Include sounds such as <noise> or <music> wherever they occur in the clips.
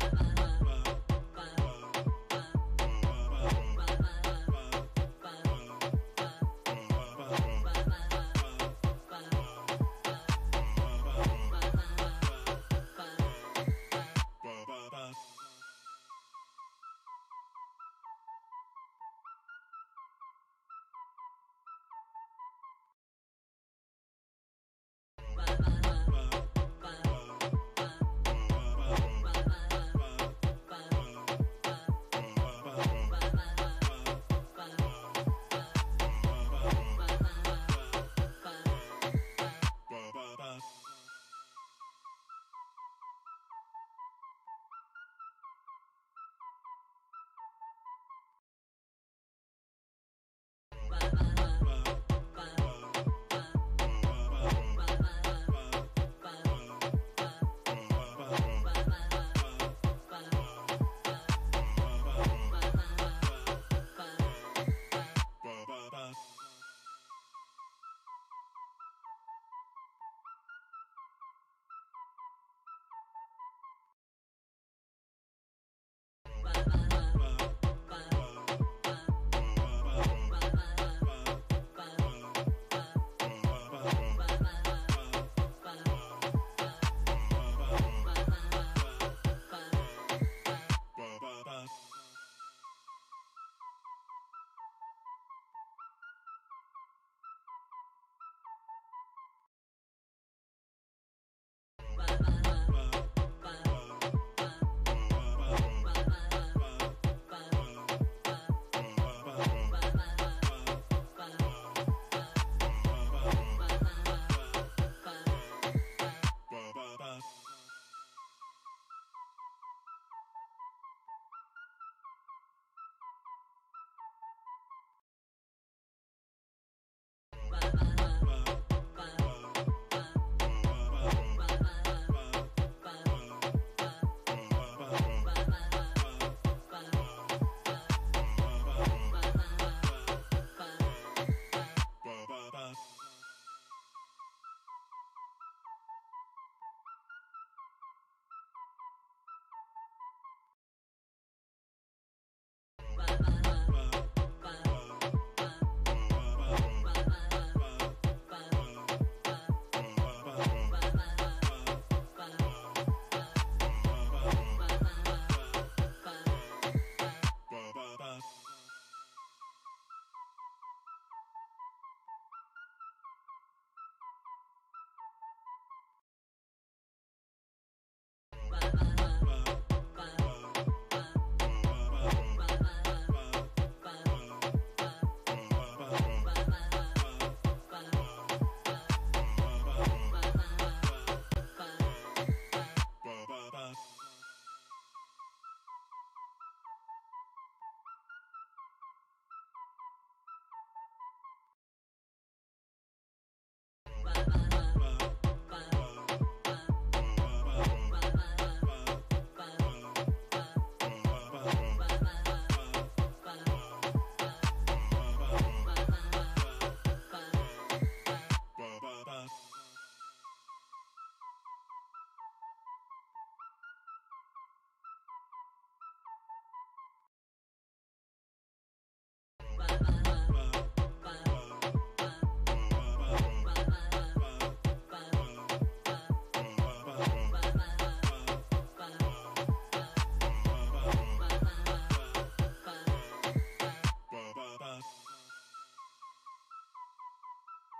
bye bye.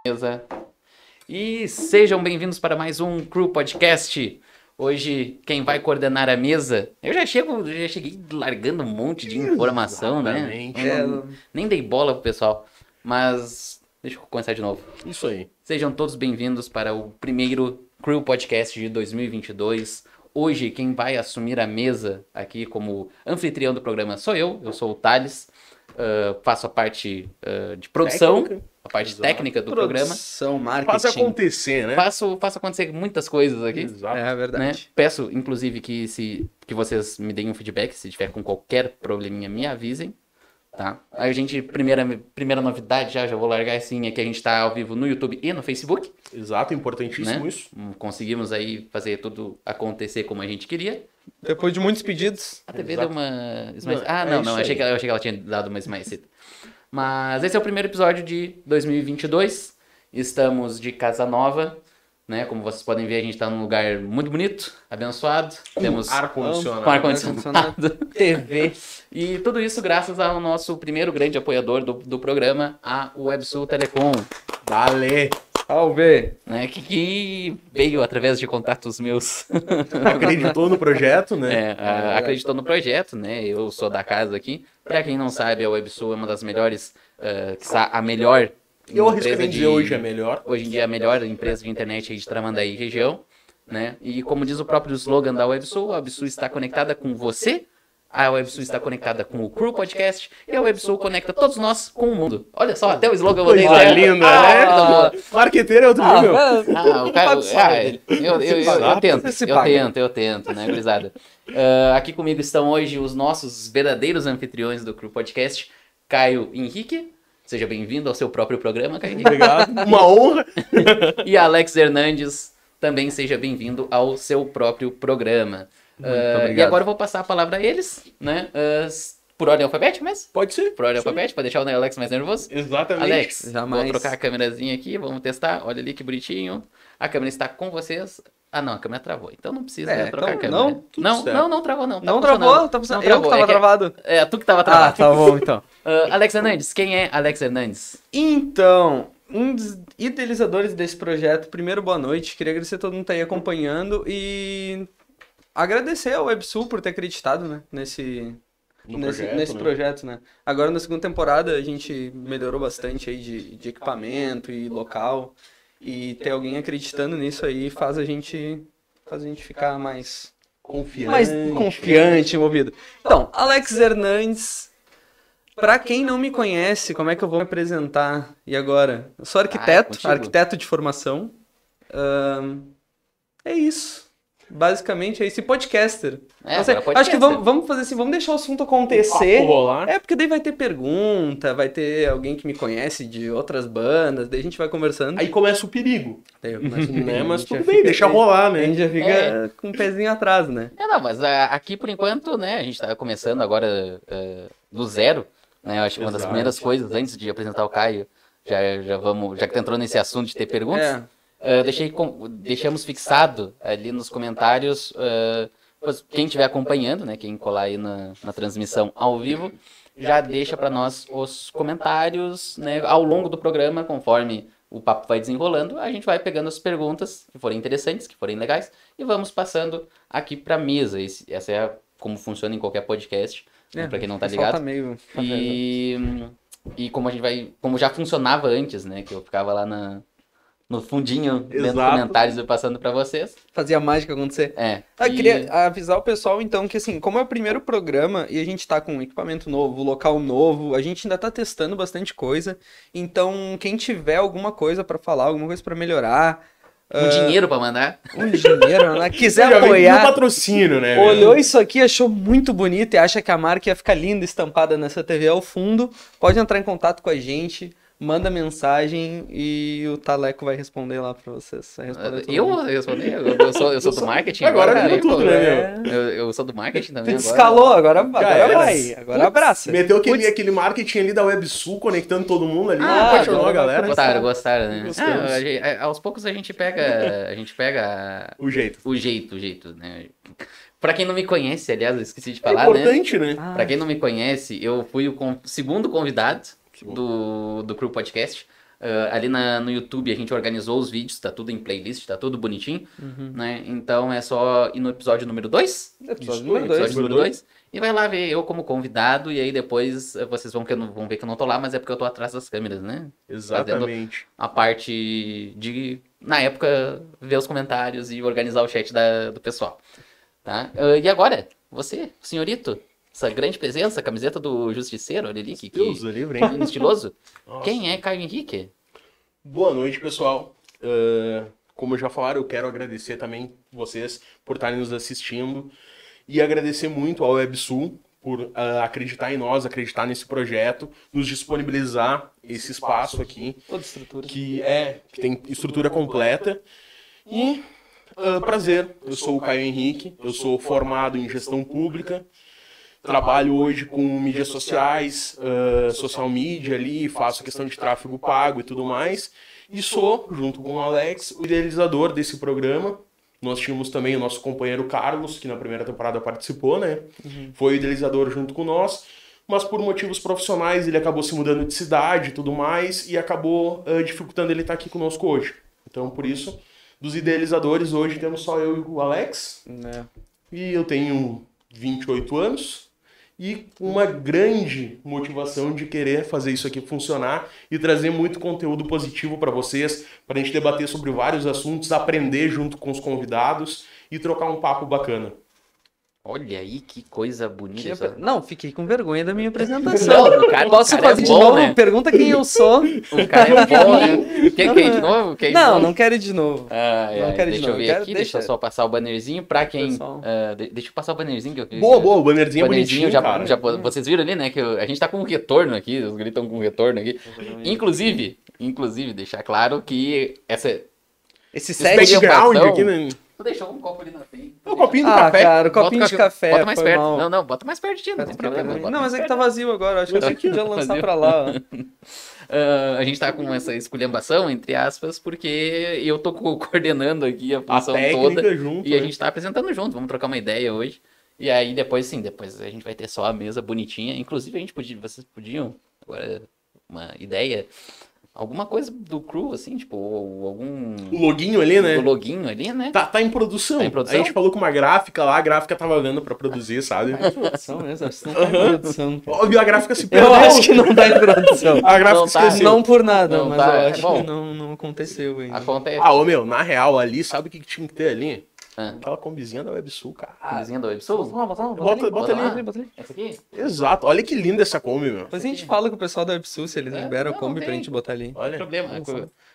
Mesa. E sejam bem-vindos para mais um Crew Podcast. Hoje, quem vai coordenar a mesa, eu já chego, já cheguei largando um monte de informação, Exatamente. né? Eu não- nem dei bola pro pessoal, mas deixa eu começar de novo. Isso aí. Sejam todos bem-vindos para o primeiro Crew Podcast de 2022. Hoje, quem vai assumir a mesa aqui como anfitrião do programa sou eu, eu sou o Thales, ah, faço a parte ah, de produção, Técnica. a parte Exato. técnica do programa. Produção, marketing. Faça acontecer, né? Faço, faço acontecer muitas coisas aqui. Exato. É Né? verdade. Peço, inclusive, que, se, que vocês me deem um feedback, se tiver com qualquer probleminha, me avisem. Tá? Aí a gente, primeira, primeira novidade já, já vou largar assim, é que a gente tá ao vivo no YouTube e no Facebook. Exato, importantíssimo Né? isso. Hum, Conseguimos aí fazer tudo acontecer como a gente queria. Depois de muitos pedidos. A TV Exato. deu uma. esmaecida. Não, Ah, é não. Achei que, eu achei que ela tinha dado uma esmaecida. Mas esse é o primeiro episódio de 2022. Estamos de casa nova. Né? Como vocês podem ver, a gente tá num lugar muito bonito, abençoado. Temos Ar-condicionado. com ar-condicionado. <laughs> TV. <laughs> E tudo isso graças ao nosso primeiro grande apoiador do, do programa, a WebSul Telecom. Vale. Salve. Né? Que, que veio através de contatos meus. <laughs> Acreditou no projeto, né? É, a- acreditou no projeto, né? Eu sou da casa aqui. Pra quem não sabe, a WebSul é uma das melhores, eh, quiçá a melhor Eu arrisco dizer hoje é melhor. Hoje em dia é a melhor empresa de internet aí de Tramandaí região, né? E como diz o próprio slogan da WebSul, a WebSul está conectada com você, a WebSul está conectada com o Crew Podcast e a WebSul conecta todos nós com o mundo. Olha só, até o slogan eu botei Coisa linda, Ah, né? Marqueteiro é outro nível. Ah, o cara. Ah, eu, eu, eu, eu tento, eu tento, eu tento, né, gurizada? <laughs> Ah, aqui comigo estão hoje os nossos verdadeiros anfitriões do Crew Podcast, Caio Henrique. Seja bem-vindo ao seu próprio programa, Caio Henrique. Obrigado. <laughs> Uma honra. E Alex Hernandes, também seja bem-vindo ao seu próprio programa. Ah, obrigado. e agora eu vou passar a palavra a eles, né? ah, s- por ordem alfabética mesmo? Pode ser. Por ordem Sim. alfabética, para deixar o Alex mais nervoso. Exatamente. Alex, Jamais. vou trocar a câmerazinha aqui, vamos testar. Olha ali que bonitinho. A câmera está com vocês. Ah, não, a câmera travou. Então não precisa É, trocar então a câmera. não, tudo não, não, não travou não. Tá Não travou? Tá funcionando. Eu que tava é que- travado. É, tu que tava Ah, travado. tá bom então. <laughs> Ah, Alex Hernandes, quem é Alex Hernandes? Então, um dos idealizadores desse projeto, primeiro, boa noite. Queria agradecer a todo mundo que tá aí acompanhando e agradecer ao WebSul por ter acreditado, né, nesse, No nesse, projeto, nesse né? projeto, né? Agora na segunda temporada a gente melhorou bastante aí de, de equipamento e local. E ter alguém acreditando nisso aí faz a gente faz a gente ficar mais Confiante. mais confiante, envolvido. Então, Alex Hernandes, pra quem não me conhece, como é que eu vou me apresentar? E agora? Eu sou arquiteto, contigo. arquiteto de formação. É isso. Basicamente é isso. E podcaster. É, sei, agora acho que podcaster. vamos, vamos fazer assim, vamos deixar o assunto acontecer. Papo rolar. É, porque daí vai ter pergunta, vai ter alguém que me conhece de outras bandas, daí a gente vai conversando. Aí começa o perigo, Daí eu começo a- <laughs> né? a Mas tudo bem, fica- deixa rolar, A né? gente já fica É. com o pezinho atrás, né? É, não, mas ah, aqui por enquanto, né, a gente tá começando agora ah, do zero, né, eu acho que uma das primeiras coisas, antes de apresentar o Caio, já, já vamos, já que tu entrou nesse assunto de ter perguntas, É. ah, deixei, com- deixamos fixado ali nos comentários, pois quem estiver acompanhando, né, quem colar aí na, na transmissão ao vivo, já deixa para nós os comentários, né, ao longo do programa, conforme o papo vai desenrolando, a gente vai pegando as perguntas que forem interessantes, que forem legais, e vamos passando aqui pra mesa. Esse- essa é a- como funciona em qualquer podcast, né, pra quem não tá ligado. Tá meio... E, e como a gente vai. Como já funcionava antes, né? Que eu ficava lá na, no fundinho, lendo Exato. comentários e passando pra vocês. Fazia a mágica acontecer. É. Ah, e- queria avisar o pessoal, então, que assim, como é o primeiro programa e a gente tá com equipamento novo, local novo, a gente ainda tá testando bastante coisa. Então, quem tiver alguma coisa pra falar, alguma coisa pra melhorar, um dinheiro pra mandar. um dinheiro, né? <laughs> quiser com apoiar, patrocínio, né? olhou isso aqui, achou muito bonito e acha que a marca ia ficar linda estampada nessa TV ao fundo, pode entrar em contato com a gente. Manda mensagem e o Taleco vai responder lá pra vocês. Vai responder todo Eu mundo. vou responder. Eu, eu sou, eu sou do marketing. Agora agora, virou tudo, pô, né, Eu, eu sou do marketing Tu também. agora. descalou, agora, agora era. vai. Agora abraça. Meteu aquele, Putz. aquele marketing ali da WebSul, conectando todo mundo ali. Ah, apaixonou a agora galera. Gostaram, gostaram, né? Ah, gente- é, aos poucos a gente pega. A gente pega O jeito. o jeito, o jeito, né? Pra quem não me conhece, aliás, eu esqueci de É falar, né? importante, né? Pra quem não me conhece, eu fui o con- segundo convidado do, do Crew Podcast. Ah, ali na, no YouTube a gente organizou os vídeos, tá tudo em playlist, tá tudo bonitinho, né? Então é só ir no episódio número 2, Episódio número episódio 2. episódio número 2, e vai lá ver eu como convidado, e aí depois vocês vão, que não- vão ver que eu não tô lá, mas é porque eu tô atrás das câmeras, né? Exatamente. A parte de, na época, ver os comentários e organizar o chat da- do pessoal. Tá? Ah, e agora, você, senhorito, essa grande presença, a camiseta do Justiceiro, olha ali, que, que Deus o livre, hein? <laughs> estiloso. Nossa. Quem é Caio Henrique? Boa noite, pessoal. Ah, como já falaram, eu quero agradecer também vocês por estarem nos assistindo e agradecer muito ao WebSul por ah, acreditar em nós, acreditar nesse projeto, nos disponibilizar esse espaço aqui, Toda estrutura. que é que tem estrutura completa. E ah, prazer, eu sou o Caio Henrique, eu sou formado em gestão pública, trabalho hoje com mídias sociais, ah, social media ali, faço questão de tráfego pago e tudo mais. E sou, junto com o Alex, o idealizador desse programa. Nós tínhamos também o nosso companheiro Carlos, que na primeira temporada participou, né? Foi o idealizador junto com nós. Mas por motivos profissionais ele acabou se mudando de cidade e tudo mais, e acabou ah, dificultando ele estar aqui conosco hoje. Então, por isso, dos idealizadores, hoje temos só eu e o Alex. Né? E eu tenho 28 anos e uma grande motivação de querer fazer isso aqui funcionar e trazer muito conteúdo positivo para vocês, para a gente debater sobre vários assuntos, aprender junto com os convidados e trocar um papo bacana. Olha aí que coisa bonita. essa- Não, fiquei com vergonha da minha apresentação. Não, o cara- Posso o cara é fazer de bom, novo? né? Pergunta quem eu sou. O cara é bom, né? Quer, quer ir de novo? Quer ir de Não, novo? não quero ir de novo. Ai, não ai, quero ir de deixa eu novo, ver quero- aqui, deixa eu deixa- só passar o bannerzinho pra quem. Ah, de- deixa eu passar o bannerzinho que eu Boa, boa, o bannerzinho é bannerzinho, bonitinho, já, cara. já- vocês viram ali, né? Que eu- a gente tá com um retorno aqui, os gritos estão com um retorno aqui. Inclusive, inclusive, deixar claro que essa. Esse Esse set. background apresentação- aqui, né? Tu deixou um copo ali na frente. É o copinho do Ah, café. cara, o Bota copinho o de café. Bota mais perto. mal. Não, não, bota mais perto de ti, não tem problema. bota Não, mais mas é que tá vazio agora. Acho que eu aqui, podia lançar vazio. pra lá. <laughs> Ah, a gente tá com essa esculhambação, entre aspas, porque eu tô co- <laughs> coordenando aqui a A função técnica toda. junto. E a né? gente tá apresentando junto, vamos trocar uma ideia hoje. E aí depois, sim, depois a gente vai ter só a mesa bonitinha. Inclusive, a gente podia, vocês podiam, agora, uma ideia, alguma coisa do crew, assim, tipo, ou algum O loginho ali, né? o loginho ali, né? Tá, tá em produção. Tá em produção? A gente falou com uma gráfica lá, a gráfica tava vendo pra produzir, sabe? Produção mesmo, acho que não tá em produção. Óbvio, a gráfica se Eu perdeu. acho que não tá em produção. A gráfica Não tá. Não por nada, Não mas tá, eu é acho bom. que não, não aconteceu ainda. Acontece. Ah, ô meu, na real, ali, sabe o que, que tinha que ter ali? Ah. Aquela combizinha da WebSul, cara. A vizinha do WebSul? Bota, Bota- bota ali. bota ali. Essa aqui? Exato, olha que linda essa Kombi, meu. Depois a gente fala com o pessoal da WebSul se eles É, liberam não, a Kombi tem. pra gente botar ali. Não Olha, problema.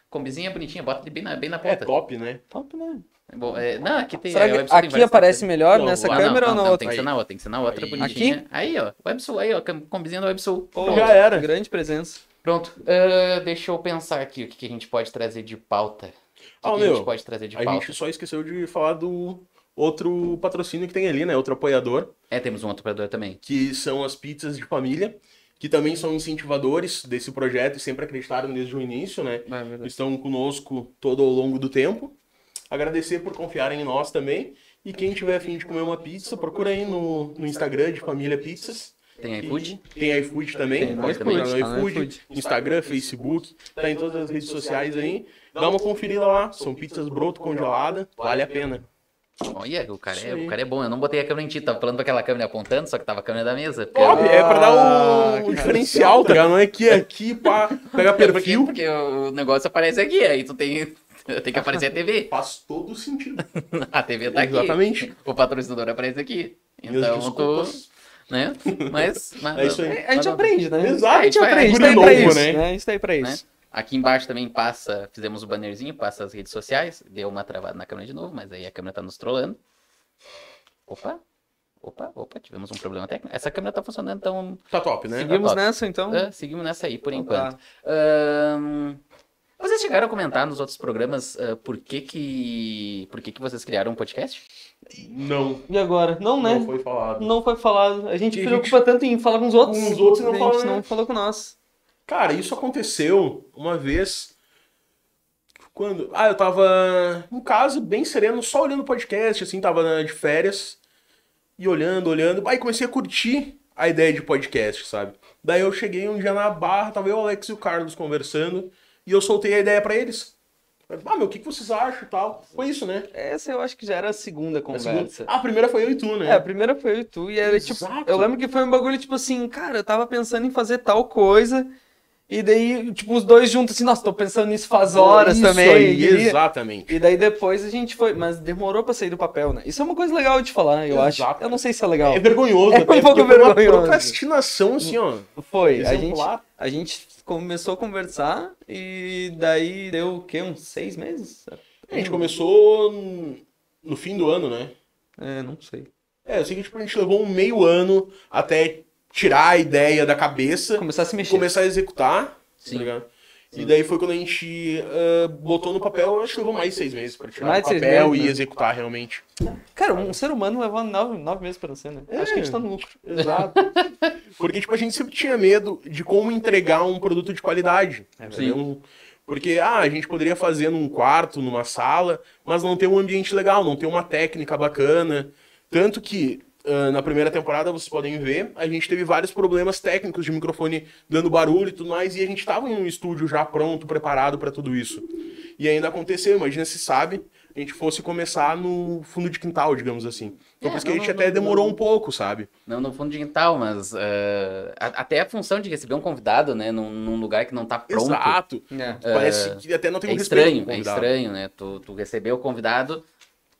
combizinha bonitinha, bota ali bem na, bem na é top, né? Top, né? Bom, é, não, aqui tem. Será a que aqui aparece melhor Não, nessa Não, câmera não, ou na não, outra? Tem que ser na outra, tem que ser na outra Aí. bonitinha. Aí, ó. WebSul, aí, ó. Combizinha da WebSul. Já era. Grande presença. Pronto. ah, deixa eu pensar aqui o que, que a gente pode trazer de pauta. Que, Ah, que a meu, gente pode trazer de A pauta? gente só esqueceu de falar do outro patrocínio que tem ali, né? Outro apoiador, É, temos um outro operador também. que são as pizzas de família, que também são incentivadores desse projeto e sempre acreditaram desde o início, né? É verdade. Estão conosco todo ao longo do tempo. Agradecer por confiarem em nós também. E quem tiver afim de comer uma pizza, procura aí no, no Instagram de Família Pizzas. Tem iFood? Tem iFood também, Tem pode iFood, procurar no iFood. Instagram, Facebook, tá em todas as redes sociais aí. Dá uma conferida lá, são pizzas broto congelada, vale a pena. Olha, o cara, Isso é, aí. o cara é bom. Eu não botei a câmera em ti, tava falando pra aquela câmera apontando, só que tava a câmera da mesa. porque é pra dar Ah, um cara, diferencial, tá ligado? Não é que aqui, pá, pega Porque, perfil. porque o negócio aparece aqui, aí tu tem, <laughs> tem que aparecer a TV. Faz todo sentido. <laughs> A TV tá aqui. Exatamente. O patrocinador aparece aqui. Então tu. Né? Mas. mas É isso aí. A gente aprende, né? Exato, a gente aprende, tudo tá aí novo, pra isso, né? né? A gente tá aí pra Né? Aqui embaixo também passa, fizemos o bannerzinho, passa as redes sociais. Deu uma travada na câmera de novo, mas aí a câmera tá nos trollando. Opa! Opa, opa, tivemos um problema técnico. Essa câmera tá funcionando, então Tá top, né? Seguimos top. nessa, então? ah, seguimos nessa aí por Então enquanto. tá. Ahn, vocês chegaram a comentar nos outros programas ah, por que que, por que que vocês criaram um podcast? Não, E agora? Não, né? não foi falado. Não foi falado. A gente a preocupa tanto em falar com os outros. Com os outros e não fala, gente né? não falou com nós. Cara, isso aconteceu uma vez. Quando. Ah, eu tava em casa, bem sereno, só olhando o podcast, assim, tava de férias. E olhando, olhando. Aí comecei a curtir a ideia de podcast, sabe? Daí eu cheguei um dia na barra, tava eu, o Alex e o Carlos conversando. e eu soltei a ideia pra eles. Ah, meu, o que, que vocês acham e tal? Foi isso, né? Essa eu acho que já era a segunda A conversa. segunda- Ah, a primeira foi eu e tu, né? É, a primeira foi eu e tu, e era tipo. Exato. Eu lembro que foi um bagulho tipo assim, cara, eu tava pensando em fazer tal coisa, e daí, tipo, os dois juntos assim, nossa, tô pensando nisso faz horas Isso também. aí, queria- exatamente. E daí depois a gente foi, mas demorou pra sair do papel, né? Isso é uma coisa legal de falar, eu acho. Exato. Eu não sei se é legal. É vergonhoso, <laughs> É um pouco porque foi uma vergonhoso. procrastinação, assim, ó. Foi, a gente, a gente começou a conversar e daí deu o quê? Uns seis meses? A gente começou no fim do ano, né? É, não sei. É, eu sei que tipo, a gente levou um meio ano até tirar a ideia da cabeça, Começar a se mexer. começar a executar, Sim. tá ligado? E daí foi quando a gente ah, botou no papel, acho que levou mais de seis meses pra tirar Mais do papel meses, e né? executar realmente. Cara, um ser humano levou nove, nove meses pra nascer, né? Acho que a gente tá no lucro. Exato. Porque, tipo, a gente sempre tinha medo de como entregar um produto de qualidade. entendeu? Porque, ah, a gente poderia fazer num quarto, numa sala, mas não ter um ambiente legal, não ter uma técnica bacana. Tanto que, ah, na primeira temporada, vocês podem ver, a gente teve vários problemas técnicos de microfone dando barulho e tudo mais, e a gente tava em um estúdio já pronto, preparado para tudo isso. E ainda aconteceu, imagina se sabe, a gente fosse começar no fundo de quintal, digamos assim. Então, É, por isso que a gente não, até não, demorou não. um pouco, sabe? Não no fundo de quintal, mas eh, a- até a função de receber um convidado, né, num, num lugar que não tá pronto. Exato. É. Parece que até não tem É um respeito estranho, é estranho, né? Tu, tu receber o convidado,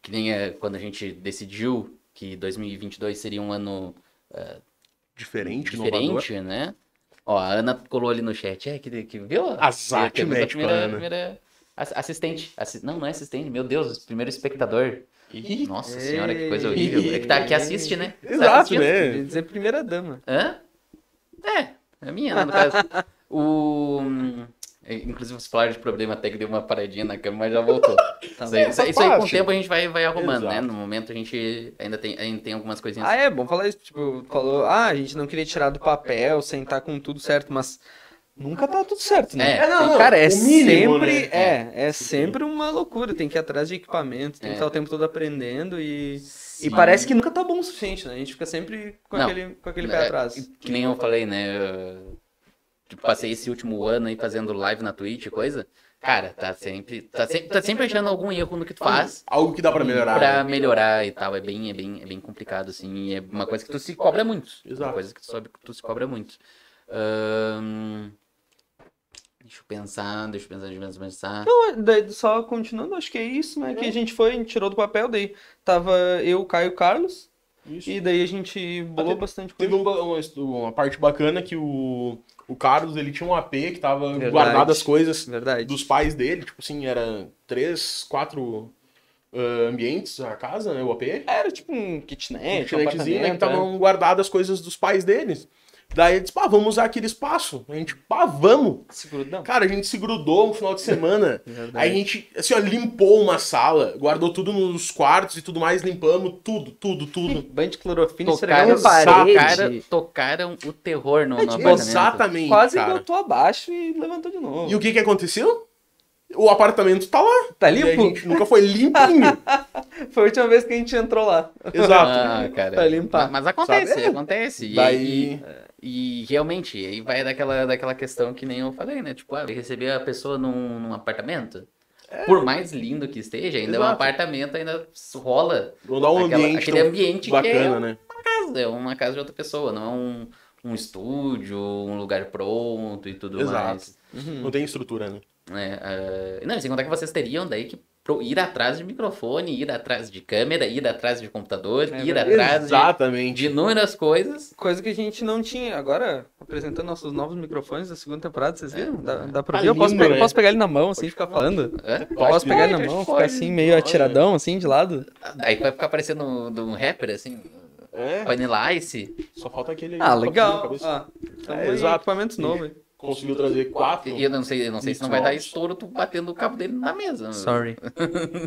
que nem é quando a gente decidiu que 2022 seria um ano Diferente, inovador. diferente, né? Ó, a Ana colou ali no chat, é, que, que viu? Azar, Temos a primeira, Ana. primeira ass- assistente. Assi- Não, não é assistente, meu Deus, primeiro espectador. Ih, Nossa senhora, que coisa horrível. É que, tá, que assiste, né? <laughs> Exato, assistindo. né? Queria dizer primeira dama. Hã? É, é a minha, né, no caso. <laughs> O... é, Inclusive, você falaram de problema até que deu uma paradinha na câmera, mas já voltou. <laughs> isso, aí, isso aí- isso aí, com o tempo a gente vai, vai arrumando, né? Exato. No momento a gente ainda tem, ainda tem algumas coisinhas. Ah, é bom falar isso. Tipo, falou, ah, a gente não queria tirar do papel, sentar com tudo certo, mas nunca tá tudo certo, né? É, não, não, Cara, é mínimo, sempre, né? é, é sempre uma loucura. Tem que ir atrás de equipamento, tem É. que estar o tempo todo aprendendo e, e Sim. parece que nunca tá bom o suficiente, né? A gente fica sempre com Não, aquele, com aquele pé É, atrás. Que nem eu falei, né? eu, tipo, passei esse último ano aí fazendo live na Twitch e coisa. Cara, tá sempre, tá sempre, tá sempre achando algum erro no que tu faz. Algo que dá pra melhorar. Pra né? melhorar e tal. É bem, é bem, é bem complicado, assim. e é uma coisa que tu se cobra muito. É Uma Exato. coisa que tu, sobe, que tu se cobra muito. Deixa eu pensar, deixa eu pensar, deixa eu pensar. Não, daí, só continuando, acho que é isso, né? Que a gente foi, a gente tirou do papel, daí tava eu, Caio e o Carlos, Isso. e daí a gente bolou Teve- bastante coisa. Teve um uma, uma parte bacana que o, o Carlos, ele tinha um AP que tava Verdade. guardado as coisas Verdade. dos pais dele. Tipo assim, era três, quatro ah, ambientes a casa, né? O AP. Era tipo um kitnet, um kitnetzinho, né, que apartamento, é. estavam guardadas as coisas dos pais deles. Daí ele disse, pá, vamos usar aquele espaço. A gente, pá, vamos. Se grudão. Cara, a gente se grudou um final de semana. <laughs> Aí a gente, assim, ó, limpou uma sala, guardou tudo nos quartos e tudo mais, limpamos tudo, tudo, tudo. <laughs> Banho de clorofina, Tocaram, a parede. tocaram, tocaram o terror no, no tipo, apartamento. Exatamente, Quase cara. botou abaixo e levantou de novo. E o que que aconteceu? O apartamento tá lá. Tá E a limpo? gente nunca foi limpinho. <laughs> Foi a última vez que a gente entrou lá. Exato. Ah, cara. Pra limpar. Mas, mas acontece, Sabe? É. acontece. E, Daí- e, e realmente, aí vai daquela, daquela questão que nem eu falei, né? Tipo, ah, receber a pessoa num, num apartamento. Por mais lindo que esteja, ainda é um Exato. apartamento, ainda rola Vamos dar um aquela- ambiente aquele ambiente bacana, que é né? uma casa, é uma casa de outra pessoa, não é um, um estúdio, um lugar pronto e tudo Exato. mais. Não tem estrutura, né? É, é, não, e sem contar que vocês teriam daí que ir atrás de microfone, ir atrás de câmera, ir atrás de computador, É ir atrás de, Exatamente. de inúmeras coisas. Coisa que a gente não tinha. Agora, apresentando nossos novos microfones da segunda temporada, vocês viram? Dá, dá pra Tá ver? Eu posso, pegar, né? posso pegar ele na mão, assim, e ficar falando? Hã? Posso pegar ele na pode, mão, pode. ficar assim, meio atiradão, assim, de lado? Aí vai ficar parecendo um, de um rapper, assim, É, Vanilla Ice. só falta aquele Ah, legal. Ah, tamo É, exato. equipamentos novos. hein? Conseguiu trazer quatro. E eu não sei, eu não sei se não vai dar estouro tu batendo o cabo dele na mesa. Sorry.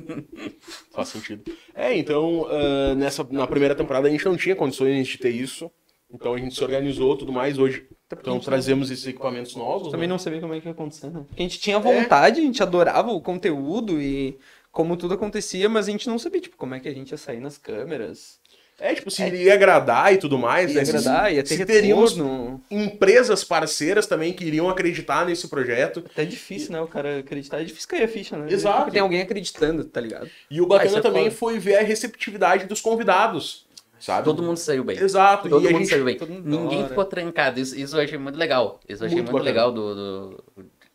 <laughs> Faz sentido. É, então, ah, nessa, na primeira temporada a gente não tinha condições de ter isso. Então a gente se organizou tudo mais. Hoje, então trazemos esses equipamentos novos. Também né? não sabia como é que ia acontecer, né? Porque a gente tinha vontade, a gente adorava o conteúdo e como tudo acontecia, mas a gente não sabia, tipo, como é que a gente ia sair nas câmeras. É, tipo, se ia agradar e tudo mais, Ia né? Se- agradar, ia ter se teríamos retorno. empresas parceiras também que iriam acreditar nesse projeto. Até difícil, né? O cara acreditar. É difícil cair a ficha, né? Exato. Porque tem alguém acreditando, tá ligado? E o bacana é também foi ver a receptividade dos convidados, sabe? Todo mundo saiu bem. Exato. Todo e mundo gente... saiu bem. Ninguém adora. ficou trancado. Isso, isso eu achei muito legal. Isso eu achei Muito muito, legal do, do-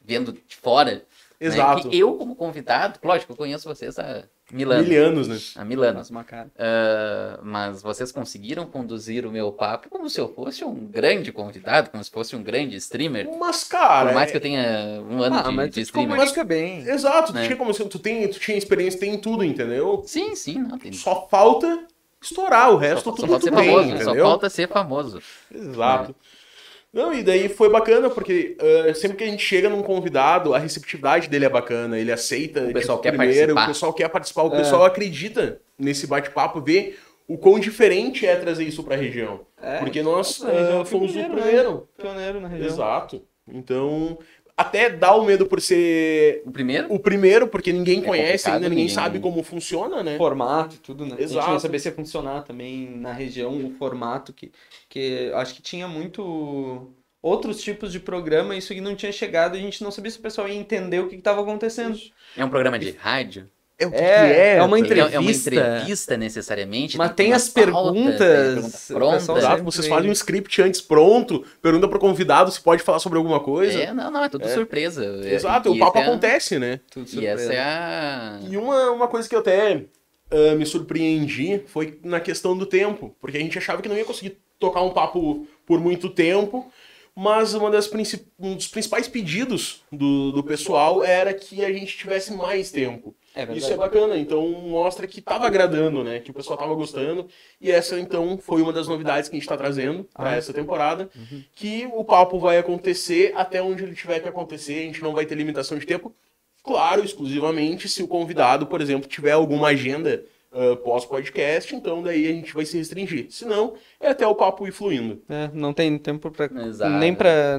vendo de fora. né? Exato. Que eu, como convidado, lógico, eu conheço vocês há mil anos. Mil anos, né? Há mil anos. Nossa, uma cara. Ah, mas vocês conseguiram conduzir o meu papo como se eu fosse um grande convidado, como se fosse um grande streamer. Mas, cara... Por mais é- que eu tenha um ano Ah, de, mas de streamer. comunica bem. Exato, tu, né? tinha como, tu, tem, tu tinha experiência, tem tudo, entendeu? Sim, sim, não tem. Só falta estourar, o resto só, tudo só falta ser muito bem, famoso, só falta ser famoso. Exato. Não, e daí foi bacana, porque ah, sempre que a gente chega num convidado, a receptividade dele é bacana, ele aceita. tipo, O pessoal quer primeiro, participar. O pessoal quer participar, o É. pessoal acredita nesse bate-papo, vê o quão diferente é trazer isso pra região. É, porque nós a ah, fomos o pioneiro, né? primeiro. Pioneiro na região. Exato. Então, até dá o medo por ser O primeiro? o primeiro, porque ninguém É conhece ainda, ninguém, ninguém- sabe como funciona, né? formato e tudo, né? A gente Exato. não sabia se ia funcionar também na região, o formato que, que acho que tinha muito outros tipos de programa, isso que não tinha chegado, e a gente não sabia se o pessoal ia entender o que estava acontecendo. É um programa de rádio? É o que É, que é, é uma tá ligado? É- uma Entrevista. entrevista necessariamente? Mas tem tem as perguntas, pergunta o pronta. pessoal Exato, vocês fazem um script antes pronto, pergunta pro convidado se pode falar sobre alguma coisa. É, não, não, é tudo É. surpresa. É, Exato, e o papo é a- acontece, né? Tudo E essa surpresa. é a. E uma, uma coisa que eu até ah, me surpreendi foi na questão do tempo, porque a gente achava que não ia conseguir tocar um papo por muito tempo, mas uma das princip... um dos principais pedidos do, do pessoal era que a gente tivesse mais tempo. É. Isso é bacana, então mostra que tava agradando, né? Que o pessoal tava gostando. E essa, então, foi uma das novidades que a gente tá trazendo para Ah. essa temporada. Que o papo vai acontecer até onde ele tiver que acontecer, a gente não vai ter limitação de tempo. Claro, exclusivamente se o convidado, por exemplo, tiver alguma agenda ah, pós-podcast, então daí a gente vai se restringir. Se não, é até o papo ir fluindo. É, não tem tempo pra. Exato. Nem pra.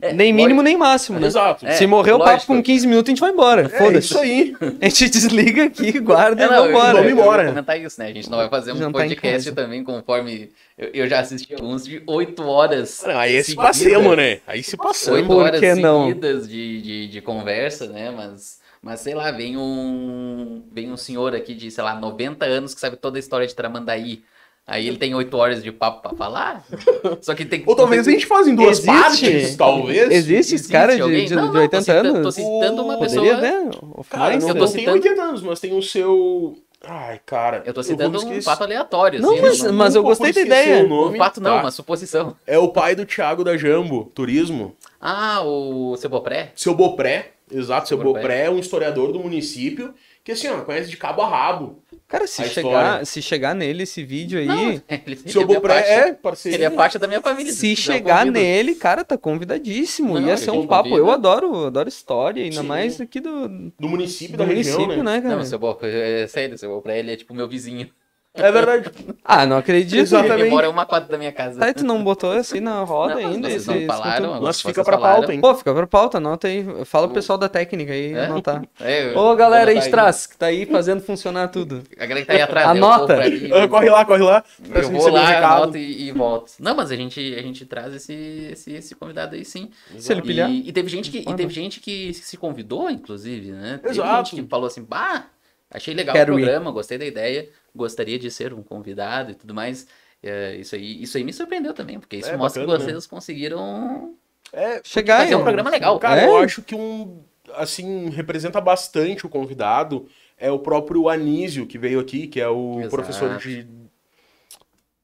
É, nem mínimo, nem máximo, né? Exato. É, Se morrer o papo lógico. com 15 minutos, a gente vai embora. É Foda-se. isso aí. <laughs> A gente desliga aqui, guarda É, e não, vamos eu, embora. eu ia comentar isso, né? A gente não vai fazer um em podcast também conforme. Eu, já assisti alguns de 8 horas. Não, aí se seguidas. passemos, né? Aí se passamos. Oito Por horas que não? seguidas de, de, de conversa, né? Mas, mas sei lá, vem um, vem um senhor aqui de, sei lá, 90 anos que sabe toda a história de Tramandaí. Aí ele tem 8 horas de papo pra falar. <laughs> Só que tem Ou talvez a gente faça em duas Existe? partes, talvez. Existe esse cara de, alguém? de, Não, de não, 80 tô citando, anos? Tô citando uma Poderia, pessoa. né? Cara, não, eu né? não tem citando- 80 anos, mas tem o seu. Ai, cara. Eu tô citando me um fato aleatório. Não, assim, mas, não- mas eu gostei da ideia. o nome, um fato não, tá? uma suposição. É o pai do Thiago da Jambo, turismo. Ah, o seu Bopré? Seu Bopré, exato, seu Bopré. É um historiador do município que assim, ó, conhece de cabo a rabo. Cara, se A chegar, se chegar nele esse vídeo aí, Não, ele, Seu é Bopré parte- é parceiro. Ele é parte da minha família. se chegar convido. nele, cara, tá convidadíssimo. Não, Ia ser um papo. Eu adoro, adoro história, ainda Sim. mais aqui do, Do município do da município, região, né? né, cara? Não, seu Bopré, é sério, seu Bopré, ele é tipo meu vizinho. É verdade. Ah, não acredito. Exatamente. Ele mora uma quadra da minha casa. Tá, e tu não botou assim na roda Não, ainda? vocês não falaram, vocês fica pra falaram. pauta, hein? Pô, fica pra pauta, anota aí. Fala pro pessoal da técnica aí, É? anotar. É, eu- Ô, galera aí de trás, que tá aí fazendo funcionar tudo. A galera que tá aí atrás. eu Anota. ali, Ah, <laughs> corre lá, corre lá. pra Eu vou o lá, anoto e, e volto. Não, mas a gente, a gente traz esse, esse, esse convidado aí sim. Se ele pilhar. E, e teve gente que, e teve gente que se convidou, inclusive, né? Teve Exato. gente que falou assim, bah, achei legal Quero o ir." programa, gostei da ideia, gostaria de ser um convidado e tudo mais. É, isso, aí, isso aí me surpreendeu também, porque isso É, mostra bacana, que vocês conseguiram É, Chegar fazer aí. um programa legal. Cara, É? eu acho que um, assim, representa bastante o convidado é o próprio Anísio, que veio aqui, que é o Exato. professor de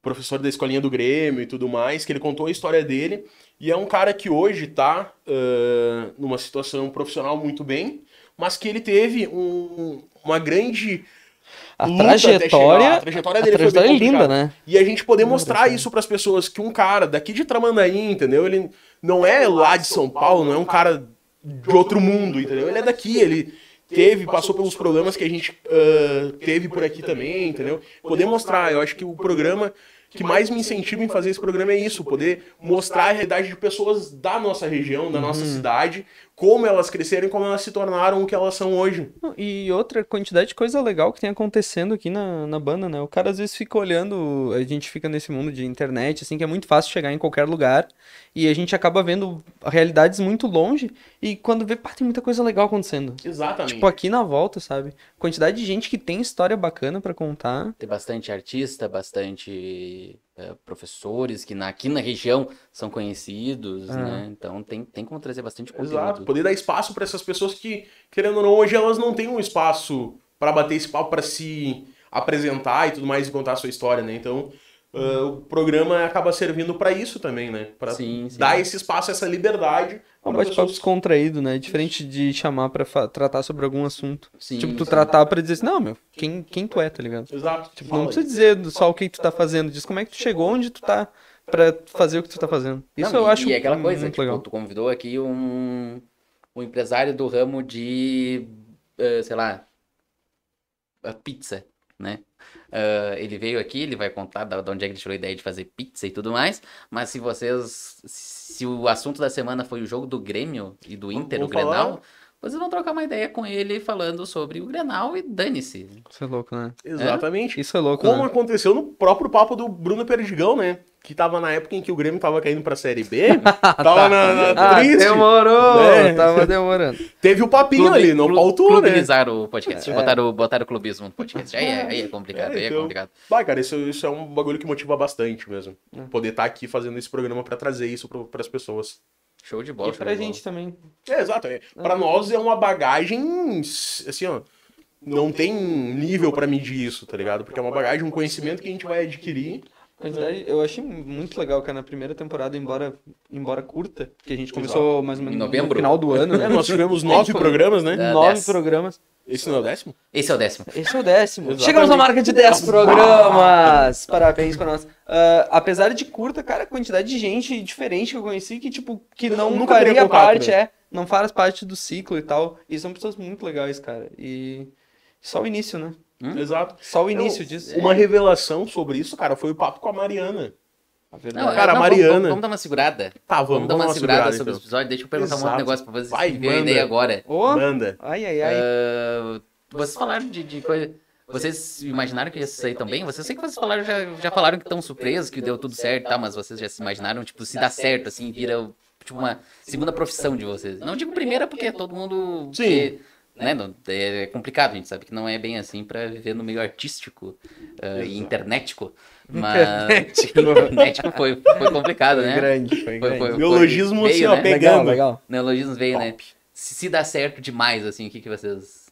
professor da escolinha do Grêmio e tudo mais, que ele contou a história dele, e é um cara que hoje tá ah, numa situação profissional muito bem, mas que ele teve um- uma grande A luta até chegar. trajetória, a trajetória a dele foi trajetória é bem linda, complicada. né? E a gente poder mostrar isso pras pessoas, que um cara daqui de Tramandaí, entendeu? Ele não é lá de São Paulo, não é um cara de outro mundo, entendeu? Ele é daqui, ele teve, passou pelos problemas que a gente ah, teve por aqui também, entendeu? Poder mostrar, eu acho que o programa que mais me incentiva em fazer esse programa é isso, poder mostrar a realidade de pessoas da nossa região, da nossa cidade, como elas cresceram e como elas se tornaram o que elas são hoje. E outra quantidade de coisa legal que tem acontecendo aqui na, na banda, né? O cara às vezes fica olhando, a gente fica nesse mundo de internet, assim, que é muito fácil chegar em qualquer lugar, e a gente acaba vendo realidades muito longe, e quando vê, pá, tem muita coisa legal acontecendo. Exatamente. Tipo, aqui na volta, sabe? Quantidade de gente que tem história bacana pra contar. Tem bastante artista, bastante eh, professores que na, aqui na região são conhecidos, Ah. né? Então tem, tem como trazer bastante conteúdo. Exato, poder dar espaço para essas pessoas que, querendo ou não, hoje elas não têm um espaço para bater esse papo, para se apresentar e tudo mais e contar a sua história, né? Então, ah, o programa acaba servindo para isso também, né? Para dar esse espaço, essa liberdade. É um bate-papo pessoas- descontraído, né? Diferente de chamar pra fa- tratar sobre algum assunto. Sim, tipo, tu sim. tratar pra dizer assim, não, meu, quem, quem tu é, tá ligado? Exato. Tipo, Fala não precisa dizer só o que tu tá fazendo, diz como é que tu chegou onde tu tá pra fazer o que tu tá fazendo. Isso Não, eu e, acho E é aquela coisa, muito tipo, legal. tu convidou aqui um, um empresário do ramo de, eh, sei lá, a pizza, né? Ah, ele veio aqui, ele vai contar da- de onde é que ele tirou a ideia de fazer pizza e tudo mais, mas se vocês, se o assunto da semana foi o jogo do Grêmio e do Inter, o vamos falar. Grenal, vocês vão trocar uma ideia com ele falando sobre o Grenal e dane-se. Isso é louco, né? Exatamente. Isso é louco, Como né? aconteceu no próprio papo do Bruno Perdigão, né? Que tava na época em que o Grêmio tava caindo pra Série B. <laughs> tava na, na Ah, triste. demorou! É. Tava demorando. Teve o papinho ali, não faltou, né? clubinizaram o podcast, botaram, botaram o clubismo no podcast. Aí é, aí é complicado, É, aí é então. complicado. Vai, cara, isso, isso é um bagulho que motiva bastante mesmo. É. Poder estar aqui fazendo esse programa pra trazer isso pro, pras pessoas. Show de bola. E pra de bola. gente também. É, exato. É. Pra nós é uma bagagem, assim, ó. Não tem nível pra medir isso, tá ligado? Porque é uma bagagem, um conhecimento que a gente vai adquirir. Quantidade, eu achei muito legal, cara, na primeira temporada, embora, embora curta, que a gente começou mais ou menos no final do ano, É, né? nós tivemos <laughs> nove Tipo, programas, né? é. Nove dez. programas. Esse não é o décimo? Esse é o décimo. Esse é o décimo. Exatamente. Chegamos à marca de 10 programas! Parabéns pra nós. Ah, apesar de curta, cara, a quantidade de gente diferente que eu conheci que, tipo, que não Nunca faria parte, né? é. Não faz parte do ciclo e tal. E são pessoas muito legais, cara. E só o início, né? Exato. Só o início Eu- disso. Uma revelação sobre isso, cara, foi o papo com a Mariana. A Não, verdade. Cara, não, Mariana- Vamos, vamos dar uma segurada. Tá, Vamos, vamos, dar uma, segurada, segurada, sobre então. os episódios. Deixa eu perguntar um Exato. negócio pra vocês Vai, a manda. ideia agora. Ô, Manda. ai, ai, ai. Ah, vocês falaram de, de coisa. Vocês imaginaram que ia sair tão bem? Vocês eu sei que vocês falaram, já, já falaram que estão surpresos, que deu tudo certo, tá? Mas vocês já se imaginaram, tipo, se dá certo, assim, vira tipo uma segunda profissão de vocês. Não digo primeira porque todo mundo. Sim. porque, né, não- é complicado, a gente sabe que não é bem assim pra viver no meio artístico ah, e internetico. Mas internetico <laughs> foi, foi complicado, né? grande, foi Foi- grande. foi- Neologismo, veio, assim, ó, né? pegando. Legal, legal. Neologismos veio, né? Se, se dá certo demais, assim, o que, que vocês.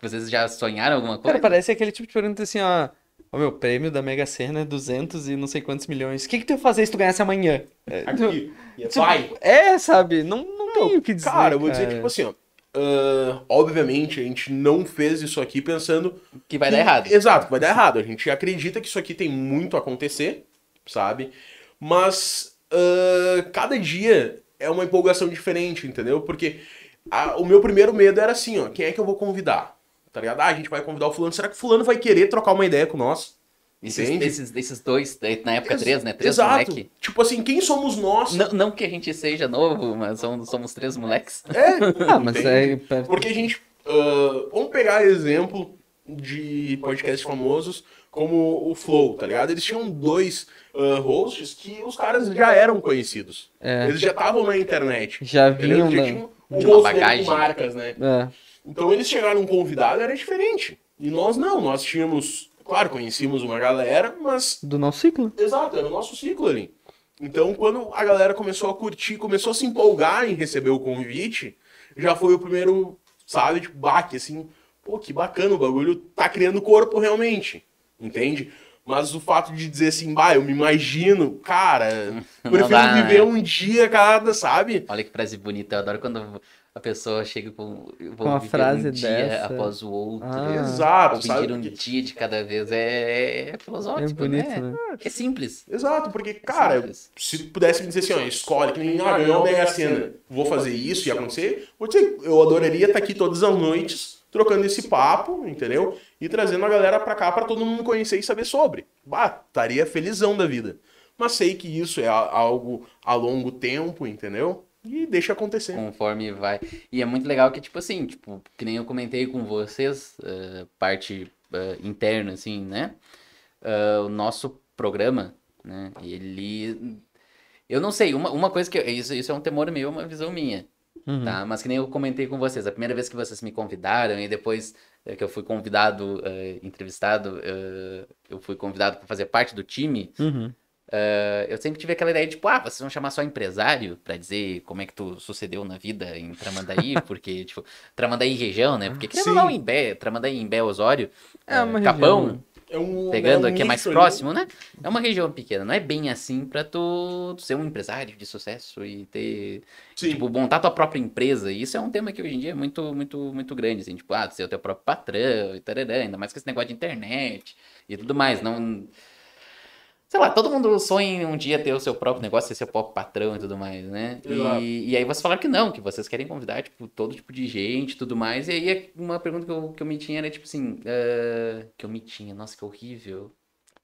Vocês já sonharam alguma coisa? Cara, parece aquele tipo de pergunta assim, ó. Ó, meu prêmio da Mega Sena é 200 e não sei quantos milhões. O que, que tu ia fazer se tu ganhasse amanhã? É, Aqui. tipo, Vai. É, sabe? Não, não tem o que dizer. Cara, eu vou dizer tipo assim, ó. Ah, obviamente, a gente não fez isso aqui pensando. Que vai que- dar errado. Exato, vai dar errado. A gente acredita que isso aqui tem muito a acontecer, sabe? Mas ah, cada dia é uma empolgação diferente, entendeu? Porque a- o meu primeiro medo era assim, ó. Quem é que eu vou convidar? Tá ligado? Ah, a gente vai convidar o fulano. Será que o fulano vai querer trocar uma ideia com nós? Esses, esses, esses dois, na época Ex- três, né? Três Exato. moleque. Tipo assim, quem somos nós? Não, não que a gente seja novo, mas somos, somos três moleques. É, <laughs> Ah, mas é. Porque a gente. ah, vamos pegar exemplo de podcasts famosos como o Flow, tá ligado? Eles tinham dois ah, hosts que os caras já eram conhecidos. É. Eles já estavam na internet. Já vinham Já da- tinham um Tinha uma bagagem. marcas, né? É. Então eles chegaram um convidado, era diferente. E nós não, nós tínhamos. Claro, conhecíamos uma galera, mas Do nosso ciclo. Exato, era o nosso ciclo ali. Então, quando a galera começou a curtir, começou a se empolgar em receber o convite, já foi o primeiro, sabe, tipo, baque, assim, pô, que bacana, o bagulho tá criando corpo realmente, entende? Mas o fato de dizer assim, bah, eu me imagino, cara, <laughs> prefiro dá, né? viver um dia cada, sabe? Olha que frase bonita, eu adoro quando a pessoa chega com, Com uma frase um dia dessa. após o outro. Ah. Exato, Ou sabe? um dia de cada vez. É, é É filosófico, bonito, né? né? É simples. Exato, porque, cara, Simples. se pudesse me dizer assim, ó, escolhe, que nem ah, ganhou a Mega Sena, vou fazer isso e acontecer, vou dizer, eu adoraria estar aqui todas as noites trocando esse papo, entendeu? E trazendo a galera pra cá pra todo mundo conhecer e saber sobre. Bah, estaria felizão da vida. Mas sei que isso é algo a longo tempo, entendeu? E deixa acontecer. Conforme vai. E é muito legal que, tipo assim, tipo, que nem eu comentei com vocês, eh, parte eh, interna, assim, né? Ah, o nosso programa, né? Ele. Eu não sei, uma, uma coisa que. eu- Isso, isso é um temor meu, uma visão minha. Uhum. Tá? Mas que nem eu comentei com vocês, a primeira vez que vocês me convidaram e depois que eu fui convidado, entrevistado, eu fui convidado para fazer parte do time, Uhum. Eh, eu sempre tive aquela ideia de, tipo, ah, vocês vão chamar só empresário para dizer como é que tu sucedeu na vida em Tramandaí, <laughs> porque, tipo, Tramandaí região, né? Porque querendo ou não, Sim. em Bé, Tramandaí em Bé Osório, É uma Capão, região? É um, pegando é um aqui é mais ali. próximo, né? É uma região pequena, não é bem assim pra tu, tu ser um empresário de sucesso e ter, Sim. tipo, montar tua própria empresa. E isso é um tema que hoje em dia é muito, muito, muito grande, assim, tipo, ah, tu ser o teu próprio patrão e tarará, ainda mais com esse negócio de internet e tudo mais, não... Sei lá, todo mundo sonha em um dia ter o seu próprio negócio, ser seu próprio patrão e tudo mais, né? E, e aí vocês falaram que não, que vocês querem convidar, tipo, todo tipo de gente e tudo mais. E aí uma pergunta que eu, que eu me tinha era, tipo assim, ah, que eu me tinha, nossa, que horrível.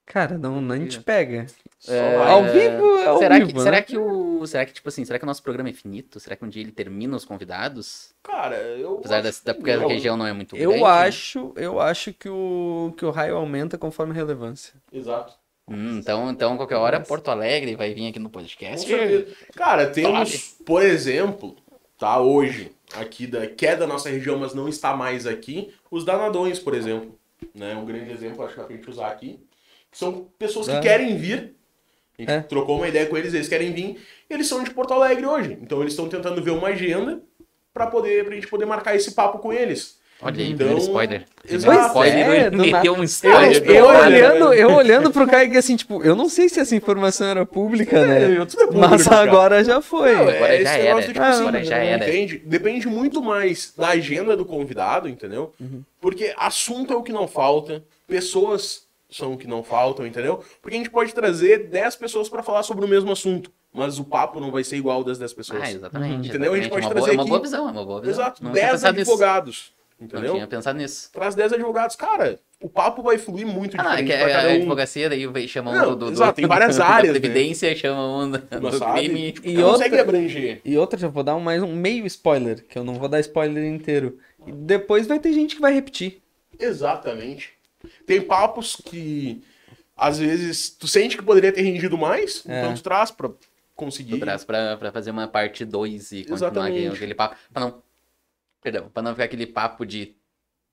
Cara, não, não te pega. É. Ao vivo é ao será vivo, que, né? será que o. Será que, tipo assim, será que o nosso programa é finito? Será que um dia ele termina os convidados? Cara, eu. Apesar da, acho da que porque a região não é muito grande. Eu acho, eu acho que o, que o raio aumenta conforme a relevância. Exato. Hum, então, então, qualquer hora. Porto Alegre vai vir aqui no podcast. Cara, temos, Sabe? por exemplo, tá, hoje, aqui da, que é da nossa região, mas não está mais aqui, os danadões, por exemplo. Né? Um grande exemplo, acho que dá pra gente usar aqui. Que são pessoas que É. querem vir. A gente É. trocou uma ideia com eles, eles querem vir. E eles são de Porto Alegre hoje. Então eles estão tentando ver uma agenda pra, poder, pra gente poder marcar esse papo com eles. Olha aí, Então, spoiler. Exato. É, ele meteu um spoiler. Eu nada. olhando, eu olhando pro Caio que assim, tipo, eu não sei se essa informação era pública, né? É, tudo é público, Mas cara. agora já foi. Não, Agora é já esse era. tipo Ah, assim, agora já era. Entende? Depende muito mais da agenda do convidado, entendeu? Uhum. Porque assunto é o que não falta, pessoas são o que não faltam, entendeu? Porque a gente pode trazer 10 pessoas pra falar sobre o mesmo assunto, mas o papo não vai ser igual das 10 pessoas. Ah, exatamente. Entendeu? A gente exatamente. pode uma trazer boa, é uma aqui- boa visão, é uma boa visão. Exato, Não tinha 10 pensado advogados, Não entendeu? tinha pensado nisso. Traz 10 advogados, cara, o papo vai fluir muito Ah, não, é diferente que pra a, um. advocacia daí chama um do, do, exato, tem <laughs> várias da áreas, né? previdência, chama um do, do sabe? crime. Tipo, E outra- abranger. E outra, já vou dar um- mais um meio spoiler, que eu não vou dar spoiler inteiro. E depois vai ter gente que vai repetir. Exatamente. Tem papos que às vezes tu sente que poderia ter rendido mais, É. então tu traz pra conseguir. Tu traz pra, pra fazer uma parte 2 e continuar Exatamente. aquele, aquele papo. Pra não. Perdão, pra não ficar aquele papo de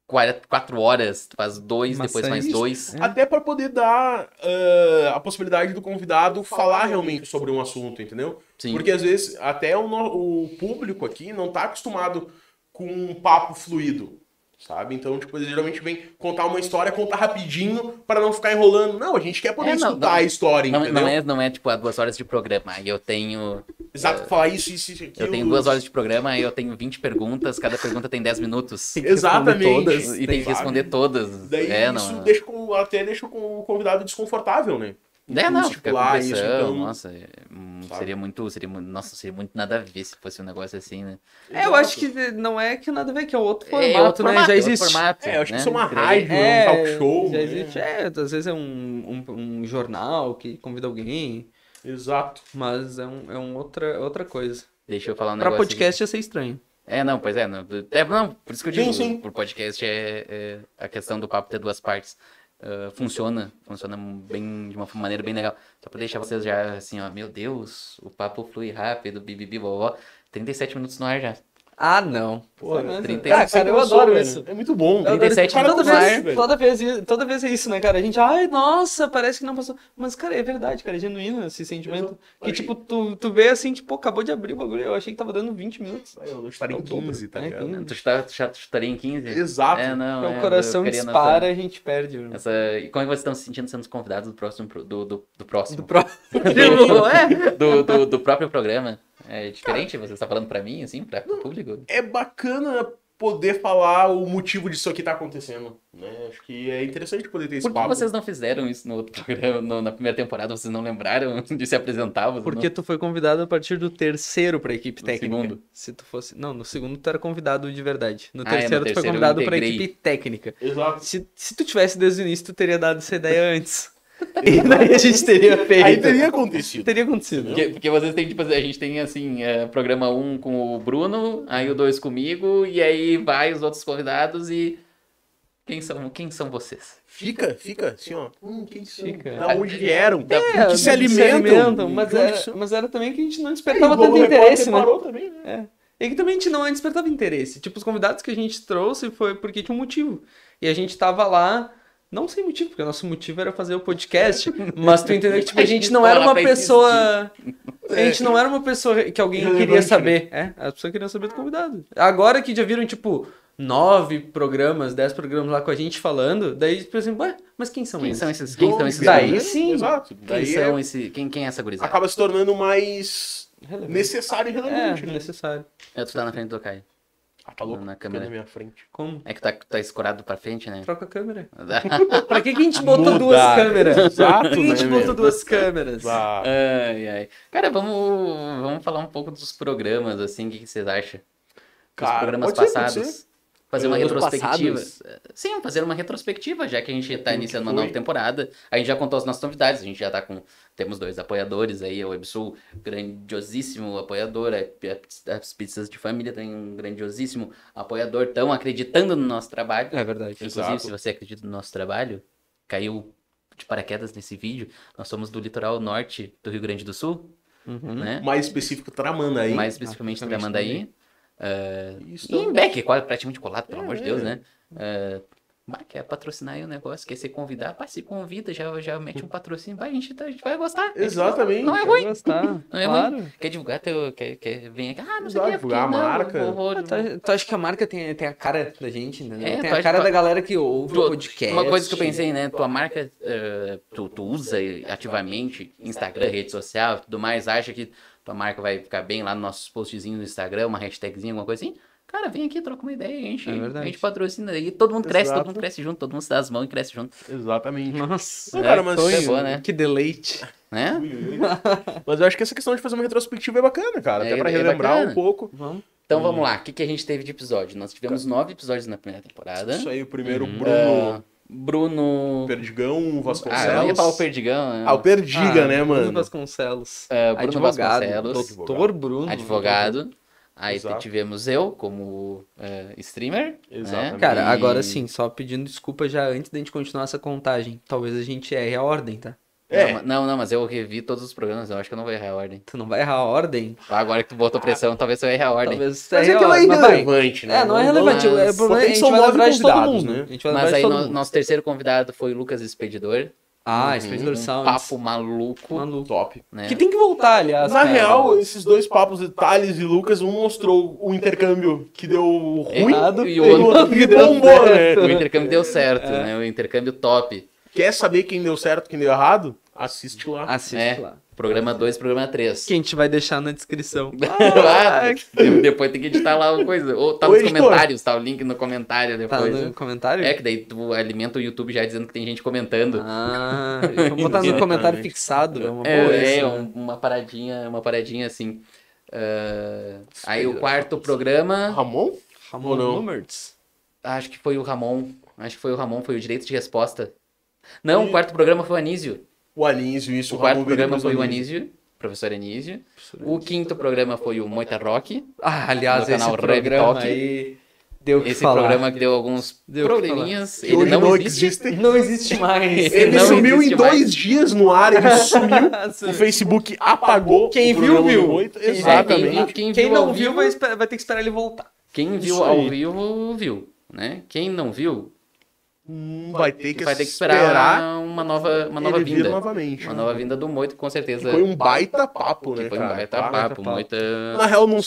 4 horas, tu faz dois, depois mais Maçante. dois. É. Até pra poder dar ah, a possibilidade do convidado falar realmente sobre um assunto, entendeu? Sim. Porque às vezes até o, no- o público aqui não tá acostumado com um papo fluido. Sabe? Então, tipo, eles geralmente vêm contar uma história, contar rapidinho pra não ficar enrolando. Não, a gente quer poder É, não, escutar não- a história, Não, entendeu? não, é, não é tipo há duas horas de programa. Aí eu tenho. Exato, falar isso, isso, isso, aquilo. Eu tenho duas horas de programa, aí eu tenho 20 perguntas, cada pergunta tem 10 minutos. Tem que Exatamente. todas. E tem que sabe? responder todas. Daí é, isso não. deixa com- até deixa com o convidado desconfortável, né? É, não, fica com lá, pressão, isso, então, nossa, é, hum, sabe? seria muito, seria nossa, seria muito nada a ver se fosse um negócio assim, né? É, eu acho que não é que nada a ver, que é outro formato, é outro né? formato, já é outro existe. formato, É, eu acho que né? isso é uma rádio, é um talk show. Já né? existe, é, às vezes é um, um, um jornal que convida alguém, Exato. mas é, um, é um outra, outra coisa. Deixa eu falar um Pra negócio podcast ia ser estranho. É, não, pois é, não, é, não, por isso que eu Sim, digo, sim. por podcast é, é a questão do papo ter duas partes. Ah, funciona, funciona bem, de uma maneira bem legal. Só pra deixar vocês já assim, ó, meu Deus, o papo flui rápido, bibibi, vovó. 37 minutos no ar já. Ah, não. Pô, mesmo? 30 Ah, cara, eu adoro isso. É muito bom. Eu adoro 37 isso. Toda minutos vez, toda, vez, toda vez é isso, né, cara? A gente, ai, nossa, parece que não passou. Mas, cara, é verdade, cara, é genuíno esse sentimento. Que, tipo, tu, tu vê assim, tipo, acabou de abrir o bagulho, eu achei que tava dando 20 minutos. Eu estaria em É o dobro. 15, tá É, ligado? 15. Tu, chutar, tu chut- chutaria em 15? Exato. É, não, Então, é, o coração dispara, a gente perde. Essa, essa- E como é que vocês estão se sentindo sendo os convidados do próximo, do, do, do próximo? Do próximo. <laughs> <laughs> é? do, do, do próprio programa. É diferente? Você está falando pra mim, assim, pra o público? É bacana poder falar o motivo disso aqui tá acontecendo. Né? Acho que é interessante poder ter esse Por que papo. vocês não fizeram isso no outro <laughs> programa, no- na primeira temporada? Vocês não lembraram <laughs> de se apresentar? Porque tu foi convidado a partir do terceiro pra equipe No técnica. segundo? Se tu fosse. Não, no segundo tu era convidado de verdade. No Ah, é, no terceiro tu foi terceiro convidado pra integrei. equipe técnica. Exato. Se, se tu tivesse desde o início, tu teria dado essa ideia antes. <laughs> E daí a gente teria feito. Aí teria acontecido. Teria acontecido. Porque, porque vocês têm, tipo, a gente tem assim, é, programa 1 um com o Bruno, aí o 2 comigo, e aí vai os outros convidados e. Quem são, quem são vocês? Fica, fica, assim, ó. Hum, quem são? Fica. Da onde vieram? Da- É, que se alimentam. mas, De onde era, são? mas era também que a gente não E despertava Globo tanto interesse, né? parou também, né? É. E que também a gente não despertava interesse. Tipo, os convidados que a gente trouxe foi porque tinha um motivo. E a gente tava lá, não sem motivo, porque o nosso motivo era fazer o podcast. <laughs> mas tu entendeu que tipo, a gente <laughs> não era uma pessoa. A gente não era uma pessoa que alguém queria Relevante, saber. É, as pessoas queriam saber do convidado. Agora que já viram, tipo, nove programas, dez programas lá com a gente falando, daí, tipo assim, ué, mas quem são Quem eles? são esses? Quem são esses? Daí sim. Exato. Quem Daí são é- esse? Quem, quem é essa gurizada? acaba se tornando mais Relevante. necessário e É, relevante, né? necessário. Eu tô lá na frente do Caio. Ah, tá louco? Na câmera. na minha frente. Como? É que tá, tá escorado pra frente, né? Troca a câmera. <laughs> Pra que, que a gente botou Muda. duas câmeras? <laughs> Exato, Por que a gente né, botou meu? duas câmeras? Ah, ai, ai. Cara, vamos, vamos falar um pouco dos programas, assim, o que, que vocês acham? Dos Cara, programas pode ser, pode passados. ser. Fazer uma retrospectiva. passados? Sim, fazer uma retrospectiva, já que a gente tá que iniciando uma nova temporada. A gente já contou as nossas novidades, a gente já tá com. Temos dois apoiadores aí, o Websul, grandiosíssimo apoiador, as pizzas de família tem um grandiosíssimo apoiador, estão acreditando no nosso trabalho. É verdade. Inclusive, Exato. se você acredita no nosso trabalho, caiu de paraquedas nesse vídeo. Nós somos do litoral norte do Rio Grande do Sul, Uhum. né? Mais específico, Tramandaí. Mais especificamente Ah, Tramandaí. Uh, Isso e em. Beck, quase praticamente colado, pelo amor de É. Deus, né? Uh, bah, quer patrocinar aí o negócio, quer se convidar, pá, se convida, já, já mete um patrocínio, vai, a gente, tá- a gente vai gostar. <laughs> Exatamente. Não é ruim. gostar, <laughs> Não é claro. ruim. Quer divulgar teu. Quer, quer vem aqui. Ah, não sei Exato, o que. divulgar a não, marca. vou- vou- Ah, Tu, tu acha que a marca tem, tem a cara da gente, né? É, tem a cara que- da galera que ouve o Tu- podcast. Uma coisa que eu pensei, né? Tua marca, eh, tu, tu usa ativamente Instagram, rede social, tudo mais, acha que tua marca vai ficar bem lá nos nossos postzinhos no Instagram, uma hashtagzinha, alguma coisa assim? Cara, vem aqui, troca uma ideia, a gente, É verdade. a gente patrocina aí, todo mundo cresce, todo Exato. mundo cresce junto, todo mundo se dá as mãos e cresce junto, Exatamente. Nossa, Não, cara, mas- É boa, né? que deleite. né? Mas eu acho que essa questão de fazer uma retrospectiva é bacana, cara. É- Até pra é relembrar bacana. um pouco. Vamos. Então vamos lá, o que, que a gente teve de episódio? Nós tivemos nove episódios na primeira temporada. Isso aí, o primeiro Ah, Bruno Bruno... Perdigão, Ah, eu ia Vasconcelos. falar o Perdigão, né? Ah, o Perdiga, Ah, né, Bruno mano? Vasconcelos. Ah, Bruno advogado. Vasconcelos. Doutor Bruno. advogado. Aí Exato. tivemos eu como eh, streamer. Exatamente. Né? Cara, E- agora sim, só pedindo desculpa já antes da gente continuar essa contagem. Talvez a gente erre a ordem, tá? É. Não, Não, não, mas eu revi todos os programas, eu acho que eu não vou errar a ordem. Tu não vai errar a ordem? Ah, Agora que tu botou pressão, talvez eu erre a ordem. Talvez Mas é que não é ordem. mas vai. irrelevante, né? É, não é relevante. mas- É, o problema é que a gente são vai nove lembrar de todo mundo. né? A gente vai Mas aí de no- nosso terceiro convidado foi o Lucas Expedidor. Ah, Expedidor Um Sounds. papo maluco. Maluco. Top. Né? Que tem que voltar, aliás. Na cara. real, esses dois papos de Thales e Lucas, um mostrou o intercâmbio que deu ruim Errado, e e o outro <laughs> que bombou, né? O intercâmbio deu certo, É. né? O intercâmbio top. Quer saber quem deu certo quem deu errado? Assiste lá. Assiste É. lá. Programa 2, programa 3. Que a gente vai deixar na descrição. <laughs> Ah, de- depois tem que editar lá uma coisa. Ou tá Ô, nos editor. comentários, tá o link no comentário Tá depois. no comentário? É, que daí tu alimenta o YouTube já dizendo que tem gente comentando. Ah, vamos botar no comentário fixado. É uma É, boa é, um- né? uma paradinha, uma paradinha assim. Ah, aí o quarto programa, Ramon? Ramon? Lumertz. acho que foi o Ramon. Acho que foi o Ramon, foi o direito de resposta. Não, E- o quarto programa foi o Anísio. O Anísio, isso. O quarto Ramon veio programa foi o Anísio, professor Anísio. O Anísio. quinto programa foi o Moita Rock. Ah, aliás, No esse canal Red programa Talk. aí deu o que Esse falar. programa que deu alguns Deu o probleminhas. Que Ele não, não existe. existem. <laughs> Não existe mais. Ele não sumiu em existe dois mais. dias no ar, ele <laughs> sumiu. o Facebook apagou. Quem o viu, viu. Exatamente. Quem, quem Quem viu não viu vivo, vai, vai ter que esperar ele voltar. Quem viu Isso ao aí. vivo, viu. Né? Quem não viu, vai ter que, vai ter que esperar, uma nova, uma nova vinda. novamente. Uma nova vinda do Moito, com certeza. Foi um baita papo, que né, foi um baita Tá? papo. papo. Moita... Na real, não,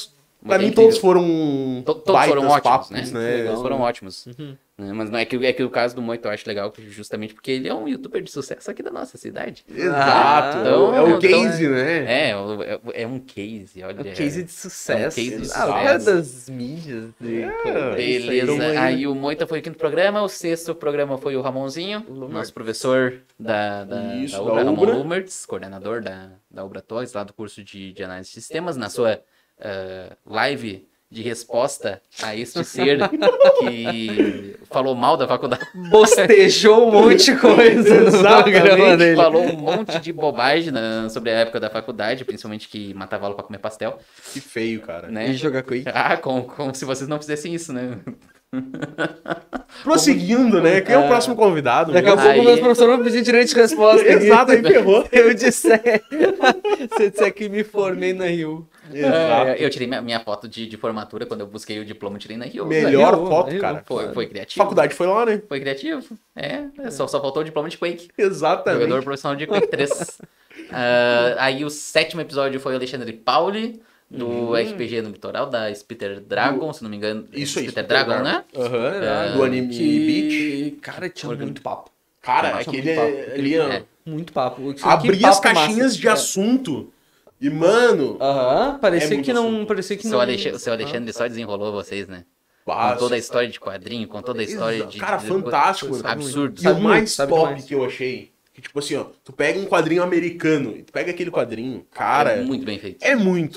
Pra é mim, incrível. todos foram. To- todos baitas foram ótimos, papos, né? né? Todos foram ótimos. Uhum. Né, Mas não é que, é que o caso do Moito eu acho legal, justamente porque ele é um youtuber de sucesso aqui da nossa cidade. Exato. Ah, é o então case, né? É, o- é, é um case, olha. Um case de sucesso. É um case de Ah, sucesso. das mídias. De... É, Beleza. Tamo aí. Aí o Moita foi o quinto programa, o sexto programa foi o Ramonzinho, Lumertz. nosso professor da, da, Isso, da da Ubra, Ramon Ubra. Lumertz, coordenador da, da Ubra Toys, lá do curso de, de análise de sistemas, na sua ah, live de resposta a este ser que falou mal da faculdade. <laughs> Bostejou um monte de coisa no programa Exatamente, dele. Falou um monte de bobagem na- sobre a época da faculdade, principalmente que matava aula pra comer pastel, Que feio, cara. né? E jogar Quake. Ah, como, como se vocês não fizessem isso, né? <laughs> Prosseguindo, né? Quem é o É. próximo convidado? Daqui a pouco o meu professor vai pedir direito de resposta. <laughs> Exato, aí ferrou. <laughs> Eu disser. Se eu disser que me formei na Rio. Exato. É, eu tirei minha, minha foto de, de formatura quando eu busquei o diploma, tirei na Rio. Melhor Rio, foto, Rio. cara. Foi, foi criativo. Faculdade foi lá, né? Foi criativo. É, é, Só, só faltou o diploma de Quake. Exatamente. Jogador profissional de Quake 3. Ah, aí o sétimo episódio foi o Alexandre Pauli, do Uhum. RPG no Litoral, da Spitter Dragon, se não me engano. Isso aí. Spitter Dragon, né? Aham. É, do anime Beat. Que, cara, tinha Organ- muito papo. Cara, Nossa, aquele muito papo. é- ali. É. Muito papo. Abria as caixinhas massa. de É. assunto. E, mano. Aham, parecia É que não. Parecia que O não. seu Alexandre, o seu Alexandre só desenrolou vocês, né? Com passa. toda a história de quadrinho, com toda a história Exato. de. Cara, de- fantástico, mano. Absurdo. E Sabe o mais top demais. que eu achei, que tipo assim, ó, tu pega um quadrinho americano, e tu pega aquele quadrinho, cara, É é muito, muito bem feito.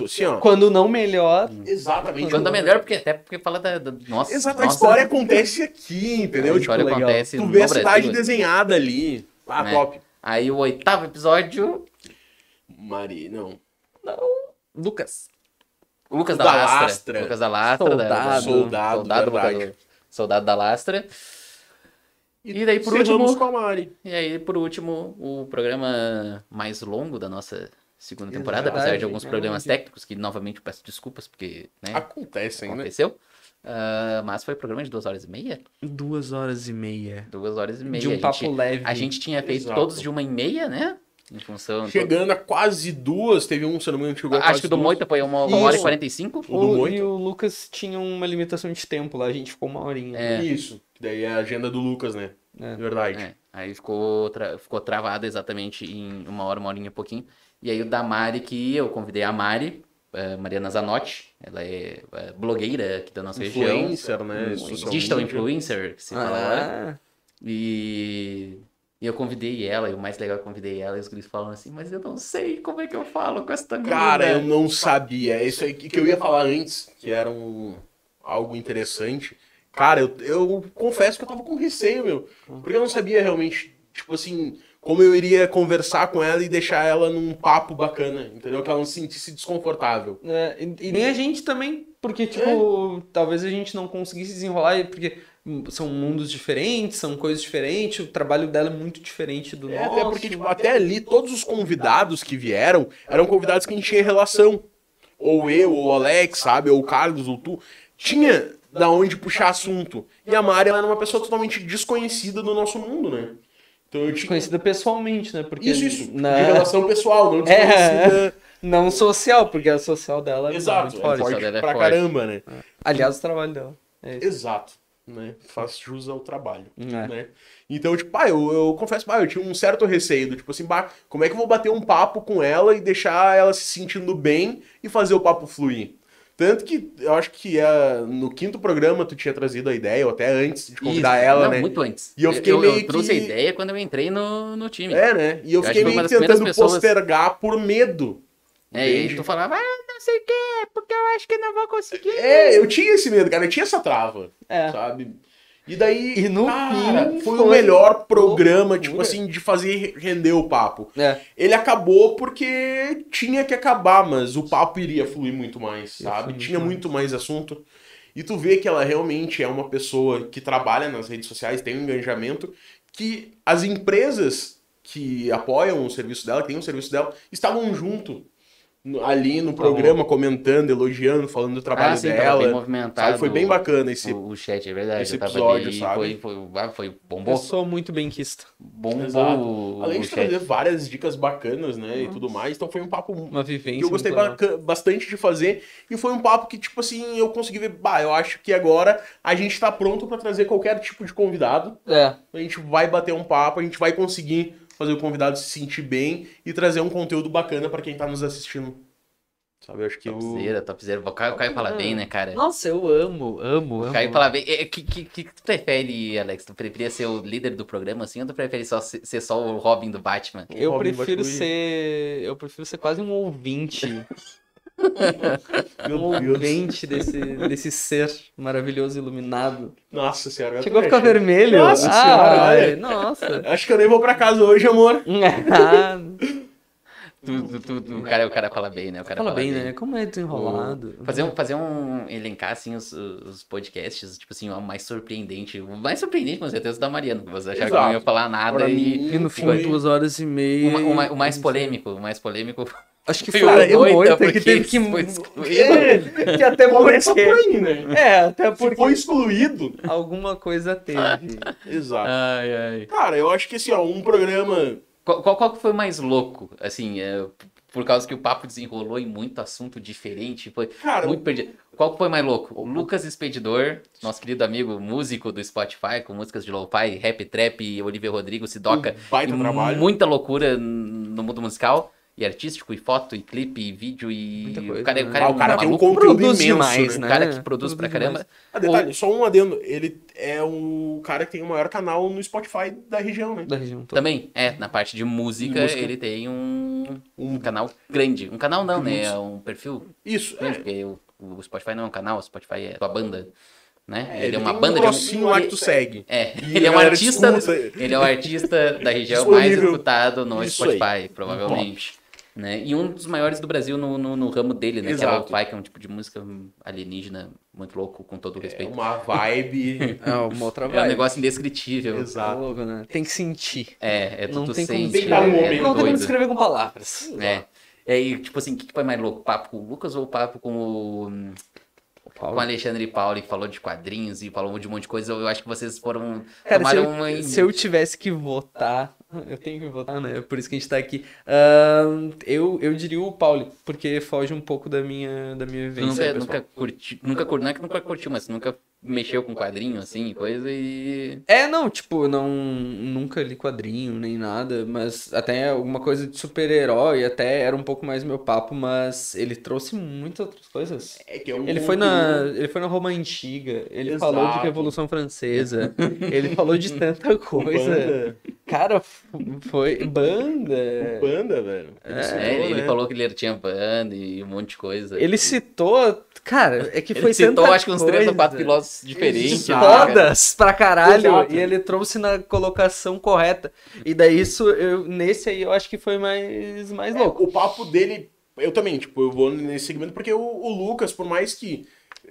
assim, ó. Quando não melhor. Exatamente. Quando é melhor, porque até porque fala da. da nossa, Exato, a história acontece aqui, entendeu? A história tipo, legal. acontece Tu no vê a Brasil. cidade desenhada ali. Ah, É. top. Aí o oitavo episódio, Mari, não. Lucas. o Lucas O da, da Lastra. Lastra. Lucas da Lastra. da- da- Soldado. Soldado, lutador. Soldado da Lastra. E daí, por último, com a Mari. e aí, por último, o programa mais longo da nossa segunda temporada, Verdade, apesar de alguns verdade. problemas técnicos, que novamente eu peço desculpas, porque, né, Acontece ainda. aconteceu. Ah, mas foi programa de duas horas e meia? Duas horas e meia. Duas horas e meia. De um a, papo gente, leve. a gente tinha feito Exato. todos de uma e meia, né? Em função. Chegando a quase duas, teve um, se não me engano, que chegou a Acho quase que o do. Moita foi uma, uma hora e Isso. 45. O do O, Moita? e o Lucas tinha uma limitação de tempo lá, a gente ficou uma horinha. É. Isso. Que daí é a agenda do Lucas, né? É. Verdade. É, aí ficou, tra- ficou travado exatamente em uma hora, uma horinha e pouquinho. E aí o da Mari, que eu convidei a Mari, eh, Mariana Zanotti, ela é, eh, blogueira aqui da nossa região. Influencer, né? um Digital influencer, que se fala agora. Ah, E, e eu convidei ela, e o mais legal é que eu convidei ela, e os guris falam assim, mas eu não sei como é que eu falo com essa menina. Cara, eu não sabia. É isso aí que que eu ia falar antes, que era um, algo interessante. Cara, eu, eu confesso que eu tava com receio, meu. Porque eu não sabia realmente, tipo assim, como eu iria conversar com ela e deixar ela num papo bacana, entendeu? Que ela não se sentisse desconfortável. é, e, e nem a gente também, porque, tipo, talvez a gente não conseguisse desenrolar, porque são mundos diferentes, são coisas diferentes, o trabalho dela é muito diferente do É, nosso. até porque, tipo, até ali, todos os convidados que vieram eram convidados que a gente tinha relação. Ou eu, ou o Alex, sabe? Ou o Carlos, ou tu. Tinha da onde puxar assunto. E a Mari, ela era uma pessoa totalmente desconhecida do nosso mundo, né? Então eu tinha. Conhecida pessoalmente, né? Porque Isso, isso. na- De relação pessoal, não É. desconhecida. <laughs> Não social, porque a social dela é Exato. muito É forte. forte dela é pra forte. caramba, né? Aliás, o trabalho dela. É isso. Exato. Né? Faz jus ao trabalho. É. né? Então, tipo, pá, eu, eu confesso, pá, eu tinha um certo receio do tipo assim, pá, como é que eu vou bater um papo com ela e deixar ela se sentindo bem e fazer o papo fluir? Tanto que eu acho que é, no quinto programa tu tinha trazido a ideia, ou até antes de convidar Isso, ela, não, né? muito antes. E eu fiquei eu, meio trouxe a que- ideia quando eu entrei no, no time. É, né? E eu Eu fiquei meio que tentando pessoas- postergar por medo. É, e aí Entende? tu falava, ah, não sei o quê, porque eu acho que não vou conseguir. É, eu tinha esse medo, cara, eu tinha essa trava, É. sabe? E daí, E no cara, fim foi, foi o melhor programa, loucura. tipo assim, de fazer render o papo. É. Ele acabou porque tinha que acabar, mas o papo iria fluir muito mais, sabe? Tinha muito mais assunto. E tu vê que ela realmente é uma pessoa que trabalha nas redes sociais, tem um engajamento, que as empresas que apoiam o serviço dela, que tem o serviço dela, estavam junto ali no programa, comentando, elogiando, falando do trabalho ah, sim, bem dela. movimentado. sabe? Foi bem bacana esse. O, o chat, é verdade. esse eu tava episódio, ali, sabe? Foi, foi, ah, foi Eu bombou. sou muito benquista. Bombou Exato. Além o de chat. trazer várias dicas bacanas, né? E tudo mais. Então foi um papo Uma vivência. que eu gostei muito legal. baca- bastante de fazer. E foi um papo que, tipo assim, eu consegui ver. Bah, eu acho que agora a gente tá pronto pra trazer qualquer tipo de convidado. É. A gente vai bater um papo, a gente vai conseguir fazer o convidado se sentir bem e trazer um conteúdo bacana pra quem tá nos assistindo. Sabe, eu acho que o. Topzera, topzera. O Caio, o Caio fala bem, né, cara? Nossa, eu amo, amo, O amo. Caio fala bem. O que, que, que tu prefere, Alex? Tu preferia ser o líder do programa assim ou tu prefere só ser, ser só o Robin do Batman? Eu Robin prefiro Batman. ser. Eu prefiro ser quase um ouvinte. <laughs> <laughs> Meu Deus. desse, desse ser maravilhoso iluminado. Nossa senhora. Chegou a ficar vermelho? Nossa Ah, senhora, ai, olha. Nossa. Acho que eu nem vou pra casa hoje, amor. <laughs> Ah, Tu, tu, tu- tu- o, cara, o cara fala bem, né? O cara Fala bem, né? Como é desenrolado. Fazer um, fazer um. Elencar, assim, os, os podcasts, tipo assim, o mais surpreendente. O mais surpreendente, com certeza, da Mariana. que Você achava que não ia falar nada Pra e. mim, E no fim, foi- duas horas e meia. O, o o mais polêmico, o mais polêmico Acho que foi foi o porque que teve que. foi excluído. que até Começa por aí, né? É, até Se porque foi excluído. alguma coisa teve. <laughs> Exato. Ai, ai. Cara, eu acho que assim, ó, um programa. Qual, qual, qual que foi mais louco? Assim, é, por causa que o papo desenrolou em muito assunto diferente, foi Cara, muito perdido. Qual que foi mais louco? O Lucas Expedidor, nosso querido amigo músico do Spotify, com músicas de lo-fi, rap, trap, e Olivia Rodrigo, Sidoca. um baita trabalho. Muita loucura no mundo musical. E artístico, e foto, e clipe, e vídeo, e. Coisa, o cara, né? o cara, Ah, o cara é tem um maluco. conteúdo Produz imenso, demais, né? né? O cara que produz Produz pra caramba. Ah, detalhe, só um adendo. Ele é o cara que tem o maior canal no Spotify da região, né? Da região toda. Também, é, na parte de música, Música. ele tem um, um Um- canal grande. Um canal não, né? É um perfil Isso. grande, É. porque o, o Spotify não é um canal, o Spotify é tua banda, né? É, ele é uma tem banda um de grossinho lá que tu segue. É, E ele é a um artista, escuta. ele é o artista da região mais escutado no Isso aí. Spotify, provavelmente. Né? E um dos maiores do Brasil no, no, no ramo dele, né? Exato. Que é o lo-fi, que é um tipo de música alienígena muito louco, com todo o É respeito. uma vibe. <laughs> É uma outra É um vibe. negócio indescritível. Exato. louco, né? Tem que sentir. É, é tu, Não tem como sente, dar um é. Não tem como descrever com palavras. É. E aí, tipo assim, o que, que foi mais louco? Papo com o Lucas ou papo com o. Com o Alexandre Pauli, que falou de quadrinhos e falou de um monte de coisa. Eu acho que vocês foram. Cara, se eu, uma. se eu tivesse que votar, <laughs> eu tenho que votar, né? Por isso que a gente tá aqui. Ahn, eu, eu diria o Pauli, porque foge um pouco da minha, da minha Tu vivência. nunca, pessoal. nunca curti, nunca curti, não é que nunca curtiu, mas nunca mexeu com quadrinho, assim, coisa, e. É, não, tipo, não nunca li quadrinho nem nada, mas até alguma coisa de super-herói, até era um pouco mais meu papo, mas ele trouxe muitas outras coisas. É que é um Ele foi na, ele foi na Roma Antiga, ele Exato. falou de Revolução Francesa, <laughs> ele falou de tanta coisa. Banda, Cara, foi banda. banda, velho. É, citou, É, ele né? falou que ele tinha banda e um monte de coisa. Ele citou, cara, é que Ele foi citou, tanta acho que uns três ou quatro filósofos diferentes. Cara. Fodas pra caralho, Exato. e ele trouxe na colocação correta. E daí isso, eu, nesse aí eu acho que foi mais, mais É, louco. o papo dele, eu também, tipo, eu vou nesse segmento porque o, o Lucas, por mais que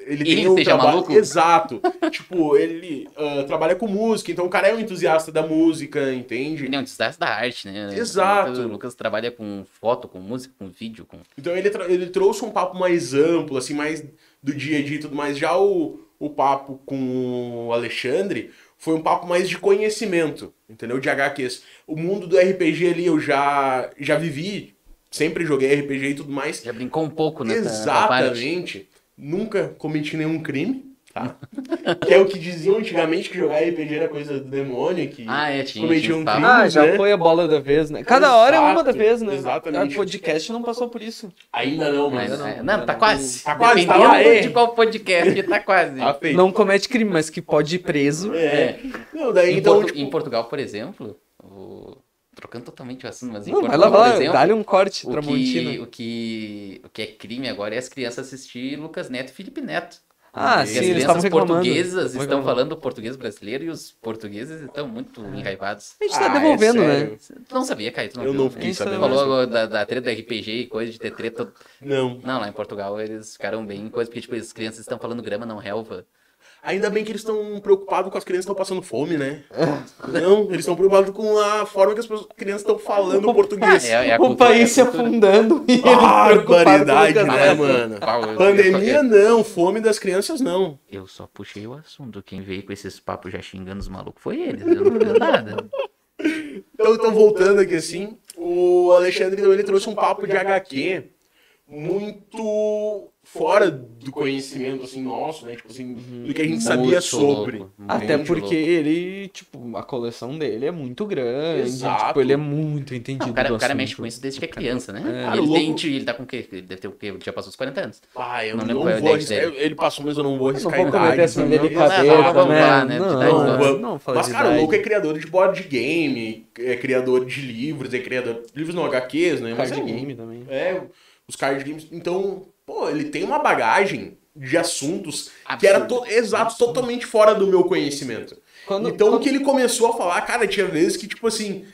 ele, Ele tenha um trabalho... maluco? Exato. <laughs> tipo, ele ah, trabalha com música, então o cara é um entusiasta da música, entende? Ele é um entusiasta da arte, né? Exato. O Lucas, o Lucas trabalha com foto, com música, com vídeo, com. Então ele, tra- ele trouxe um papo mais amplo, assim, mais do dia a dia e tudo mais. Já o, o papo com o Alexandre foi um papo mais de conhecimento, entendeu? De HQs. O mundo do RPG ali eu já, já vivi, sempre joguei RPG e tudo mais. Já brincou um pouco parte. Exatamente. Nunca cometi nenhum crime, tá? <laughs> que é o que diziam antigamente que jogar RPG era coisa do demônio, que Ah, é, tinha. Cometi tinha um crime. Ah, já né? foi a bola da vez, né? Cada hora é uma Exato, da vez, né? exatamente. O podcast não passou por isso. ainda não, mas... Ainda não, não, tá quase. Tá quase, tá lá, é. de qual podcast, tá quase. <laughs> Tá. Não comete crime, mas que pode ir preso. É. Não, daí Em, então, Portu- tipo, em Portugal, por exemplo, o- trocando totalmente o assunto, mas em Não, lá, vai exemplo, dá-lhe um corte, o que, o, que, o que é crime agora é as crianças assistir Lucas Neto e Felipe Neto. Ah, E sim, as eles estavam crianças portuguesas estão reclamando. falando português brasileiro e os portugueses estão muito enraivados. A gente tá Ah, é devolvendo, né? sério? Tu não sabia, Caio? Tu não Eu viu, não né? fiquei Isso sabendo. é- Falou da, da treta do RPG e coisa de ter treta. Não. Não, lá em Portugal eles ficaram bem coisa, porque tipo, as crianças estão falando grama, não relva. Ainda bem que eles estão preocupados com as crianças que estão passando fome, né? Não, eles estão preocupados com a forma que as crianças estão falando <laughs> português. É, é o país se é cultura- afundando e ele preocupado Barbaridade, o né, mano? Pandemia não, fome das crianças não. Eu só puxei o assunto. Quem veio com esses papos já xingando os malucos foi eles. Eu não fiz nada. Então, então, voltando aqui assim, o Alexandre ele trouxe um papo de HQ muito fora do conhecimento assim nosso, né? Tipo assim, do que a gente sabia Muito sobre. louco, Até porque louco. ele, tipo, a coleção dele é muito grande. Exato. Tipo, ele é muito entendido. Não, o cara, do o cara mexe com isso desde que é criança, né? É. Cara, ele, louco. tem, ele tá com o quê? Ele deve ter o quê? Já passou dos 40 anos. Ah, eu Não não, lembro é vou arriscar. dele. Ele passou, mas eu não vou Não arriscar vou a cometer idade. essa não. delicadeza, Não, né? lá, né? Não, não, não fala Mas, cara, o louco é criador de board game, é criador de livros, é criador. Livros não, HQs, né? Mas Card é um- game também. É, os card games. Então, pô, ele tem uma bagagem de assuntos que Absurdo. era to- exato, totalmente fora do meu conhecimento. Quando, então, o quando- que ele começou a falar, cara, tinha vezes que, tipo assim,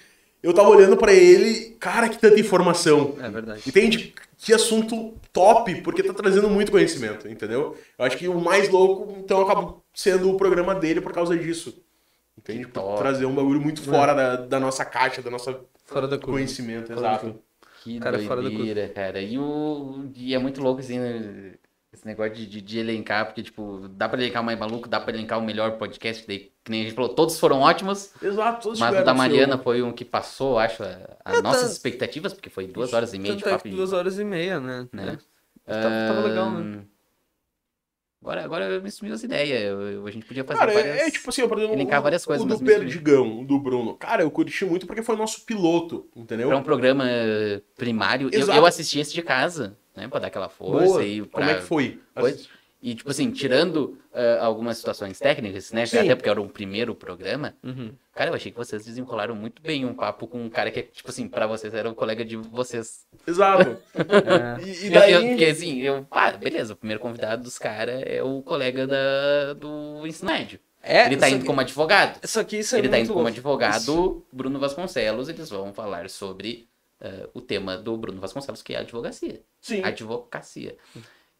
eu tava olhando pra ele, cara, que tanta informação. É verdade. Entende? Que assunto top, porque tá trazendo muito conhecimento, entendeu? Eu acho que o mais louco, então, acaba sendo o programa dele por causa disso. Entende? Por trazer um bagulho muito fora da, da nossa caixa, da nossa Fora curva. conhecimento, Fora exato. Que Cara, doideira, cara. E, o... e é muito louco, assim, né, esse negócio de, de, de elencar, porque, tipo, dá pra elencar o mais maluco, dá pra elencar o melhor podcast, que, daí, que nem a gente falou, todos foram ótimos, Exato, todos mas o da Mariana foi um que passou, acho, a, a É, nossas tá- expectativas, porque foi duas horas e meia de é papo. duas horas e meia, né? né? Tava, tava legal, né? Agora, agora me sumiu as ideias. Eu- a gente podia fazer Cara, é- várias... é tipo assim, por exemplo, elencar várias coisas, o do. Perdigão, do Bruno. Cara, eu curti muito porque foi nosso piloto, entendeu? Pra um programa eh, primário. Eu, eu assisti esse de casa, né? Pra dar aquela força Boa. e pra... Como é que foi? Coisa. E, tipo assim, tirando ah, algumas situações técnicas, né? Sim. Até porque era um primeiro programa. Uhum. Cara, eu achei que vocês desenrolaram muito bem um papo com um cara que, tipo assim, pra vocês era o colega de vocês. Exato. <laughs> É. E, e daí... eu- porque assim, eu, ah, beleza, o primeiro convidado dos caras é o colega da, do ensino médio. É, Ele tá indo que- como advogado. Só que isso é Ele tá indo como louco. advogado Bruno Vasconcelos, eles vão falar sobre ah, o tema do Bruno Vasconcelos, que é a advocacia. Sim. Advocacia.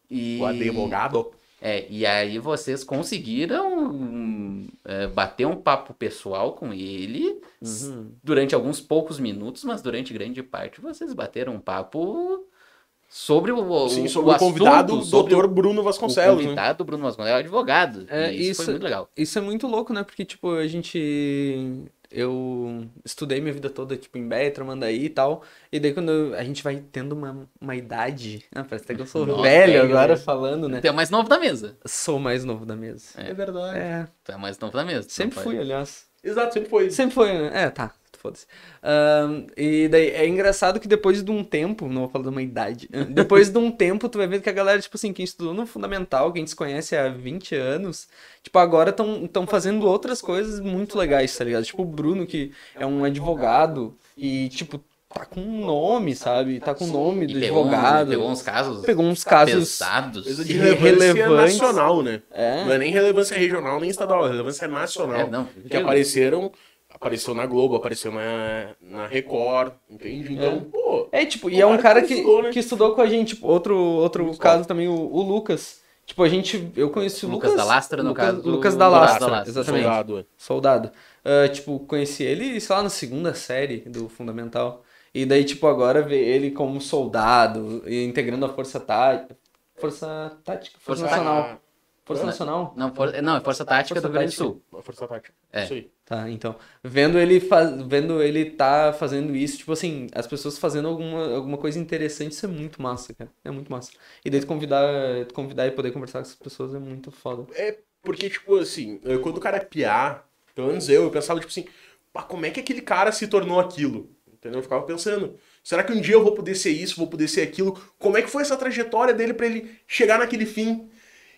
E... O advogado. É, e aí vocês conseguiram é, bater um papo pessoal com ele Uhum. durante alguns poucos minutos, mas durante grande parte vocês bateram um papo sobre o, o, Sim, o sobre o, convidado, assunto, sobre Dr. Bruno o Vasconcelos. né? convidado Bruno Vasconcelos, é o advogado. É, e isso, isso- foi muito legal. Isso é muito louco, né? Porque, tipo, a gente. Eu estudei minha vida toda, tipo, em Beia, Tramandaí e tal. E daí, quando a gente vai tendo uma, uma idade. Ah, parece até que eu sou <laughs> Nossa, velho agora né? falando, né? Tu é o mais novo da mesa. Sou o mais novo da mesa. É. verdade. É, Tu é o mais novo da mesa. sempre fui, aliás. Exato, sempre foi. Sempre foi, né? É, tá. Foda-se. E daí é engraçado que depois de um tempo, não vou falar de uma idade, <laughs> depois de um tempo tu vai vendo que a galera, tipo assim, quem estudou no fundamental, quem se conhece há 20 anos, tipo, agora estão fazendo outras coisas muito legais, tá ligado? Tipo o Bruno, que é um advogado e, tipo, tá com um nome, sabe? Tá com o nome do pegou, advogado. pegou uns casos Pegou uns casos. pesados. De relevância nacional, né? É. Não é nem relevância regional, nem estadual, é relevância nacional. É, não, que apareceram, apareceu na Globo, apareceu na, na Record, entende? Então, pô, É, tipo, e é um cara que que, estudou, né? que estudou com a gente. Tipo, outro, outro caso também, o, o Lucas. Tipo, a gente. Eu conheci o Lucas Lucas. da Lastra, no Lucas, caso do- Lucas da Lastra, da Lastra, exatamente. soldado, é. Soldado. Ah, tipo, conheci ele, sei lá, na segunda série do Fundamental. E daí, tipo, agora ver ele como soldado, integrando a Força Tática. Força Tática? Força, Força Nacional. Força? Nacional? Não, for- não, é Força Tática Força do Rio Grande do. Sul. A Força Tática. É. Isso aí. Tá, então. Vendo ele, faz... Vendo ele tá fazendo isso, tipo assim, as pessoas fazendo alguma, alguma coisa interessante, isso é muito massa, cara. É muito massa. E daí tu convidar, tu convidar e poder conversar com essas pessoas é muito foda. É porque, tipo assim, quando o cara é piá, pelo menos eu, eu pensava, tipo assim, pá, como é que aquele cara se tornou aquilo? Entendeu? Eu ficava pensando, será que um dia eu vou poder ser isso, vou poder ser aquilo? Como é que foi essa trajetória dele pra ele chegar naquele fim?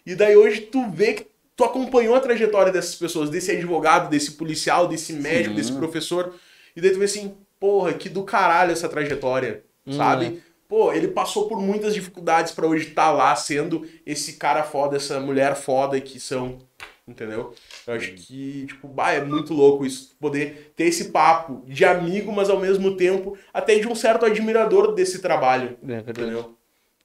E daí hoje tu vê que tu acompanhou a trajetória dessas pessoas, desse advogado, desse policial, desse médico, Sim. desse professor, e daí tu vê assim, porra, que do caralho essa trajetória, Hum, sabe? Pô, ele passou por muitas dificuldades pra hoje estar lá sendo esse cara foda, essa mulher foda que são, entendeu? Eu acho que, tipo, bah, é muito louco isso, poder ter esse papo de amigo, mas ao mesmo tempo até de um certo admirador desse trabalho, É entendeu?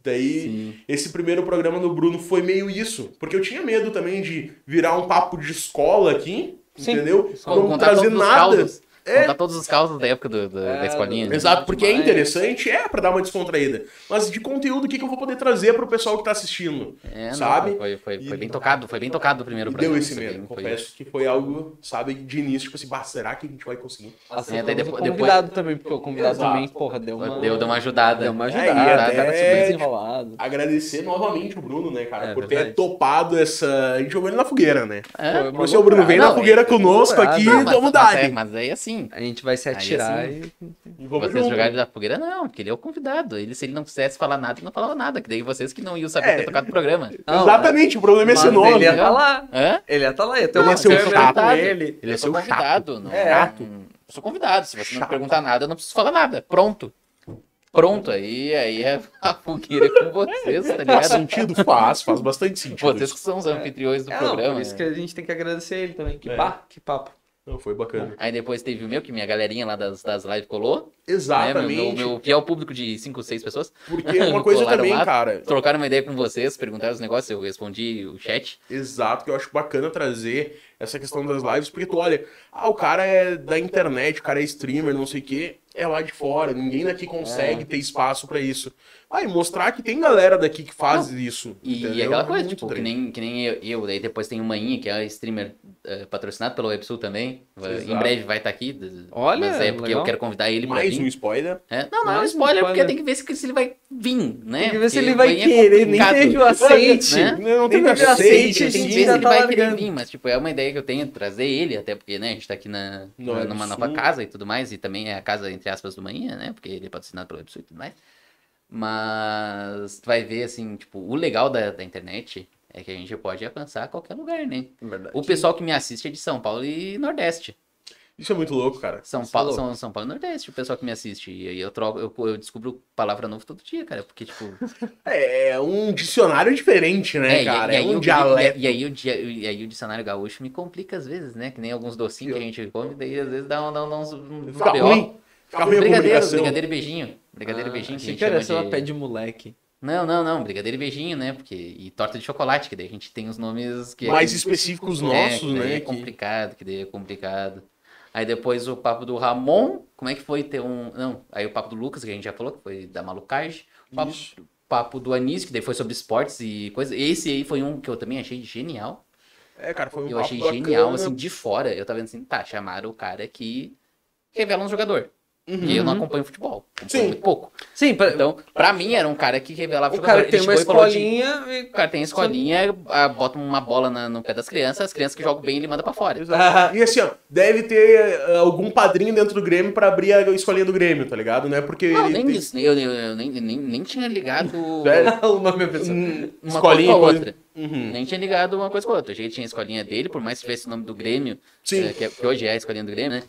Daí, Sim. esse primeiro programa do Bruno foi meio isso. Porque eu tinha medo também de virar um papo de escola aqui, Sim. entendeu? Não trazer nada. É. Contar todos os causos da época do, do- da É, escolinha. né? Exato, porque é interessante, é pra dar uma descontraída. Mas de conteúdo, o que, que eu vou poder trazer pro pessoal que tá assistindo? É, não, sabe? Foi, foi, foi E- bem tocado, foi bem tocado o primeiro deu esse Foi medo. bem- foi- Confesso que foi algo, sabe, de início, tipo assim, bah, será que a gente vai conseguir? Assim, É, daí depois, depois- o convidado também, porque o convidado Exato. também, porra, deu uma... Deu, deu uma ajudada. Deu uma É, ajudada, o até- cara super desenrolado. Agradecer novamente o Bruno, né, cara, É, por ter topado essa. A gente jogou ele na fogueira, né? É, Foi assim, ô Bruno, vem Não, na fogueira conosco aqui não, e vamos mas, dar. é, mas aí assim, A gente vai se Aí, atirar assim, e... E vamos vocês jogarem da fogueira, não, porque ele é o convidado. Ele, se ele não quisesse falar nada, ele não falava nada. Que daí vocês que não iam saber É. ter tocado o programa. Não, Exatamente, o problema é esse nome. ele ia né? tá lá. Hã? Ele ia estar lá, ia ter Ele uma ia ser o câmera chato. ele. Ele ia ser sou o chato. convidado. Não, É. Chato. Eu sou convidado. Se você não Chato. perguntar nada, eu não preciso falar nada. Pronto. Pronto. Aí, aí é <laughs> a fogueira com vocês, tá Faz ligado? sentido? Faz, faz bastante sentido. Vocês que são os anfitriões do É, não, programa. por isso né? que a gente tem que agradecer ele também. Que É. pá, que papo. Não, foi bacana. Aí depois teve o meu, que minha galerinha lá das, das lives colou. Né? Exatamente. Meu, meu, meu fiel público de 5, 6 pessoas. Porque uma <laughs> coisa também, lá. cara, Trocaram uma ideia com vocês, perguntaram os negócios, eu respondi o chat. Exato, que eu acho bacana trazer essa questão das lives, porque tu olha, ah, o cara é da internet, o cara é streamer, não sei o quê, é lá de fora, ninguém daqui É. consegue ter espaço pra isso. Aí mostrar que tem galera daqui que faz isso. E entendeu? aquela É coisa, muito tipo, que nem, que nem eu, eu, daí depois tem o Maninha, que é streamer eh, patrocinado pelo WebSul também. Vai- Em Exato. breve vai estar aqui. d- Olha, Mas é porque legal. eu quero convidar ele pra Mais vir. um spoiler. É, não, não é um spoiler, porque tem que ver se, se ele vai vir, né? Tem que ver se Porque ele vai é querer, nem complicado, teve o aceite. né? Não, não Nem teve teve aceite, aceite, Tem que ver se ele tá vai querer vir, mas tipo, é uma ideia que eu tenho, trazer ele, até porque, né, a gente tá aqui na, No numa Websul. nova casa e tudo mais, e também é a casa, entre aspas, do Maninha, né, porque ele é patrocinado pelo WebSul e tudo mais. Mas tu vai ver, assim, tipo, o legal da, da internet é que a gente pode alcançar qualquer lugar, né? Verdade. O pessoal que me assiste é de São Paulo e Nordeste. Isso é muito louco, cara. São Isso é Paulo, louco. São, São Paulo e Nordeste, o pessoal que me assiste. E aí eu troco, eu, eu descubro palavra nova todo dia, cara. Porque, tipo. <laughs> É um dicionário diferente, né, É, e- cara? e, É, aí um o- dialeto. E, e aí o, e aí o dicionário gaúcho me complica às vezes, né? Que nem alguns docinhos que a gente come, daí às vezes dá, um- dá uns. uns Fica BO. ruim. Fica ruim Brigadeiro, brigadeiro e beijinho. Brigadeiro e beijinho que a gente que era chama só de... pé de moleque. Não, não, não. Brigadeiro e beijinho, né? Porque... E torta de chocolate, que daí a gente tem os nomes que... Mais específicos É, nossos, que daí né? É que- complicado, que daí é complicado. Aí depois o papo do Ramon, como é que foi ter um. Não, aí o papo do Lucas, que a gente já falou, que foi da Malucage. O papo, Isso. papo do Anísio, que daí foi sobre esportes e coisa. Esse aí foi um que eu também achei genial. É, cara, foi um Eu papo achei bacana. genial, assim, de fora. Eu tava vendo assim, tá, chamaram o cara que revela um jogador. E eu não acompanho futebol. Sim. Muito pouco. Sim, pra- Então, pra mim, era um cara que revelava o cara tem uma escolinha e... O cara tem a escolinha, ah, bota uma bola na- no pé das crianças, as crianças que jogam bem ele manda pra fora. Exato. E assim, ó, deve ter eh, algum padrinho dentro do Grêmio pra abrir a escolinha do Grêmio, tá ligado? Não é porque. Não, ele nem tem- isso. Eu, eu- eu nem, nem, nem tinha ligado <laughs> o <laughs> nome pessoa. Hum, uma escolinha coisa com a coisa- outra. Uhum. Nem tinha ligado uma coisa com a outra. Eu cheguei, tinha a escolinha dele, por mais que tivesse o nome do Grêmio, Sim. eh, que, é- que hoje é a escolinha do Grêmio, né?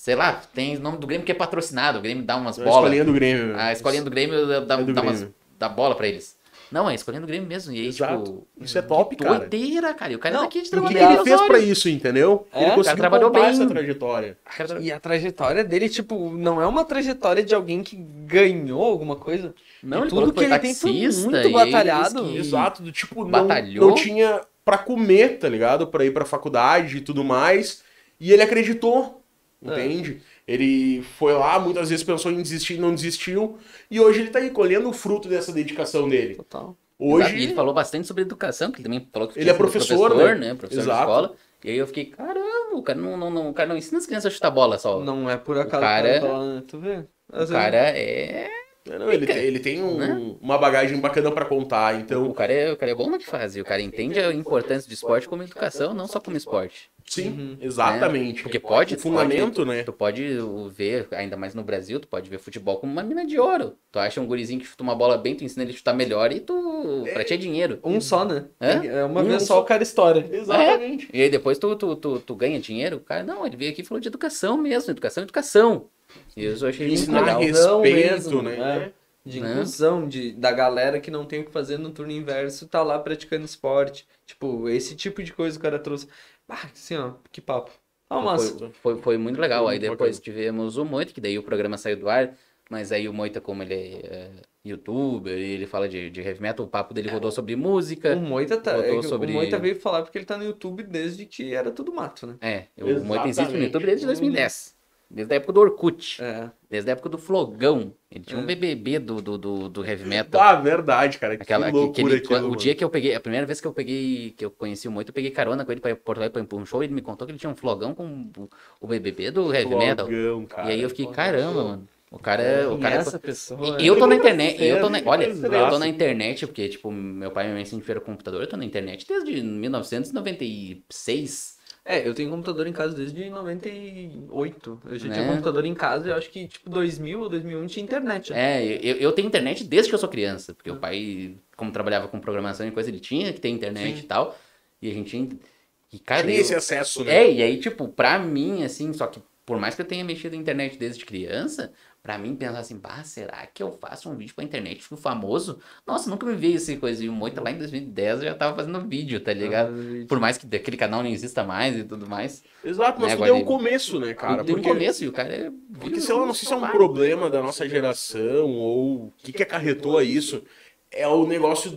Sei lá, tem o nome do Grêmio que é patrocinado. O Grêmio dá umas A bolas. escolinha do Grêmio. A escolinha do Grêmio dá, É do dá umas, Grêmio. dá bola pra eles. Não, é a escolinha do Grêmio mesmo. E aí, Exato. tipo. Isso é top, cara. Doideira, cara. E o cara Não, é daqui de E o que, ele fez pra isso, entendeu? É, ele conseguiu trabalhou bem. essa trajetória. E a trajetória dele, tipo, não é uma trajetória de alguém que ganhou alguma coisa. Não, ele tudo que foi ele tem foi muito e batalhado. que- Exato, do tipo, não, Batalhou. não tinha pra comer, tá ligado? Pra ir pra faculdade e tudo mais. E ele acreditou, entende? Ele foi lá, muitas vezes pensou em desistir, não desistiu. E hoje ele tá aí colhendo o fruto dessa dedicação dele. Total. Hoje. E ele falou bastante sobre educação, que ele também falou que Ele é sido professor, né? Professor Exato. de escola. E aí eu fiquei, caramba, o cara não, não, não, o cara não ensina as crianças a chutar bola só. Não é por acaso cara- que ela tá lá, né? Tu vê? Às o vezes- cara é. É, não, ele, tem, ele tem um- Né? uma bagagem bacana pra contar, O então. cara é, o cara é bom no que faz. E o cara entende a importância do esporte como educação, não só como esporte. Sim, Uhum. <laughs> exatamente. Porque pode. O tu fundamento, pode- né? Tu pode ver, ainda mais no Brasil, tu pode ver futebol como uma mina de ouro. Tu acha um gurizinho que chuta uma bola bem, tu ensina ele a chutar melhor e tu. Pra ti é dinheiro. Um só, né? É? É uma Um vez só. o cara estoura. Exatamente. E aí depois tu, tu, tu, tu ganha dinheiro. O cara, não, ele veio aqui e falou de educação mesmo. Educação, educação. E isso eu achei muito legal. Não respeito, mesmo, né? é. De Né? inclusão, de, da galera que não tem o que fazer no turno inverso, tá lá praticando esporte. Tipo, esse tipo de coisa o cara trouxe. Ah, assim, ó, que papo. Ah, mas Foi, foi, foi muito legal. Aí Muito depois tivemos o Moito, que daí o programa saiu do ar. Mas aí o Moita, como ele é, é youtuber, e ele fala de, de heavy metal, o papo dele rodou sobre música. O Moita, tá, Botou é sobre- o Moita veio falar porque ele tá no YouTube desde que era tudo mato, né? É, o Moita existe no. YouTube desde 2010. Desde a época do Orkut. É. Desde a época do Flogão. Ele tinha um É. BBB do, do, do, do heavy metal. Ah, verdade, cara. Que Aquela, que- loucura que ele- aquilo, o mano. dia que eu peguei, a primeira vez que eu peguei, que eu conheci o Moito, eu peguei carona com ele pra Porto Alegre pra um show, ele me contou que ele tinha um flogão com o- o BBB do heavy metal. Flogão, cara. e aí eu fiquei, caramba, mano. O cara, é- o cara é é essa pessoa? E eu tô na internet, eu tô na, olha, eu tô na internet, porque, tipo, meu pai e minha mãe sempre tiveram computador, eu tô na internet desde 1996. É, eu tenho computador em casa desde 98. Eu já Né? tinha computador em casa e eu acho que, tipo, 2000 ou 2001 tinha internet. né? É, eu, eu tenho internet desde que eu sou criança, porque o pai, como trabalhava com programação e coisa, ele tinha que ter internet e tal, e a gente tinha... E, cara, Tinha eu- esse acesso, né? É, e aí, tipo, pra mim, assim, só que por mais que eu tenha mexido na internet desde criança, pra mim pensar assim, bah, será que eu faço um vídeo pra internet, fico famoso? Nossa, nunca me veio essa coisa. E o Moita lá em 2010 eu já tava fazendo vídeo, tá ligado? Por mais que aquele canal não exista mais e tudo mais. Exato, mas Né, tudo agora é um começo, né, cara? Tem um Porque, começo e o cara é. porque sei lá, não sei se é um problema da nossa geração ou o que, que acarretou a isso. É o negócio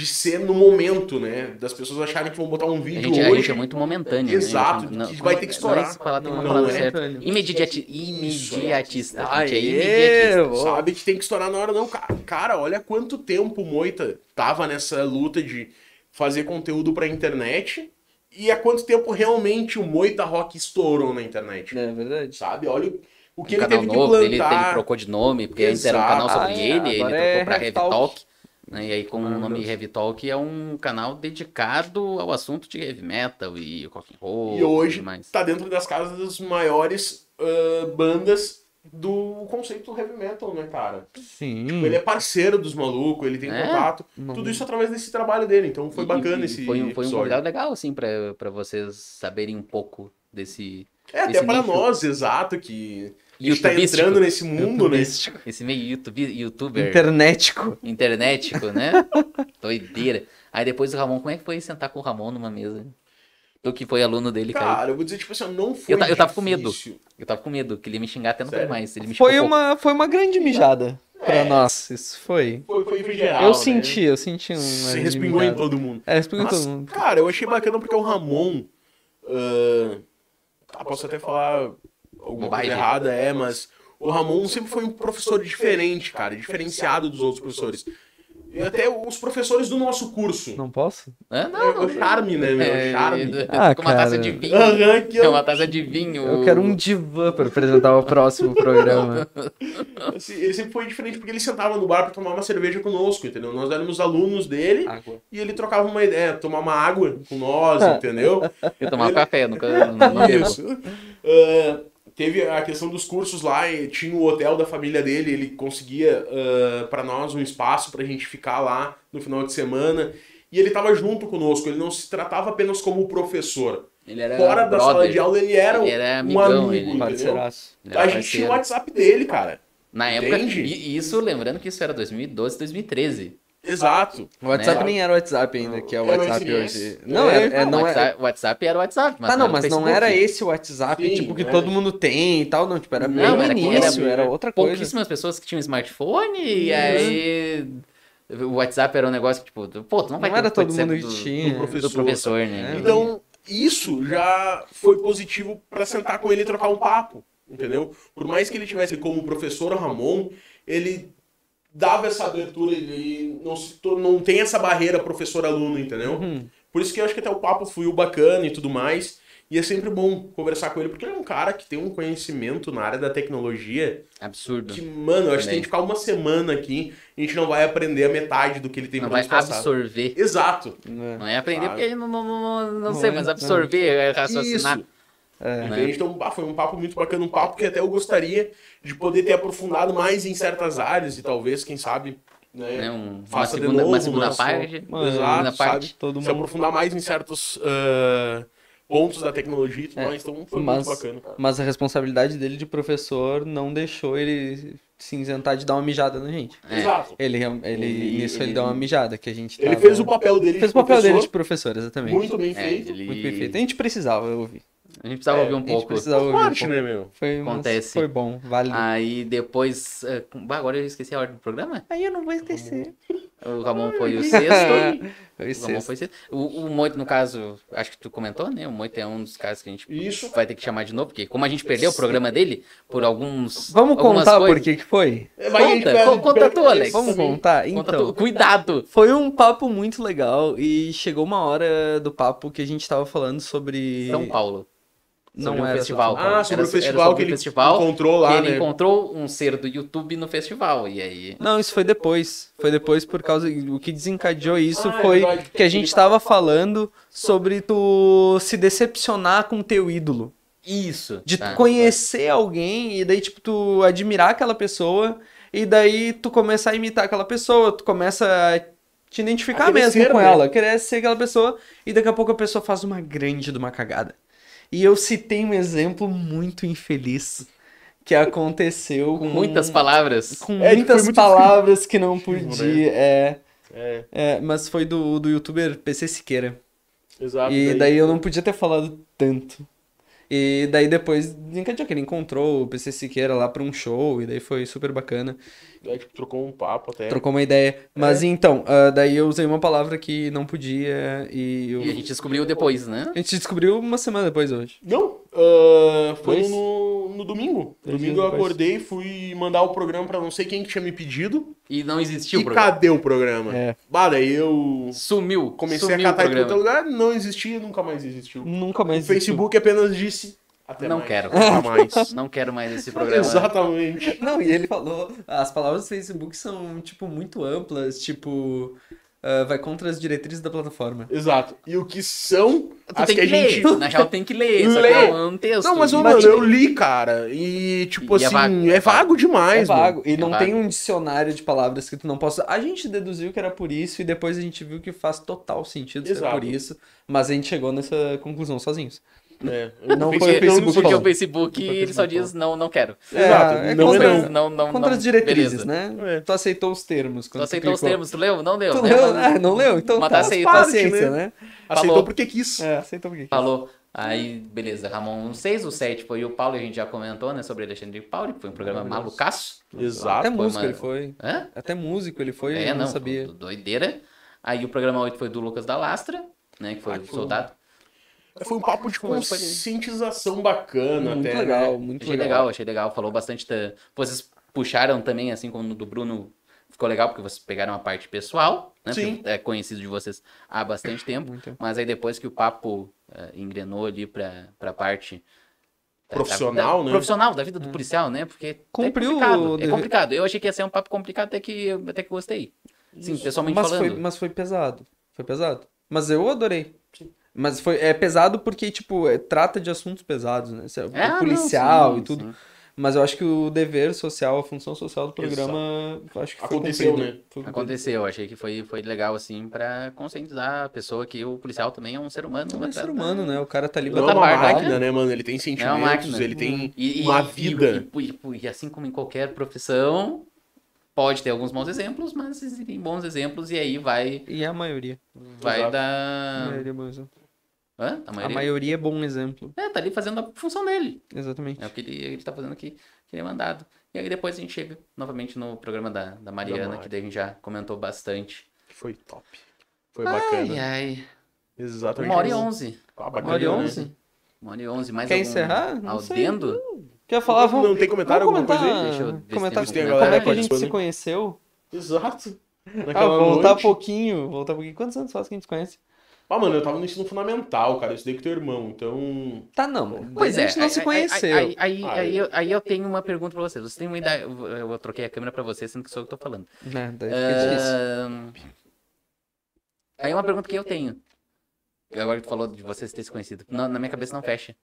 de ser no momento, né? Das pessoas acharem que vão botar um A vídeo gente, a hoje. gente é muito momentâneo. Exato, né? A gente que vai ter que estourar. Não é falar, tem uma Não, palavra não é. certa. Imediati... Isso, Imediatista. A gente é imediatista. Sabe que tem que estourar na hora, não. Ca- Cara, olha quanto tempo o Moita tava nessa luta de fazer conteúdo pra internet e há quanto tempo realmente o Moita Rock estourou na internet. É verdade. Sabe? Olha o- o que o ele canal teve novo que dele, ele plantar. trocou de nome, porque antes era um Exato. canal sobre Ah, é, ele, ele trocou é pra Heavy Heavy Talk. Talk. Né? E aí com Ah, o nome. Heavy Talk é um canal dedicado ao assunto de heavy metal e rock and roll E hoje tudo mais. tá dentro das casas das maiores ah, bandas do conceito heavy metal, né, cara? Sim. Ele é parceiro dos malucos, ele tem É? contato. Não. Tudo isso através desse trabalho dele. Então foi E- bacana e- esse foi, um- foi um convidado legal, assim, pra, pra vocês saberem um pouco desse É, até esse para nós, exato, que tá youtubístico. entrando nesse mundo, né? Esse meio YouTube, youtuber Internetico. internetico, né? <laughs> Doideira. Aí depois o Ramon, como é que foi sentar com o Ramon numa mesa? Tu que foi aluno dele, cara. Cara, eu vou dizer, tipo assim, não foi Eu ta- eu tava com medo. Eu tava com medo, que ele ia me xingar até não Sério? foi mais. Ele me Foi uma, foi uma grande mijada pra É. nós. Isso foi. Foi, foi em geral, eu né? senti, eu senti Se grande respingou em todo mundo. É, respingou em todo mundo. cara, eu achei bacana porque o Ramon. ah, tá, posso até falar alguma coisa errada, é, mas o Ramon sempre foi um professor diferente, cara, diferenciado dos outros professores. E até os professores do nosso curso. Não posso? É Não, o charme, né, meu? É, charme. Ah, com uma taça cara. de vinho. Aham, que É uma taça de vinho. Eu quero um divã pra apresentar o próximo programa. <laughs> ele sempre foi diferente porque ele sentava no bar pra tomar uma cerveja conosco, entendeu? Nós éramos alunos dele Água. e ele trocava uma ideia, tomar uma água com nós, entendeu? <laughs> Eu tomava café, nunca não, não. <laughs> Isso. Ah, teve a questão dos cursos lá, e tinha o hotel da família dele, ele conseguia ah, pra nós um espaço pra gente ficar lá no final de semana. E ele tava junto conosco, ele não se tratava apenas como professor. Ele era Fora da sala brother. de aula, ele era, Ele era um amigão, amigo, ele-? Parceiraço. Ele A gente tinha o parceiro. WhatsApp dele, cara. Na época, Entende? e e isso, lembrando que isso era 2012, 2013. Exato. O WhatsApp Né? nem era o WhatsApp ainda, que é o Era o WhatsApp SMS. hoje. Não, É, é, o não é. WhatsApp, WhatsApp era o WhatsApp. Mas Tá, não, era o mas não era esse WhatsApp, Sim, tipo, que é. todo mundo tem e tal, não, tipo, era bem Não, era início, era- era, outra coisa. Pouquíssimas pessoas que tinham smartphone e aí o WhatsApp era um negócio que, tipo, pô, tu não vai Não ter era o todo mundo que tinha. do professor, Do professor, né? É. Então, isso já foi positivo pra sentar com ele e trocar um papo, entendeu? Por mais que ele tivesse como professor Ramon, ele dava essa abertura, ele não, se não tem essa barreira professor-aluno, entendeu? Uhum. Por isso que eu acho que até o papo fluiu bacana e tudo mais. E é sempre bom conversar com ele, porque ele é um cara que tem um conhecimento na área da tecnologia Absurdo. que, mano, eu acho que se a Também. gente ficar uma semana aqui, a gente não vai aprender a metade do que ele tem Não pra vai nos passar. absorver. Exato. É. Não é aprender Sabe? porque não, não, não, não, não Não sei, é, mas não. absorver, é raciocinar. Isso. É. Entende? Então, ah, foi um papo muito bacana, um papo que até eu gostaria de poder ter aprofundado mais em certas áreas e talvez, quem sabe, né, Né? Um- uma Faça de segunda, uma novo, segunda mas- parte. Mano, segunda exato, parte. sabe? Todo se mundo. aprofundar mais em certos ah, pontos da tecnologia e tudo É, mais, então foi mas- muito bacana, cara. Mas a responsabilidade dele de professor não deixou ele se isentar de dar uma mijada na gente. É. Exato. Ele, ele, Ele- nisso ele, ele- deu uma mijada, que a gente Ele tava- fez o papel dele fez de o papel dele de professor, exatamente. muito bem É, feito. ele... Muito bem feito. A gente precisava, eu ouvi. A gente precisava É, ouvir um A gente pouco. precisava ouvir um Forte, pouco. né, meu? Foi, Acontece. foi bom, vale. Aí depois. bah, agora eu esqueci a ordem do programa. Aí eu não vou esquecer. O Ramon <laughs> foi o sexto. Foi O Ramon foi sexto. O, o Moito, no caso, acho que tu comentou, né? O Moito é um dos casos que a gente Isso. vai ter que chamar de novo, porque como a gente perdeu o programa dele por alguns. Vamos contar coisas- por que que foi? Gente Conta, co- conta tu, Alex. Vamos contar? Conta Então, tu- Cuidado! foi um papo muito legal e chegou uma hora do papo que a gente tava falando sobre... São Paulo. Não sobre o era festival. Paulo. Ah, sobre Era- o festival sobre que ele festival, encontrou lá, que ele né? encontrou um ser do YouTube no festival. E aí. Não, isso foi depois. Foi depois por causa. O que desencadeou isso Ah, é foi verdade. que a gente tava falando sobre tu se decepcionar com teu ídolo. Isso. De tá. tu conhecer alguém e daí, tipo, tu admirar aquela pessoa e daí tu começar a imitar aquela pessoa, tu começa a te identificar mesmo ser, com né? ela, querer ser aquela pessoa e daqui a pouco a pessoa faz uma grande de uma cagada. E eu citei um exemplo muito infeliz que aconteceu Com muitas palavras. com É, muitas palavras que não Né? podia. É, É, é, mas foi do, do youtuber PC Siqueira. exato. e daí eu não podia ter falado tanto. E daí depois desencadeou que ele encontrou o PC Siqueira lá pra um show, e daí foi super bacana. Daí, tipo, trocou um papo até. Trocou uma ideia. Mas então, ah, daí eu usei uma palavra que não podia e eu... E a gente descobriu depois, né? a gente descobriu uma semana depois hoje. Não, ah, foi no, no domingo. Dois domingo eu acordei, fui mandar o programa pra não sei quem que tinha me pedido. E não existiu e o programa. cadê o programa? É. Bah, daí eu Sumiu. comecei sumiu a catar em todo programa. lugar, não existia, nunca mais existiu. Nunca mais O Facebook apenas disse. Até Não mais. quero. Nunca <laughs> mais. Não quero mais esse programa. Exatamente. Não, e ele falou, as palavras do Facebook são, tipo, muito amplas, tipo, ah, vai contra as diretrizes da plataforma. Exato. E o que são Tu tem que que, a gente. ler. Na real, tem que ler. Só que é um texto. Não, mas, mano, eu li, cara. E, tipo E é assim, vago. é vago demais, é vago. E É não vago. tem um dicionário de palavras que tu não possa. A gente deduziu que era por isso e depois a gente viu que faz total sentido ser por isso. Mas a gente chegou nessa conclusão sozinhos. mano. É. Não Eu foi o Facebook Porque falou. o Facebook, ele só Facebook diz não, não quero. Exato. É, é não contra, é não. Não, não, contra as diretrizes, Beleza. né? É. Tu aceitou os termos. Tu aceitou os termos, tu leu? Não deu. Tu né? leu? Ah, não leu? Então Mas tá, tá aceito. paciência, Parte, né? Aceitou Falou. porque quis. É, aceitou porque. Falou. Aí, beleza, Ramon 6, o 7 foi o Paulo, a gente já comentou, né, sobre Alexandre Paulo, que foi um programa malucaço. Exato. Até músico uma- ele foi. Hã? Até músico ele foi, é, eu não, não, sabia. do- doideira. Aí o programa 8 foi do Lucas da Lastra, né, que foi o soldado. Foi um papo de conscientização bacana Muito até. legal, né? muito Achei legal. legal, achei legal, falou bastante da... Vocês puxaram também, assim como no do Bruno, ficou legal, porque vocês pegaram a parte pessoal, né, Sim. porque é conhecido de vocês há bastante tempo, Muito. mas aí depois que o papo eh, engrenou ali pra, pra parte... da- Profissional, da- né? Profissional, da vida do policial, né? Porque Cumpriu é complicado. É complicado. Eu achei que ia ser um papo complicado até que, até que gostei. Sim, pessoalmente Mas falando. foi, mas foi pesado. Foi pesado. Mas eu adorei. Mas foi, é pesado porque, tipo, é- trata de assuntos pesados, né? É É, não, policial sim, e tudo. sim. Mas eu acho que o dever social, a função social do programa, eu acho que foi Aconteceu, cumprido. né? Foi. Aconteceu, achei que foi, foi legal, assim, pra conscientizar a pessoa que o policial também é um ser humano. Não é atrás ser da- humano, né? O cara tá ali Não é uma parte, máquina, né? né, mano? Ele tem sentimentos, máquina. ele tem E, e- uma e- vida. E, e- e- e assim como em qualquer profissão, pode ter alguns bons exemplos, mas existem bons exemplos e aí vai, E é a maioria. vai Exato. A dar... maioria é bom exemplo. Hã? A A maioria? maioria é bom exemplo. É, tá ali fazendo a função dele. Exatamente. É o que ele, ele tá fazendo aqui, que ele é mandado. E aí depois a gente chega novamente no programa da, da Mariana, Mari. que daí a gente já comentou bastante. Foi top. Foi bacana. Ai, ai. Exatamente. Uma hora e onze. Ah, Uma hora e né? onze? Uma hora e onze. Mais Quer algum encerrar? Não sei. Audendo? Quer falar? Vamos, Não tem comentário, vamos alguma comentar, coisa aí? Deixa eu ver se comentar tem como é que a gente se conheceu. Exato. Ah, Naquela voltar um noite. pouquinho, voltar um pouquinho. Quantos anos faz que a gente se conhece? Ah, mano, eu tava no ensino fundamental, cara. Eu estudei com teu irmão, então. Tá, não. Pois a é. gente não aí- se conheceu. Aí, aí, Ah, aí, eu- eu, aí eu tenho uma pergunta pra vocês. Vocês têm uma ideia. Eu, eu troquei a câmera pra vocês, sendo que sou eu que tô falando. Né, daí fica difícil. Aí uma pergunta que eu tenho. Agora que tu falou de vocês terem se conhecido. Na, na minha cabeça não fecha.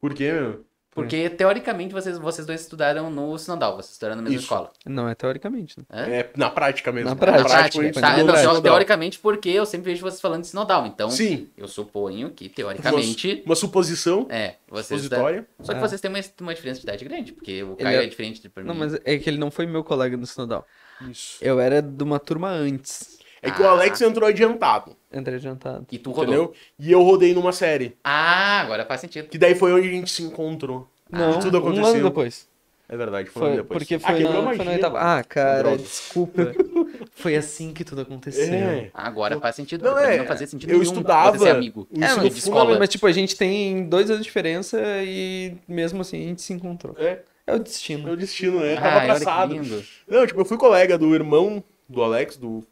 Por quê, meu? Porque, teoricamente, vocês, vocês dois estudaram no Sinodal, vocês estudaram na mesma Isso. escola. Não, é teoricamente. Né? Hã? É na prática mesmo. Na prática. Na prática, a gente tá, não, Sinodal. teoricamente, porque eu sempre vejo vocês falando de Sinodal. Então, Sim. eu suponho que, teoricamente, Uma suposição é, vocês... da- supositória. Só que É. vocês têm uma, uma diferença de idade grande, porque o Ele Caio é- é diferente de pra Não, mim. mas é que ele não foi meu colega no Sinodal. Isso. Eu era de uma turma antes. É que o Ah. Alex entrou adiantado, Entrei adiantado. E tu rodou. entendeu? E eu rodei numa série. Ah, agora faz sentido. Que daí foi onde a gente se encontrou. Não, tudo um ano aconteceu. depois. É verdade, foi, um ano Foi, depois. porque Ah, foi, quebrou na, a foi na oitava. Ah, cara, Droga. desculpa. <laughs> Foi assim que tudo aconteceu. É. Agora faz sentido. Não, é, não fazia sentido eu nenhum estudava você ser amigo. o É, mas, de escola. mas tipo, a gente tem dois anos de diferença e mesmo assim a gente se encontrou. É, É o é destino. o destino, né? Tava olha que traçado. Não, tipo, eu fui colega do irmão do Alex, do.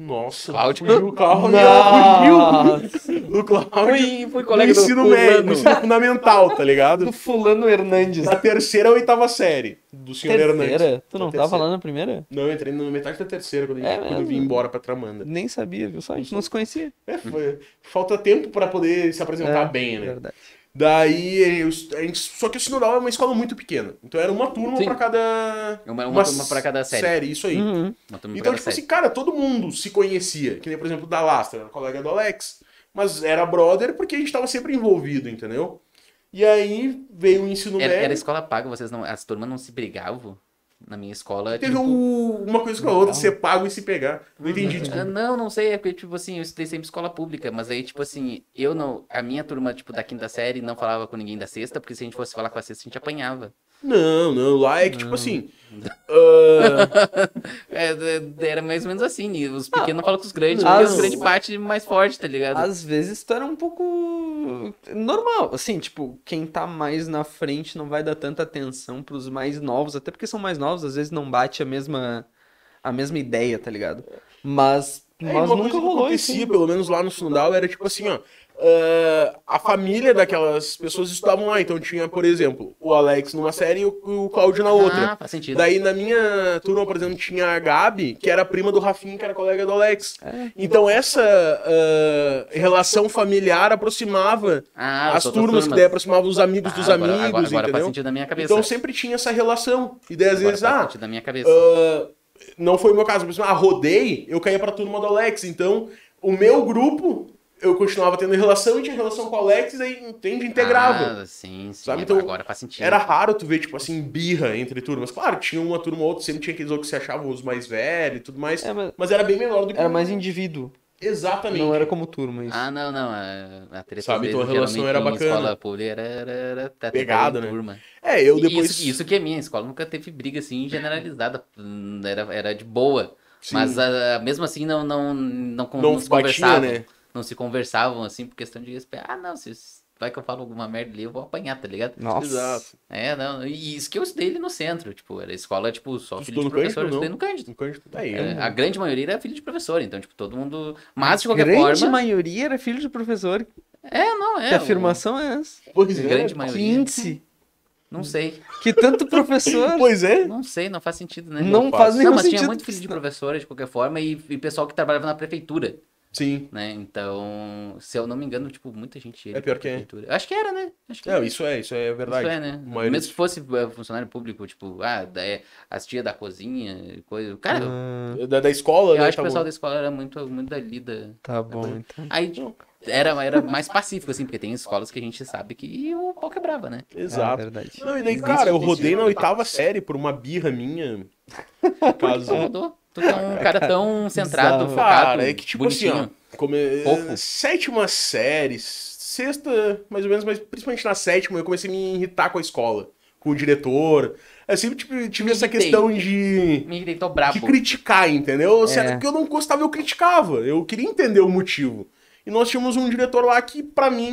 Nossa, Cláudio. fugiu o Cláudio. Fugiu <laughs> do Cláudio. Fui No colega do ensino médio, no ensino fundamental, tá ligado? Do fulano Hernandes. Da terceira à oitava série do senhor Hernandes. Terceira? Tu não Da tava terceira. lá na primeira? Não, eu entrei na metade da terceira quando, É gente- quando eu vim embora pra Tramanda. Nem sabia, viu? Só a gente não se conhecia. É, foi- Falta tempo pra poder se apresentar É, bem, né? Verdade. Daí, eu- a gente, só que o Sinodal é uma escola muito pequena. Então era uma turma pra cada. Uma- uma turma pra cada série. isso aí. Uhum. Uma turma Então, pra tipo cada assim, cara, todo mundo se conhecia. Que nem, por exemplo, o da Lastra, era colega do Alex. Mas era brother porque a gente tava sempre envolvido, entendeu? E aí veio o ensino série. Era, médio. era escola paga, vocês não. As turmas não se brigavam. Na minha escola. Teve tipo, um- uma coisa com a outra, ser pago e se pegar. Não entendi, desculpa. Não, não sei, é porque, tipo assim, eu estudei sempre escola pública, mas aí, tipo assim, eu não. A minha turma, tipo, da quinta série não falava com ninguém da sexta, porque se a gente fosse falar com a sexta, a gente apanhava. Não, não, lá é que, tipo assim. <laughs> ah, É, era mais ou menos assim, e os pequenos não falam com os grandes, Não. porque os grandes batem mais forte, tá ligado? Às vezes tu era um pouco normal, assim, tipo, quem tá mais na frente não vai dar tanta atenção pros mais novos, até porque são mais novos, às vezes não bate a mesma a mesma ideia, tá ligado? Mas, é, mas uma nunca coisa que rolou acontecia, isso. pelo menos lá no Sinodal, era tipo assim, ó. Ah, a família daquelas pessoas estudavam lá. Então tinha, por exemplo, o Alex numa série e o, o Cláudio na outra. Ah, faz sentido. Daí na minha turma, por exemplo, tinha a Gabi, que era prima do Rafinha, que era colega do Alex. É. Então essa ah, relação familiar aproximava Ah, as turmas, que daí aproximava os amigos Ah, dos agora- amigos, agora, agora entendeu? sentido na minha cabeça. Então sempre tinha essa relação. E daí às vezes, ah, na minha cabeça. ah, não foi o meu caso, mas ah, rodei, eu caía pra turma do Alex. Então, o meu grupo, eu continuava tendo relação e tinha relação com o Alex, e aí, entende, integrava. Ah, sim, sim. Sabe, agora, então, agora faz sentido. Era raro tu ver, tipo assim, birra entre turmas. Claro, tinha uma turma ou outra, sempre tinha aqueles outros que se achavam os mais velhos e tudo mais. É, mas Mas era bem menor do que. era mais indivíduo, Exatamente. não era como turma isso. Ah, não, não. A, a treta Sabe, então a relação era bacana. escola pública era, era, era até Pegada, né? turma. É, eu depois. Isso, isso que é minha escola nunca teve briga assim generalizada. Era, era de boa. Sim. Mas ah, mesmo assim não, não, não, Não não batia, né? Não se conversavam assim por questão de respeito. Ah, não, se vai que eu falo alguma merda ali, eu vou apanhar, tá ligado? Nossa. Exato. É, não. E isso que eu estudei ali no centro. Tipo, era escola, tipo, só Tu filho de professor. Eu Cândido, estudei não? no Cândido. No Cândido. Aí, É, eu- a grande maioria era filho de professor, então, tipo, todo mundo. Mas de qualquer Grande forma. maioria era filho de professor. É, não, é. que o- afirmação é essa? Pois é. grande Que maioria. índice. Não sei. Que tanto professor <laughs> Pois é. Não sei, não faz sentido, né? não faz. faz nenhum Não, mas sentido. tinha muito filho de professora, de qualquer forma, e, e pessoal que trabalhava na prefeitura, Sim. né? Então, se eu não me engano, tipo, muita gente ia É pior que é. Acho que era, né? Acho que Não, era. isso é, isso é verdade. Isso é, né? Maioria- Mesmo se fosse eh, funcionário público, tipo, ah, da- é, as tia da cozinha, coisa. Cara, Ah, Da, da escola, eu né? acho que o tá pessoal bom. da escola era muito, muito dali da. tá bom, então. Aí era, era mais pacífico, assim, porque tem escolas que a gente sabe que o pau quebrava, né? É Exato. verdade. Não, e daí, cara, eu rodei na oitava série por uma birra minha. <laughs> Caso. Tu mudou. Tu é um cara tão centrado, Bizarro. focado, Cara, é que tipo bonitinho. assim, ó. Come... Fofo. Sétima série, sexta, mais ou menos, mas principalmente na sétima, eu comecei a me irritar com a escola, com o diretor. Eu sempre tive, tive Me essa questão de. Me irritou brabo. de criticar, entendeu? É. porque eu não gostava, eu criticava. Eu queria entender o motivo. E nós tínhamos um diretor lá que, pra mim,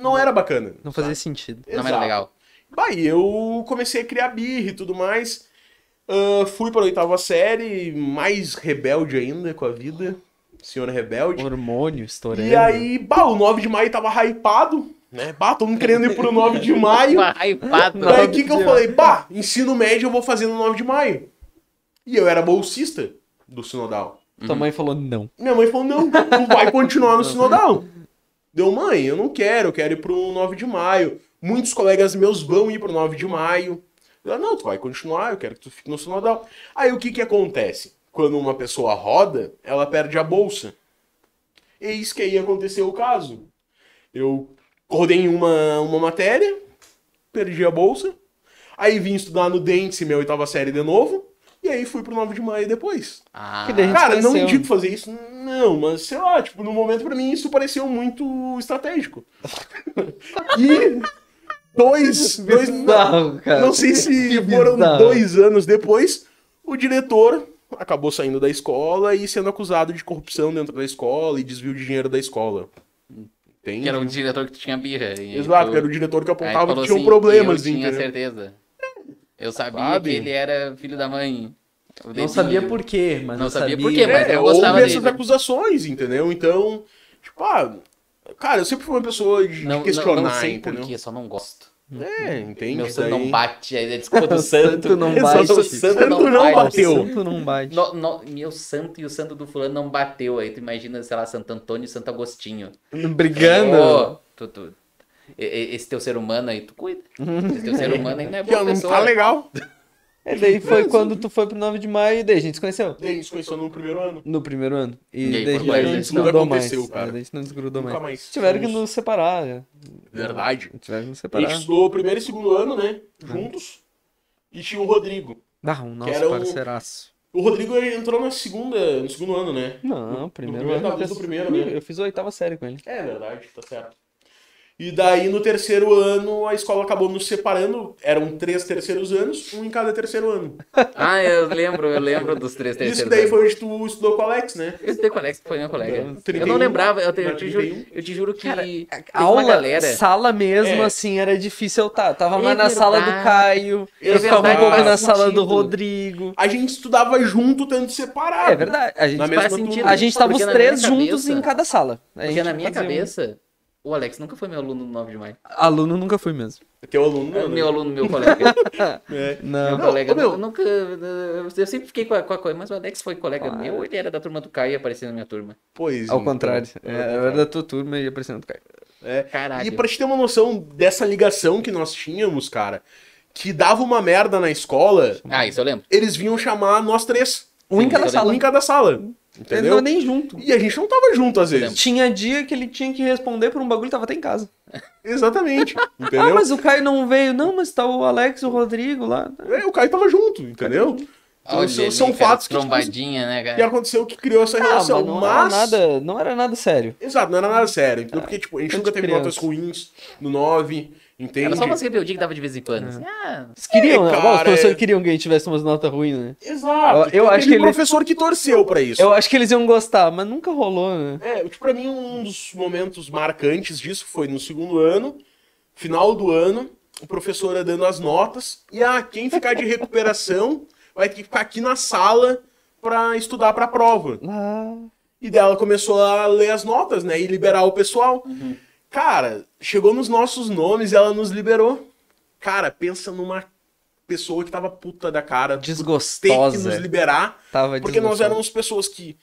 não era bacana. Não fazia sentido. Não era Exato. legal. Bah, e eu comecei a criar birra e tudo mais. Ah, fui pra oitava série, mais rebelde ainda com a vida. Senhor rebelde. Hormônio estourando. E aí, bah, o 9 de maio tava hypado, né? Bah, todo mundo querendo ir pro 9 de maio. <laughs> Tava hypado. Daí o que, que eu falei? Bah, ensino médio eu vou fazer no 9 de maio. E eu era bolsista do Sinodal. Tua mãe falou não. Minha mãe falou, não, tu vai continuar no <laughs> Sinodal. Deu, mãe, eu não quero, eu quero ir pro 9 de maio. Muitos colegas meus vão ir pro 9 de maio. Ela, não, tu vai continuar, eu quero que tu fique no Sinodal. Aí o que que acontece? Quando uma pessoa roda, ela perde a bolsa. Eis que aí aconteceu o caso. Eu rodei em uma, uma matéria, perdi a bolsa. Aí vim estudar no Dentse, minha oitava série de novo. E aí fui pro 9 de maio depois. Ah, Cara, não indico fazer isso, não, mas sei lá, tipo, no momento pra mim isso pareceu muito estratégico. <laughs> e dois, <laughs> dois Bizarro, cara. não sei se foram dois anos depois, o diretor acabou saindo da escola e sendo acusado de corrupção dentro da escola e desvio de dinheiro da escola. Entende? que era um diretor que tinha birra. Exato, tu- que era o diretor que apontava que tinham assim, problemas, Eu tinha entendeu? certeza. Eu sabia Sabe? que ele era filho da mãe. Eu Não sabia por quê, mas Não eu sabia sabia por quê, mas É, eu gostava houve essas dele. acusações, entendeu? Então, tipo, ah, cara, eu sempre fui uma pessoa de, Não, questionar, não, não sei entendeu? por quê, só não gosto. É, entende? Meu santo não bate, aí é desculpa do O santo santo. não <laughs> bate. o santo não bateu. Santo não bate. No- no- meu santo e o santo do fulano não bateu. Aí tu imagina, sei lá, Santo Antônio e Santo Agostinho. Brigando. Ô, tu- tu- esse teu ser humano aí, tu cuida. Esse teu ser <laughs> humano aí não é boa ó, não pessoa. tá legal. <laughs> E daí foi quando tu foi pro 9 de maio e daí a gente se conheceu. Daí a gente se conheceu no primeiro ano. No primeiro ano. E, E aí, daí a gente não nunca mais. aconteceu, cara. É, daí a gente não desgrudou mais. mais. Tiveram que nos separar. né? Verdade. Tiveram que nos A separar. gente estudou o primeiro e segundo ano, né? Juntos. E tinha o Rodrigo. Ah, um nosso era um- parceiraço. O Rodrigo ele entrou na segunda, no segundo ano, né? Não, primeiro primeiro, ano. eu no fiz- primeiro, né? Eu fiz a oitava série com ele. É verdade, tá certo. E daí no terceiro ano a escola acabou nos separando. Eram três terceiros anos, um em cada terceiro ano. <laughs> Ah, eu lembro, eu lembro dos três Isso terceiros. daí anos. foi onde tu estudou com o Alex, né? Eu estudei com o Alex, que foi meu colega. Eu 31, não lembrava, eu te, eu te juro, 31. eu te juro que tem Aula, galera. sala mesmo, É. assim, era difícil eu estar. Tava É mais na sala do. Caio, É eu ficava um pouco na sala do. Rodrigo. A gente estudava junto, tanto separado. É verdade. A gente, Na mesma sentido. a gente tava os três minha juntos cabeça- em cada sala. A Porque gente na minha fazia um- cabeça, o Alex nunca foi meu aluno no 9 de maio. Aluno nunca fui mesmo. Teu aluno, <laughs> É não, meu né? aluno, meu colega. É. Não. Meu Não, colega, ô, meu. eu nunca. Eu sempre fiquei com a, com a coisa, mas o Alex foi colega Ah, meu, ele era da turma do Caio e aparecia na minha turma. Pois Ao então. contrário. Ao É, contrário. eu era da tua turma e aparecendo do Caio. É. Caralho. E pra te ter uma noção dessa ligação que nós tínhamos, cara, que dava uma merda na escola, Ah, isso eu lembro. eles vinham chamar nós três. Um em Sim, cada eu sala. Um em cada sala. Ele Entendeu? não é nem junto. E a gente não tava junto às vezes. Tinha dia que ele tinha que responder por um bagulho e tava até em casa. <laughs> Exatamente. <laughs> Ah, Entendeu? mas o Caio não veio. Não, mas tá o Alex e o Rodrigo lá. É, o Caio tava junto, entendeu? Então, Olha são, cara, fatos que, tipo, Trombadinha, né, que cara? aconteceu que criou essa Ah, relação. mas não mas. era nada, não era nada sério. Exato, não era nada sério. Entendeu? Porque, tipo, a gente nunca teve criança. notas ruins no 9, entende? Era só umas rebeldias que dava de vez em quando. assim, ah, Eles queriam, É, né? cara, Bom, os professores é- queriam que a gente tivesse umas notas ruins, né? Exato. Eu- eu Teve acho que ele- professor que torceu pra isso. Eu acho que eles iam gostar, mas nunca rolou, né? É, tipo, pra mim, um dos momentos marcantes disso foi no segundo ano, final do ano, o professora dando as notas, e ah, quem ficar de recuperação <laughs> vai ter que ficar aqui na sala pra estudar pra prova. Ah, E daí ela começou a ler as notas, né, e liberar o pessoal. Cara, chegou nos nossos nomes e ela nos liberou. Cara, pensa numa pessoa que tava puta da cara. por Ter que desgostosa. nos liberar. Tava Porque nós desgostosa. éramos pessoas que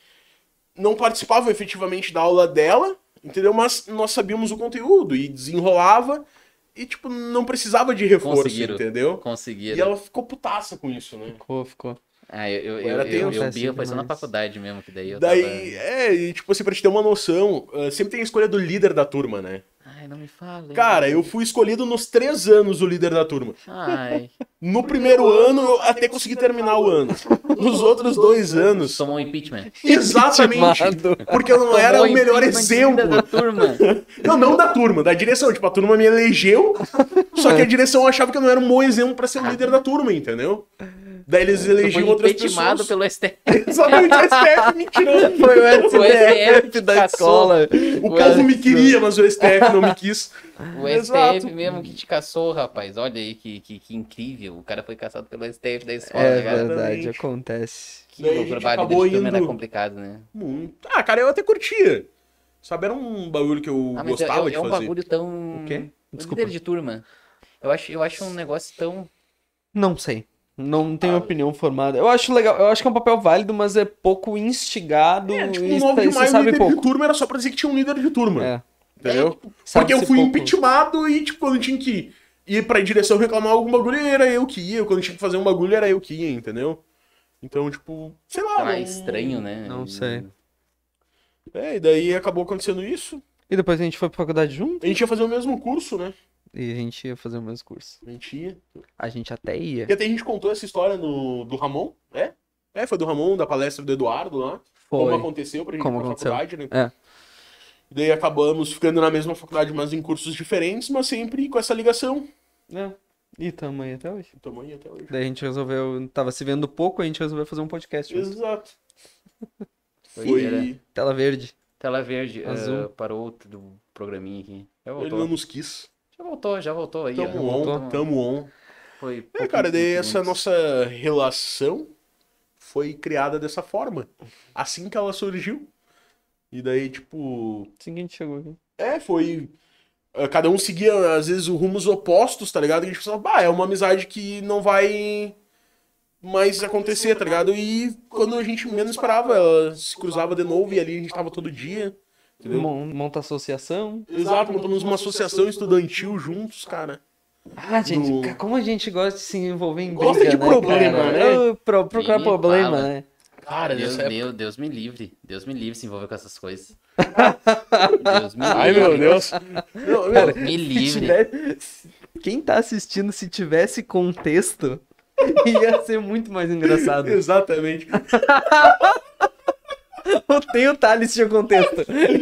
não participavam efetivamente da aula dela, entendeu? Mas nós sabíamos o conteúdo e desenrolava e, tipo, não precisava de reforço, Conseguiram. entendeu? conseguiram. E ela ficou putaça com isso, né? Ficou, ficou. Ah, eu, eu, eu, Era eu, eu, birra foi só na faculdade mesmo, que daí eu Daí, tava... é, e tipo assim, pra te ter uma noção, ah, sempre tem a escolha do líder da turma, né? Ai, não me fala. Cara, eu fui escolhido nos três anos o líder da turma. Ai, <laughs> No primeiro ano, eu até consegui terminar o ano. Nos outros dois anos, tomou um impeachment. <laughs> exatamente. Porque eu não era Tomou o melhor exemplo. da turma. <laughs> Não, não da turma, da direção. Tipo, a turma me elegeu, só que a direção achava que eu não era um bom exemplo pra ser o líder da turma, entendeu? Daí eles elegiam foi outras pessoas. pelo STF. <laughs> Exatamente, o STF me tirou. <laughs> Foi o O STF STF da caçou. escola. O povo me queria, mas o STF não me quis. O Exato. STF mesmo que te caçou, rapaz. Olha aí que, que, que incrível. O cara foi caçado pelo STF da escola, É cara. verdade, acontece. Que Daí a loucura, gente bah, líder acabou de turma era indo- complicado, né? Muito. Ah, cara, eu até curtia. Sabe, era um bagulho que eu Ah, é, gostava é, de é um fazer. bagulho tão... O quê? Desculpa. Líder de turma. Eu acho, eu acho um negócio tão... Não sei. Não tenho Ah. opinião formada. Eu acho legal, eu acho que é um papel válido, mas é pouco instigado É, tipo, e no 9 você de maio, o sabe líder pouco. de turma era só pra dizer que tinha um líder de turma. É. Entendeu? Porque Sabe-se eu fui pouco. impeachmentado e, tipo, quando tinha que ir pra direção reclamar algum bagulho, era eu que ia. Quando tinha que fazer um bagulho, era eu que ia, entendeu? Então, tipo, sei lá. Ah, não- estranho, né? Não sei. É, e daí acabou acontecendo isso. E depois a gente foi pra faculdade junto? A gente ia fazer o mesmo curso, né? E a gente ia fazer o mesmo curso. Mentia. A gente até ia. E até a gente contou essa história no, do Ramon, é? É, foi do Ramon, da palestra do Eduardo lá. Como Foi. aconteceu pra gente Como ir pra aconteceu. faculdade, né? É. E daí acabamos ficando na mesma faculdade, mas em cursos diferentes, mas sempre com essa ligação. É. E tamo aí até hoje. Tamo aí até hoje. Daí a gente resolveu. Tava se vendo pouco, a gente resolveu fazer um podcast. junto. Exato. <laughs> Foi. Tela verde. Tela verde, Azul. ah, parou do programinha aqui. Ele não nos quis. Já voltou, já voltou aí. Tamo on, voltou. tamo on. Foi É, cara, daí essa nossa relação foi criada dessa forma. Assim que ela surgiu. E daí, tipo. Assim que a gente chegou aqui. É, foi. eh, Cada um seguia, às vezes, rumos opostos, tá ligado? E a gente pensava, bah, é uma amizade que não vai mais acontecer, tá ligado? E quando a gente menos esperava, ela se cruzava de novo e ali a gente tava todo dia. Entendeu? Mon- Monta associação. Exato, montamos uma associação estudantil juntos, cara. Ah, gente, como a gente gosta de se envolver em Gosta briga, de né, problema, cara? né? Eu pro- procurar problema, fala. né? Cara, Deus, época. meu, Deus me livre. Deus me livre se envolver com essas coisas. <laughs> Deus me livre. Ai, meu Deus. Não, meu, Me livre. tivesse- Quem tá assistindo, se tivesse contexto, <laughs> ia ser muito mais engraçado. Exatamente. <laughs> Eu tenho o Thales tinha contexto. <laughs> Nem ele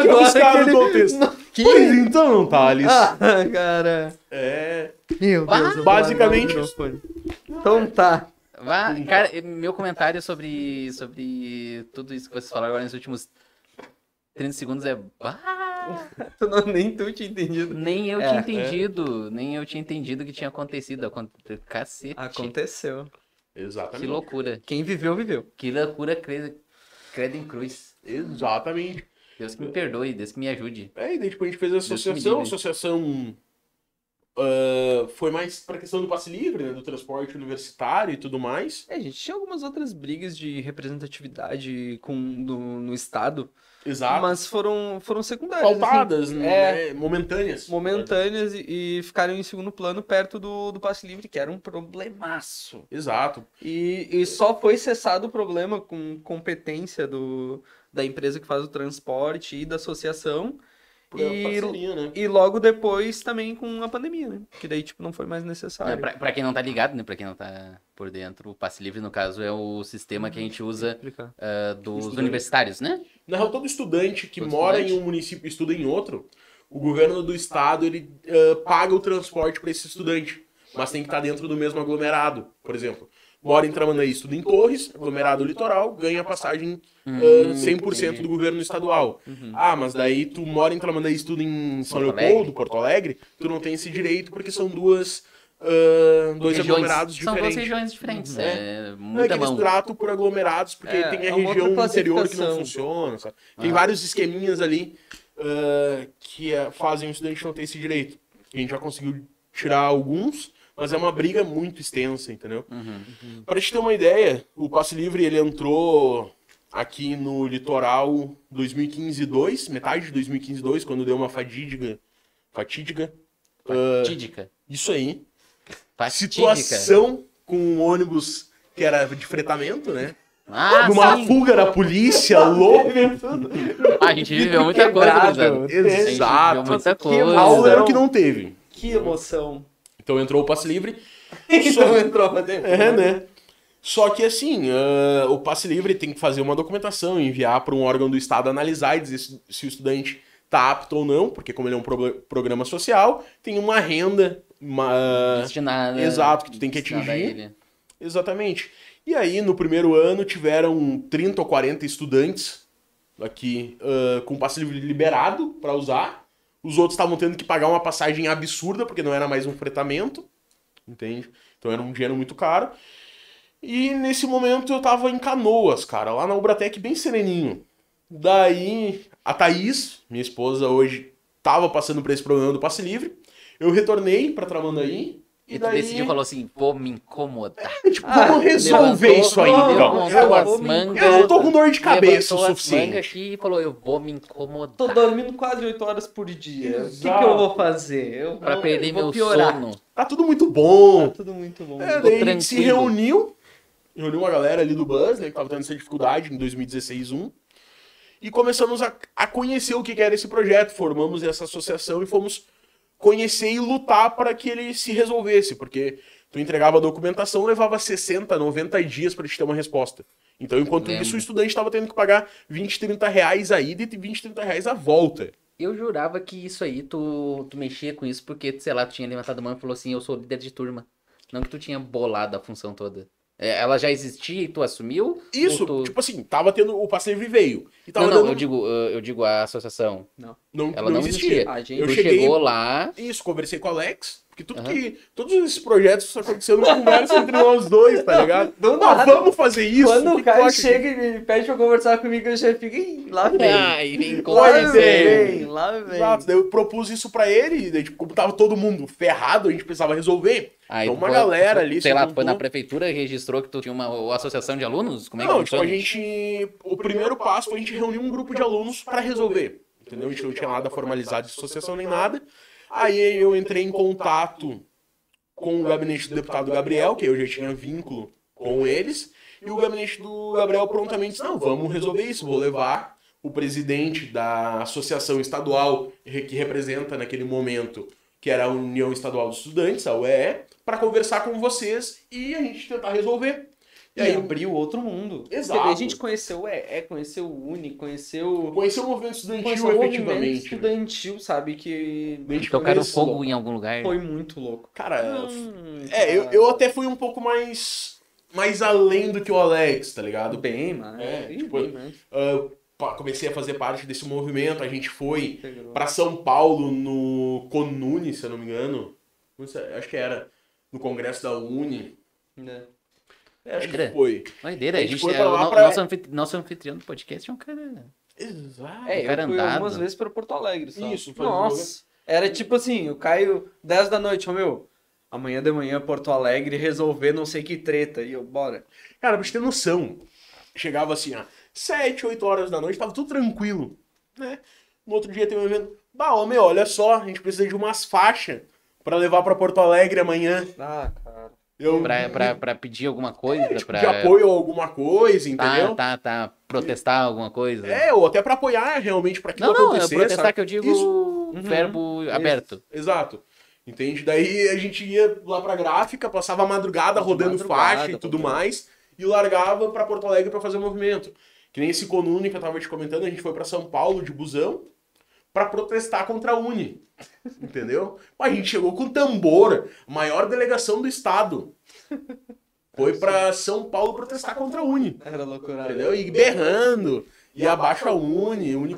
tinha buscado que ele- o contexto. Não. Pois então, Thales. Ah, cara. É. Meu Deus. eu vou Basicamente. Então tá. Vá, cara, meu comentário sobre, sobre tudo isso que vocês falaram agora nos últimos 30 segundos é. Bah, <laughs> Tu não, nem tu tinha entendido. nem eu É, tinha é. entendido. Nem eu tinha entendido o que tinha acontecido. Aconte... Cacete. Aconteceu. Que Exatamente. loucura. Quem viveu, viveu. Que loucura cre... credo em cruz. Exatamente. Deus que me perdoe, Deus que me ajude. É, e daí tipo, a gente fez a associação. A associação ah, foi mais pra questão do passe livre, né? Do transporte universitário e tudo mais. É, a gente tinha algumas outras brigas de representatividade com, do- no Estado, Exato. mas foram, foram secundárias. assim, Pautadas, é. né? Momentâneas. momentâneas e, e ficaram em segundo plano perto do, do passe livre, que era um problemaço. Exato. E, e só foi cessado o problema com competência do, da empresa que faz o transporte e da associação. Por E- parceria, né? E logo depois também com a pandemia, né? Que daí, tipo, não foi mais É, necessário. pra, pra quem não tá ligado, né? Pra quem não tá por dentro, o passe livre, no caso, é o sistema que a gente usa ah, dos Estudante. universitários, né? Na real, todo estudante que Todo mora estudante? em um município e estuda em outro, o governo do estado ele ah, paga o transporte para esse estudante, mas tem que estar dentro do mesmo aglomerado. Por exemplo, mora em Tramandaí, estuda em Torres, aglomerado litoral, ganha passagem ah, Hum, 100% entendi. do governo estadual. Ah, mas daí tu mora em Tramandaí, estuda em São Porto Leopoldo, Alegre. Porto Alegre, tu não tem esse direito porque são duas ah, dois Regiões. aglomerados São duas diferentes. regiões diferentes. É. É, Não é que eles mão. tratam por aglomerados, porque É, tem é a uma região interior que não funciona, sabe? Tem Ah. vários esqueminhas ali ah, que fazem o estudante não ter esse direito. A gente já conseguiu tirar alguns, mas é uma briga muito extensa, entendeu? Uhum. Pra te ter uma ideia, o Passe Livre ele entrou aqui no litoral 2015-2, metade de 2015-2, quando deu uma fatídica. Fatídica. Fatídica. isso aí. Fatídica. Situação com um ônibus que era de fretamento, né? Ah, Numa sim. fuga da polícia, <laughs> louco. A gente viveu muita coisa, Exato. muita Que coisa. Aula era o que não teve. Que emoção. Então entrou o passe livre. <laughs> Então entrou pra dentro. É, né? Só que assim, ah, o passe livre tem que fazer uma documentação, enviar para um órgão do Estado analisar e dizer se, se o estudante está apto ou não, porque como ele é um pro- programa social, tem uma renda. Uma... Destinada. Exato, que tu tem que destinada a atingir. ele. Exatamente. E aí, no primeiro ano, tiveram 30 ou 40 estudantes aqui ah, com passe livre liberado para usar. Os outros estavam tendo que pagar uma passagem absurda, porque não era mais um fretamento. Entende? Então era um dinheiro muito caro. E nesse momento eu tava em Canoas, cara, lá na Ubratec, bem sereninho. Daí, a Thaís, minha esposa hoje, tava passando por esse problema do passe livre. Eu retornei pra Tramandaí. E E tu daí, decidiu, falou assim, vou me incomodar. tipo, Ah, vamos resolver levantou- isso aí, Não, então. eu- as mangas. Eu não tô com dor de cabeça o suficiente. aqui e falou, eu vou me incomodar. Tô dormindo quase 8 horas por dia. O que, que eu vou fazer? Eu Pra vou, perder eu vou meu piorar. sono. Tá tudo muito bom. Tá tudo muito bom. É, daí a gente se reuniu, reuniu uma galera ali do Buzz, né, que tava tendo essa dificuldade em 2016-1, e começamos a, a conhecer o que que era esse projeto, formamos essa associação e fomos conhecer e lutar para que ele se resolvesse, porque tu entregava a documentação, levava 60, 90 dias para te ter uma resposta. Então, enquanto Lembro. isso, o estudante estava tendo que pagar 20, 30 reais a ida e 20, 30 reais a volta. Eu jurava que isso aí, tu, tu mexia com isso porque, sei lá, tu tinha levantado a mão e falou assim, eu sou líder de turma. Não que tu tinha bolado a função toda. É, ela já existia e tu assumiu? Isso, tu... tipo assim, tava tendo. O passe livre veio. E tava Não, não, dando. eu digo, eu digo a associação. Não, Ela não, existia. A gente- Eu tu cheguei- chegou lá, Isso, conversei com o Alex, porque tudo Aham. que. Todos esses projetos estão acontecendo conversa entre nós dois, tá ligado? Do Ah, vamos fazer isso. Quando o cara chega e me pede pra conversar comigo, eu já fico, "Ih, lá vem. ai, vem com Lá você. vem, lá vem. Exato, daí eu propus isso pra ele, e daí, tipo, como tava todo mundo ferrado, a gente precisava resolver. Aí Então tu uma foi- galera ali Sei se lá, tu foi na prefeitura e registrou que tu tinha uma, uma associação de alunos? Como é que não, tipo, a gente. O primeiro passo foi a gente reunir um grupo de alunos pra resolver. Entendeu? A gente não tinha nada formalizado de associação nem nada. Aí eu entrei em contato com o gabinete do deputado Gabriel, que eu já tinha vínculo com eles. E o gabinete do Gabriel prontamente disse: não, vamos resolver isso, vou levar o presidente da associação estadual que representa naquele momento, que era a União Estadual dos Estudantes, a UE, para conversar com vocês e a gente tentar resolver. E aí abriu outro mundo. Exato. Porque a gente conheceu o EE, conheceu o Uni, conheceu... Conhecer o movimento estudantil Conheceu o movimento efetivamente. né? estudantil, sabe? Que gente Tocaram conheceu. fogo em algum lugar? foi muito louco. Cara, Hum, é, eu, cara. eu até fui um pouco mais, mais além do que o Alex, tá ligado? Bem, mano. É, bem, tipo, bem, mais. Pa- comecei a fazer parte desse movimento, a gente foi pra São Paulo no Conune, se eu não me engano. Acho que era. No congresso da Uni. Né? É, acho que foi. Doideira, A a gente gente, foi é, pra o lá no- pra- nosso, anfitri- nosso anfitrião do podcast é um cara... Exato. É, O cara eu fui andado. algumas vezes pra Porto Alegre, só. Isso, foi Nossa. Era tipo assim, o Caio, 10 da noite, ô meu, amanhã de manhã Porto Alegre resolver não sei que treta. E eu, bora. Cara, pra você ter noção, chegava assim, ó, 7, 8 horas da noite, tava tudo tranquilo, né? No outro dia tem um evento, bah, ô meu, olha só, a gente precisa de umas faixas pra levar pra Porto Alegre amanhã. Ah. Eu, Pra, pra, pra pedir alguma coisa, tipo, pra... de apoio a alguma coisa, entendeu? Tá, tá, tá. Protestar alguma coisa. É, ou até pra apoiar realmente pra aquilo não, não, é acontecer, protestar sabe? que eu digo Isso, verbo aberto. exato. Entende? Daí a gente ia lá pra gráfica, passava a madrugada rodando madrugada, faixa e tudo rodando. mais, e largava pra Porto Alegre pra fazer o movimento. Que nem esse Conune que eu tava te comentando, a gente foi pra São Paulo de busão pra protestar contra a Uni. Entendeu? A gente chegou com tambor, maior delegação do estado. Foi pra São Paulo protestar contra a Uni. Era loucura. Entendeu? E berrando, e abaixo a Uni, Uni,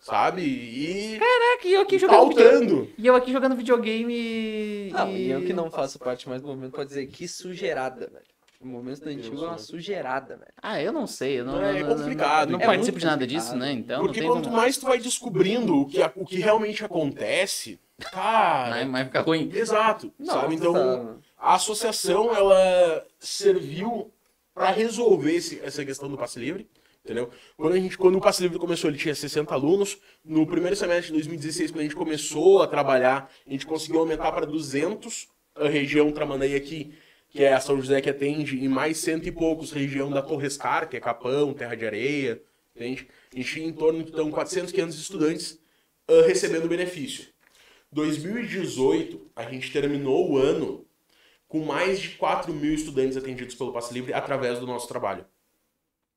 sabe? E Caraca, e eu aqui jogando videogame. pautando. E eu aqui jogando videogame e... Não, e eu que não faço parte mais do movimento pode dizer que sujeirada, velho. O movimento estudantil é uma sujeirada, velho. Ah, eu não sei, eu não, É, é não- complicado, não, não é participo de nada disso, né? Então Porque não tem quanto como... mais tu vai descobrindo o que, o que realmente acontece, cara. Vai, vai ficar ruim. Exato, sabe? Então, tá- a associação, ela serviu para resolver esse- essa questão do passe livre, entendeu? Quando, a gente, quando o passe livre começou, ele tinha 60 alunos. No primeiro semestre de 2016, quando a gente começou a trabalhar, a gente conseguiu aumentar para 200 a região Tramandaí aqui, que é a São José que atende, e mais cento e poucos região da Torrescar, que é Capão, Terra de Areia, entende? A gente tinha em torno de então, 400, 500 estudantes ah, recebendo benefício. 2018, a gente terminou o ano com mais de 4 mil estudantes atendidos pelo Passe Livre através do nosso trabalho.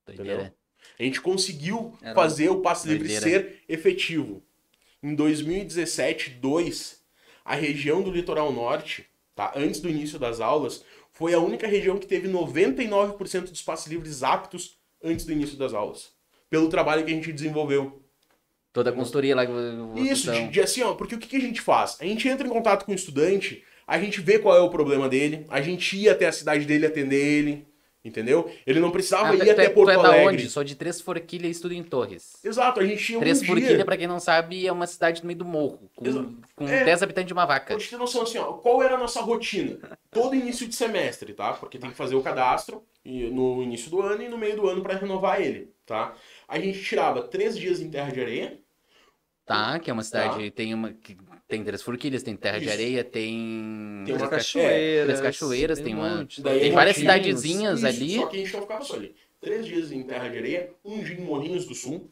Doideira. A gente conseguiu Era fazer o Passe Livre ser efetivo. Em 2017, 2, a região do litoral norte, tá, antes do início das aulas, foi a única região que teve 99% dos passes livres aptos antes do início das aulas. Pelo trabalho que a gente desenvolveu. Toda a consultoria lá Isso, de, de assim, ó, porque o que, que a gente faz? A gente entra em contato com o estudante, a gente vê qual é o problema dele, a gente ia até a cidade dele atender ele, entendeu? Ele não precisava Ah, ir tu, tu até é, tu Porto é da Alegre. onde? Sou de Três Forquilha e estudo em Torres. Exato, a gente tinha Três um Forquilha, dia... pra quem não sabe, é uma cidade no meio do morro, com, Exato. com É. 10 habitantes de uma vaca. Pra te ter noção, assim, ó, qual era a nossa rotina? Todo início de semestre, tá? Porque tem que fazer o cadastro no início do ano e no meio do ano pra renovar ele, tá? A gente tirava três dias em Terra de Areia, Tá, que é uma cidade, tem uma que tem Três Forquilhas, tem Terra de Isso. Areia, tem... Tem Três uma cachoeiras. Três cachoeiras, tem um uma- monte. Daí Tem várias Montinhos. cidadezinhas Isso, ali. Só que a gente não ficava só ali. Três dias em Terra de Areia, um dia em Morrinhos do Sul,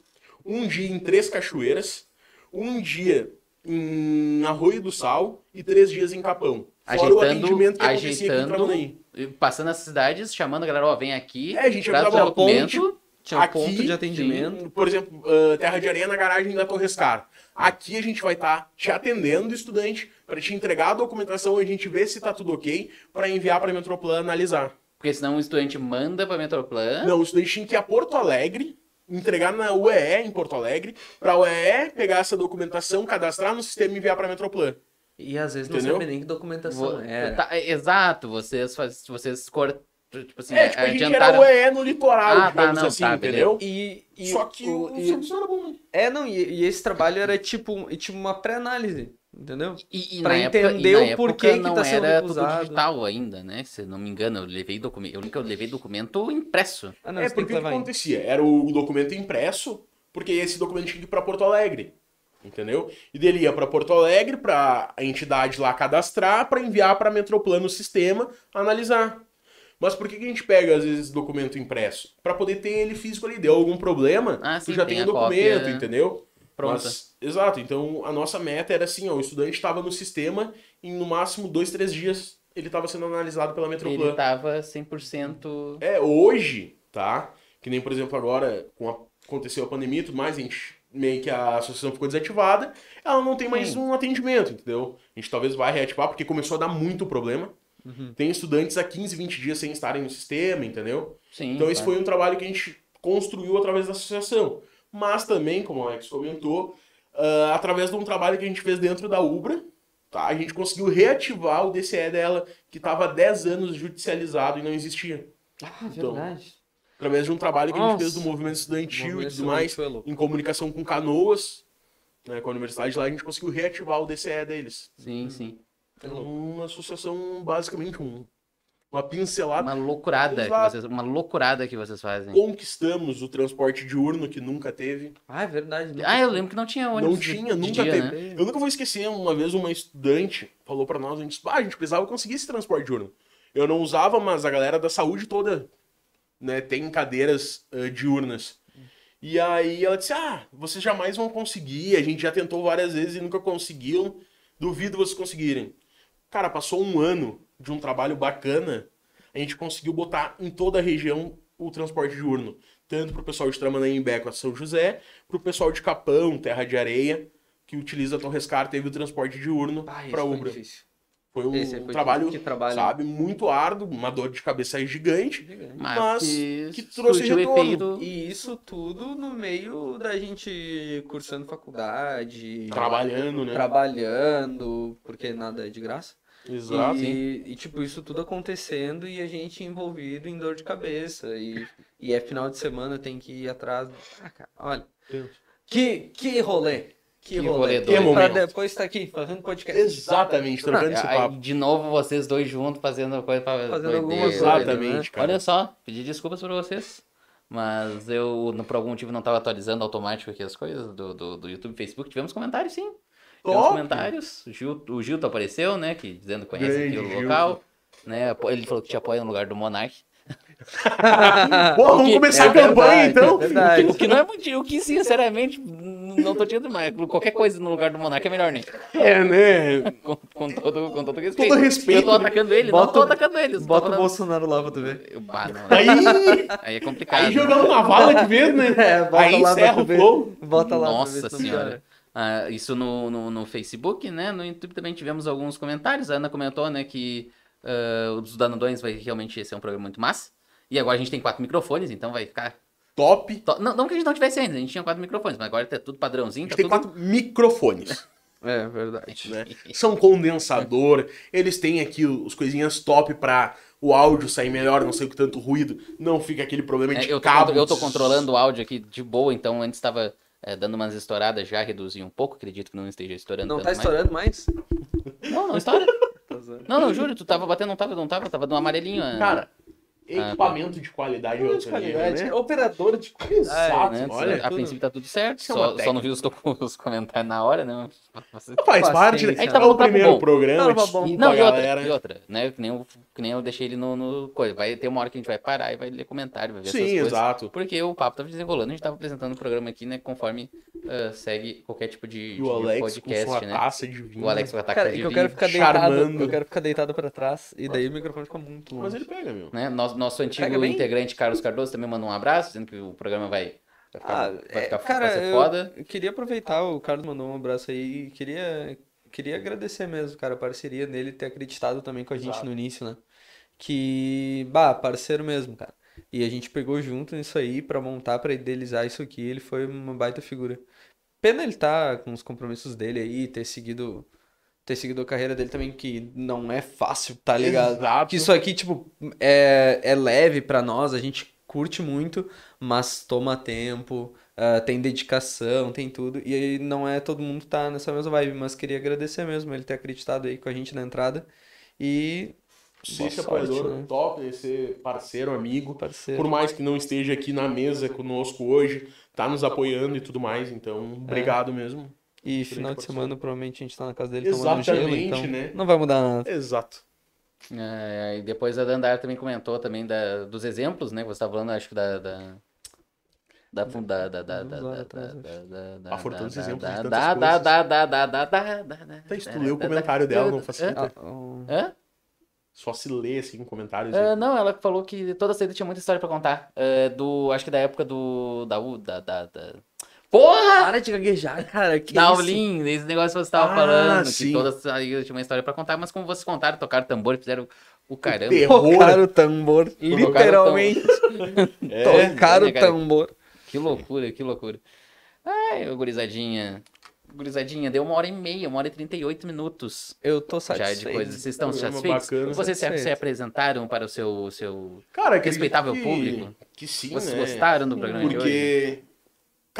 um dia em Três Cachoeiras, um dia em Arroio do Sal e três dias em Capão. Fora o Ajeitando, ajeitando, e passando as cidades, chamando a galera, ó, vem aqui, É, a gente traz o documento. Tinha Aqui, ponto de atendimento. Por exemplo, ah, Terra de Areia na garagem da Torrescar. Aqui a gente vai estar te atendendo, estudante, para te entregar a documentação, a gente ver se tá tudo ok, para enviar para a Metroplan analisar. Porque senão o estudante manda pra Metroplan. Não, o estudante tinha que ir a Porto Alegre, entregar na UEE em Porto Alegre, para a UEE pegar essa documentação, cadastrar no sistema e enviar para a Metroplan. E às vezes não Entendeu? sabia nem que documentação Vo- era. tá, é, exato, vocês, vocês cortam, tipo assim, É, tipo, a gente adiantaram. era UEE no litoral, Ah, tá, digamos não, assim, tá, entendeu? E, e Só que o, o, e- serviço era bom. né? É, não, e, e esse trabalho era tipo, tipo uma pré-análise, entendeu? E, e Pra na época- entender e na o época porquê que não tá sendo era recusado. tudo digital ainda, né? Se não me engano, eu levei documento. Eu nunca levei documento impresso. Ah, não, é, porque que o que acontecia? Era o documento impresso, porque esse documento tinha que ir para Porto Alegre. Entendeu? E dele ia para Porto Alegre, para a entidade lá cadastrar, para enviar para a Metroplan no sistema, analisar. Mas por que, que a gente pega, às vezes, documento impresso? Para poder ter ele físico ali. Deu algum problema, Ah, tu sim, já tem tem o documento, cópia entendeu? Pronta. Mas- exato. Então, a nossa meta era assim, ó, o estudante estava no sistema e no máximo dois, três dias ele estava sendo analisado pela Metroplan. Ele tava 100%. É, hoje, tá? Que nem, por exemplo, agora, com a- aconteceu a pandemia e tudo mais, a gente meio que a associação ficou desativada, ela não tem mais Sim. um atendimento, entendeu? A gente talvez vai reativar, porque começou a dar muito problema. Tem estudantes há 15, 20 dias sem estarem no sistema, entendeu? Sim. Então esse foi um trabalho que a gente construiu através da associação. Mas também, como o Alex comentou, ah, através de um trabalho que a gente fez dentro da Ubra, tá? a gente conseguiu reativar o DCE dela, que estava há 10 anos judicializado e não existia. Ah, Então, verdade. Através de um trabalho que a gente Nossa. fez do movimento estudantil movimento e tudo mais, em comunicação com Canoas, né, com a universidade lá, a gente conseguiu reativar o DCE deles. Sim, sim. Então, uma associação, basicamente, um- uma pincelada. Uma loucurada que vocês, uma loucurada que vocês fazem. Conquistamos o transporte diurno, que nunca teve. Ah, é verdade. nunca- Ah, eu lembro que não tinha ônibus. Não de- tinha, de nunca dia, teve. né? Eu nunca vou esquecer, uma vez uma estudante falou pra nós, a gente, ah, a gente precisava conseguir esse transporte diurno. Eu não usava, mas a galera da saúde toda, né, tem cadeiras ah, diurnas. E aí ela disse, ah, vocês jamais vão conseguir, a gente já tentou várias vezes e nunca conseguiram, duvido vocês conseguirem. Cara, passou um ano de um trabalho bacana, a gente conseguiu botar em toda a região o transporte diurno. Tanto pro pessoal de Tramandaí com a São José, pro pessoal de Capão, Terra de Areia, que utiliza a Torrescar, teve o transporte diurno Ah, para foi Ubra. difícil. Foi um Esse foi trabalho, trabalho. sabe, muito árduo, uma dor de cabeça gigante, mas que, que trouxe retorno. efeito. E isso tudo no meio da gente cursando faculdade, trabalhando, né? trabalhando, porque nada é de graça. Exato. E, e, tipo, isso tudo acontecendo e a gente envolvido em dor de cabeça. E, e é final de semana, tem que ir atrás. Ah, cara, olha. Que, que rolê. Que, Que rolê. rolê doido. pra depois estar aqui fazendo podcast. Exatamente, trocando esse Aí, papo. de novo, vocês dois juntos fazendo coisa pra Fazendo doideira. alguma coisa, Exatamente, cara. Olha só, pedi desculpas pra vocês. Mas eu, por algum motivo, não tava atualizando automático aqui as coisas do, do, do YouTube e Facebook. Tivemos comentários, sim. Top! comentários. O, Gil, o Gilton apareceu, né? Que, dizendo que conhece Grande aqui o local. Né, ele falou que te apoia no lugar do Monark. Pô, <laughs> vamos que- começar é a campanha, verdade, então? é verdade. O que não é muito. O que, sinceramente, não tô tirando mais. Qualquer coisa no lugar do Monark é melhor, né? É, né? Com, com todo, com todo respeito. respeito, Eu tô atacando ele, Bota não tô o- atacando ele. Bota o falando- Bolsonaro lá pra tu ver. Eu- bah, não, Aí, Aí é complicado. aí jogamos na vala de vez, né? <laughs> É, bota Aí lá encerra o flow. Bota lá Nossa senhora. Ah, isso no, no, no Facebook, né? No YouTube também tivemos alguns comentários. A Ana comentou, né, que ah, os Danadões vai realmente ser um programa muito massa. E agora a gente tem quatro microfones, então vai ficar. Top. to- Não, não que a gente não tivesse ainda, a gente tinha quatro microfones, mas agora tá tudo padrãozinho. A Tá gente tem tudo... quatro microfones, <laughs> É, verdade. né? São condensador, eles têm aqui os coisinhas top pra o áudio sair melhor, não sei o que tanto ruído, não fica aquele problema É, de eu, tô, cabo. eu tô controlando o áudio aqui de boa, então antes estava dando umas estouradas, já reduzi um pouco, acredito que não esteja estourando Não tanto tá mais. estourando mais? Não, não estoura. <laughs> Tá. Não, não, juro, tu tava batendo, não tava, não tava, tava no amarelinho. Cara, equipamento de qualidade é De qualidade. né? Operador de Exato, qualidade. né? olha. a princípio tá tudo certo, é só, só não vi os, <laughs> os comentários na hora, né? Você- Faz parte, né? Paciência. A gente tava É o no primeiro bom. programa, Tava bom. E, desculpa não, a e outra, galera. e outra, né? Que nem, eu, que nem eu deixei ele no, no coisa. Vai ter uma hora que a gente vai parar e vai ler comentário, vai ver essas Sim, coisas. exato. Porque o papo tava desenrolando, a gente tava apresentando o programa aqui, né? Conforme ah, segue qualquer tipo de, E o de Alex podcast, com sua né? taça de vinho. O Alex com a taça Cara, de que eu vinho, quero ficar deitado. Eu quero ficar deitado pra trás. E daí o microfone fica muito longe. Mas ele pega, meu. né? Nosso antigo integrante Carlos Cardoso também mandou um abraço, dizendo que o programa vai, vai ficar, Ah, vai é, ficar cara, vai foda. eu queria aproveitar, o Carlos mandou um abraço aí, e queria, queria agradecer mesmo, cara, a parceria dele, ter acreditado também com a gente Exato. no início, né? Que, bah, parceiro mesmo, cara. E a gente pegou junto nisso aí pra montar, pra idealizar isso aqui, ele foi uma baita figura. Pena ele tá com os compromissos dele aí, ter seguido, ter seguido a carreira dele também, que não é fácil, tá ligado? Exato. Que isso aqui, tipo, é, é leve pra nós, a gente curte muito, mas toma tempo, ah, tem dedicação, tem tudo. E aí não é todo mundo tá nessa mesma vibe, mas queria agradecer mesmo ele ter acreditado aí com a gente na entrada. E Ser esse sorte, apoiador né? top, ser parceiro, amigo. parceiro. Por mais que não esteja aqui na mesa conosco hoje, tá nos apoiando e tudo mais. Então, obrigado mesmo. E final de semana provavelmente a gente tá na casa dele tomando gelo, Exatamente, então né? não vai mudar nada. Exato. É, e depois a Dandara também comentou também da, dos exemplos, né? Que você estava falando, acho que da. da... Da, da, da, da, da, da, da, da, da, Ah, da, exemplos de da, tantas da, da, coisas. da, da, da, da, da, da, da, Tá, se tu da, lê o da, comentário da, dela, da, não da- facilita. Ah, um- Hã? Só se lê, assim, comentários. Ah, não, ela falou que toda saída tinha muita história pra contar. Ah, do, acho que da época do. Da. U- da, da, da... Porra! Para de gaguejar, cara. Que Da isso? Aulin, esse negócio que você tava Ah, falando, sim. que toda saída tinha uma história pra contar, mas como vocês contaram, tocaram tambor, fizeram o caramba. terror. Tocaram o tambor, literalmente. <laughs> É, Tocaram né, o cara? tambor. Que loucura, que loucura. Ai, gurizadinha. Gurizadinha, deu uma hora e meia, uma hora e trinta e oito minutos Eu tô já satisfeito. de coisas. Vocês estão Programa satisfeitos? bacana. Vocês se, Satisfeito. se apresentaram para o seu. seu... Cara, Respeitável que- público. Que sim, Vocês né? gostaram do programa de hoje? Porque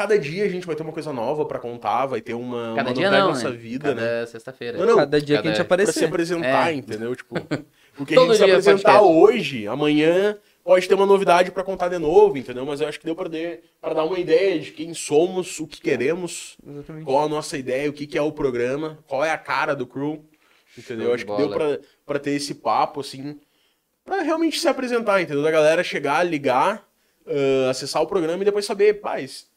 cada dia a gente vai ter uma coisa nova pra contar, vai ter uma, Cada uma dia novidade não, na nossa né? vida, Cada né? sexta-feira. Não, não, Cada dia que a gente cada- Pra se aparecer. apresentar, É. entendeu? Tipo, <laughs> o que a gente se dia apresentar hoje, amanhã pode ter uma novidade pra contar de novo, entendeu? Mas eu acho que deu pra, de, pra dar uma ideia de quem somos, o que queremos, Exatamente. qual a nossa ideia, o que, que é o programa, qual é a cara do crew, entendeu? Show Acho de que deu pra ter esse papo, assim, pra realmente se apresentar, entendeu? Da galera chegar, ligar, ah, acessar o programa e depois saber, paz,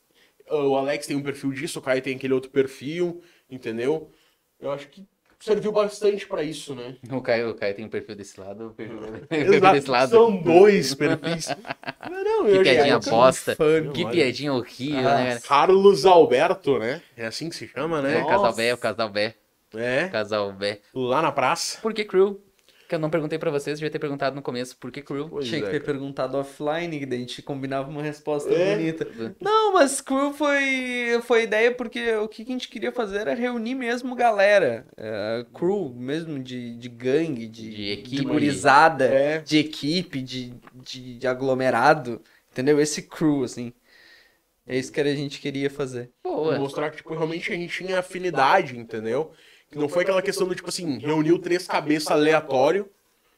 o Alex tem um perfil disso, o Caio tem aquele outro perfil, entendeu? Eu acho que serviu bastante pra isso, né? O Caio, o Caio tem um perfil desse lado, o perfil <laughs> um perfil desse lado. são dois perfis. <laughs> Não, não, Que piadinha bosta. fã. Que piadinha horrível, Ah, né? Carlos Alberto, né? É assim que se chama, É, né? o casal Bé, o casal Bé, É, casal Bé. lá na praça. Por que Crew? Que eu não perguntei pra vocês, devia ter perguntado no começo. Por que Crew? Pois Tinha que é, ter cara. perguntado offline, que daí a gente combinava uma resposta É. bonita. Não, mas Crew foi, foi ideia porque o que a gente queria fazer era reunir mesmo galera. É, crew mesmo de, de gangue, de, De equipe. de gurizada, É. de equipe, de, de, de aglomerado. Entendeu? Esse crew, assim. É isso que a gente queria fazer. Boa. Mostrar que, tipo, realmente a gente tinha afinidade, entendeu? Não foi aquela questão do, tipo assim, reuniu três cabeças aleatório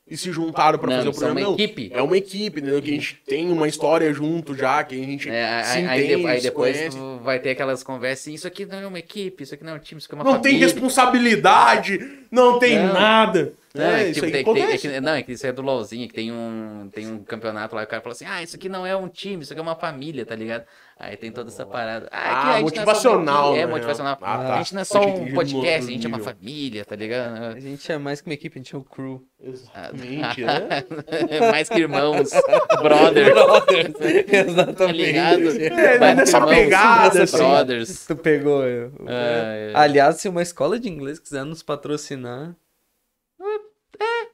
e se juntaram pra Não, fazer o são programa. uma não. equipe. É uma equipe, entendeu? Que a gente tem uma história junto já, que a gente É, se aí, entende, de- aí depois conhece. vai ter aquelas conversas, isso aqui não é uma equipe, isso aqui não é um time, isso aqui é uma Não tem família. responsabilidade, não tem Não. nada. Não, é, é, tipo, tem- tem- é que- não, é que isso é do LOLzinho, que tem um, tem um campeonato lá, e o cara fala assim, ah, isso aqui não é um time, isso aqui é uma família, tá ligado? Aí tem toda essa parada. Ah, Ah, aqui a gente não é só uma motivacional, É, né? motivacional. Ah, tá. A gente não é só um podcast, a gente é uma família, tá ligado? A gente é mais que uma equipe, a gente é um crew. Exatamente, né? <laughs> Mais que irmãos, brothers, <laughs> tá Exatamente. ligado? É, Mais que nessa irmãos, pegada, assim. brothers. Tu pegou. eu. Ah, é. Aliás, se uma escola de inglês quiser nos patrocinar,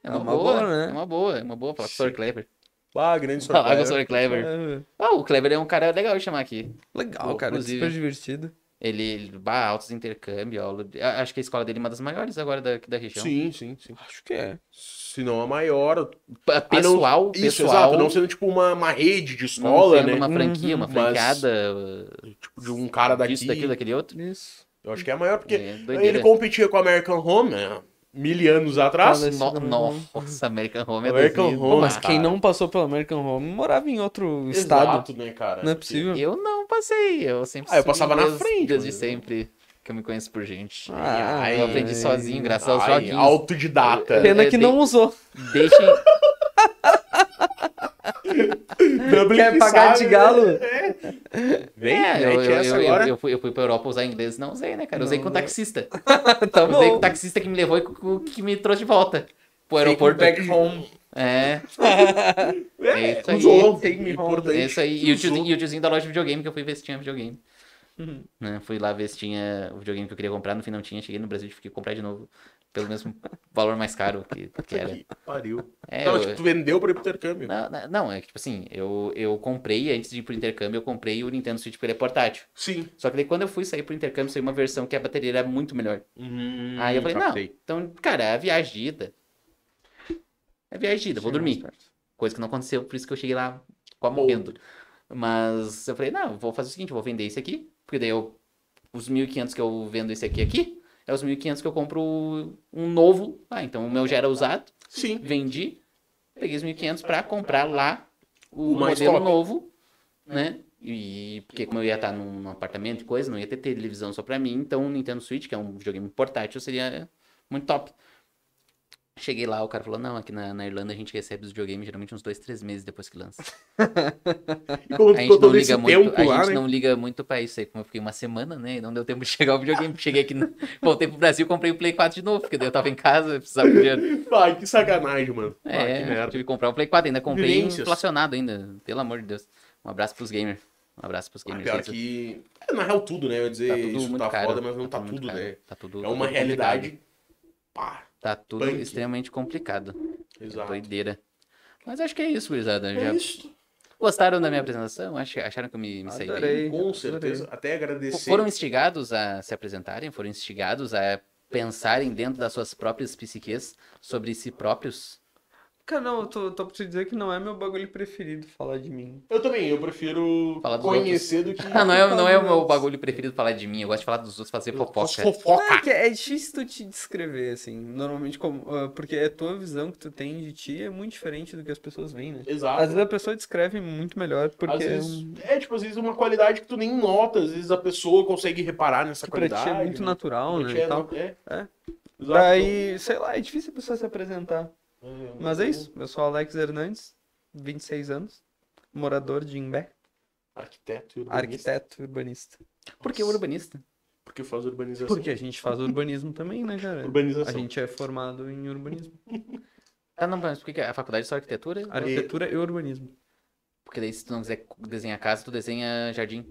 É uma, É uma boa, boa, né? É uma boa, é uma boa. Falar com o Sr. Clever. Ah, grande o surpresa. Sr. Clever. é Ah, o Clever é um cara legal de chamar aqui. legal, Pô, cara, inclusive. super divertido. Ele, ele bah, altos intercâmbio, aula. Acho que a escola dele é uma das maiores agora da, da região. Sim, sim, sim. Acho que é. Se não a maior. Pessoal, Ah, não- Isso, pessoal. exato. Não sendo tipo uma, uma rede de não escola, sendo né? uma franquia, uma Mas- franqueada. Tipo, de um cara daqui. Disso, daquilo, daquele outro. Isso. Eu acho que é a maior, porque É, ele competia com a American Home, né? Mil anos atrás. No- nossa, American Home é American 2000. Home, Mas cara. quem não passou pelo American Home morava em outro estado. Exato, né, cara? Não é possível. Eu não passei, eu sempre Ah, eu passava na frente, Desde mas- sempre que eu me conheço por gente. Ah, eu aprendi sozinho, graças aos Ai, joguinhos. autodidata. Pena É, que tem- não usou. Deixem. <laughs> Dublin Quer que pagar sabe, de galo? né? É. Vem, É, eu, eu, eu, agora. eu, fui, eu fui pra Europa usar inglês não usei, né, cara? Eu usei Não, com o taxista. <laughs> tá Usei com o taxista que me levou e com que me trouxe de volta pro Take me aeroporto. back home. É, <laughs> É, isso aí. usou. Take me home. É isso aí. E o, tiozinho, e o tiozinho da loja de videogame que eu fui ver se tinha videogame. Uhum. Né, Fui lá ver se tinha o videogame que eu queria comprar, no fim não tinha. Cheguei no Brasil e tive que comprar de novo. Pelo mesmo valor mais caro que, que era. Que pariu. É, não, eu- tipo, tu vendeu por intercâmbio. Não, não, é que tipo assim, eu, eu comprei, antes de ir pro intercâmbio, eu comprei o Nintendo Switch porque ele é portátil. Sim. Só que daí quando eu fui sair pro intercâmbio, saiu uma versão que a bateria era muito melhor. Hum, Aí eu falei, não, então, cara, é a viagem de ida. É viagem de ida, vou dormir. Coisa que não aconteceu, por isso que eu cheguei lá quase morrendo. Mas eu falei, não, vou fazer o seguinte, vou vender esse aqui, porque daí eu, os 1.500 que eu vendo esse aqui aqui, é os 1.500 que eu compro um novo. Ah, então o meu já era usado, Sim. vendi, peguei os 1.500 pra comprar lá o, O modelo top. novo, né? E porque como eu ia estar num, num apartamento e coisa, não ia ter televisão só pra mim, então o Nintendo Switch, que é um videogame portátil, seria muito top. Cheguei lá, o cara falou, não, aqui na, na Irlanda a gente recebe os videogames geralmente uns dois, três meses depois que lança. <laughs> E A gente não liga muito, a lá, gente né? não liga muito pra isso aí, como eu fiquei uma semana, né, e não deu tempo de <laughs> chegar o videogame, cheguei aqui, no- voltei pro Brasil, comprei o Play 4 de novo, porque daí eu tava em casa, precisava de dinheiro. <laughs> Ai, que sacanagem, mano. Ah, que É, merda. tive que comprar o Play 4, ainda comprei inflacionado ainda, pelo amor de Deus. Um abraço pros gamers, um abraço pros Ah, gamers. pior Isso- que. É, na real, tudo, né? Eu ia dizer, Tá isso tá caro. foda, mas não tá, muito tudo, caro, né? Tá tudo, É tá uma tudo realidade. Pá, complicado. Tá tudo punk. extremamente complicado. exato. Doideira. Mas acho que é isso, gurizada. É Já isso. gostaram da minha apresentação? Ach- Acharam que eu me, me saí bem? Com certeza. Até agradecer. Foram instigados a se apresentarem? Foram instigados a pensarem dentro das suas próprias psiques sobre si próprios? Cara, não, eu tô, tô pra te dizer que não é meu bagulho preferido falar de mim. Eu também, eu prefiro Falar dos conhecer do que. <laughs> Ah, não é, não é o meu bagulho preferido falar de mim. Eu gosto de falar dos outros, fazer fofoca. Fofoca. É, que é difícil tu te descrever, assim. Normalmente, como, ah, porque a tua visão que tu tem de ti é muito diferente do que as pessoas veem, né? Exato. Às vezes a pessoa descreve muito melhor, porque Às é vezes, é, tipo, às vezes uma qualidade que tu nem nota, às vezes a pessoa consegue reparar nessa que pra qualidade. ti é muito né? natural, Pra né? ti e é, tal. é. É. Exato. Daí, sei lá, é difícil a pessoa se apresentar. É, Mas é isso. Eu sou Alex Hernandes, 26 anos, morador de Imbé, Arquiteto e urbanista. arquiteto urbanista. Por que urbanista? Porque faz urbanização. Porque a gente faz urbanismo também, né, cara? A Urbanização. gente é formado em urbanismo. <laughs> Ah, não, mas por que que a faculdade é só arquitetura? Arquitetura e urbanismo. Porque daí se tu não quiser desenhar casa, tu desenha jardim.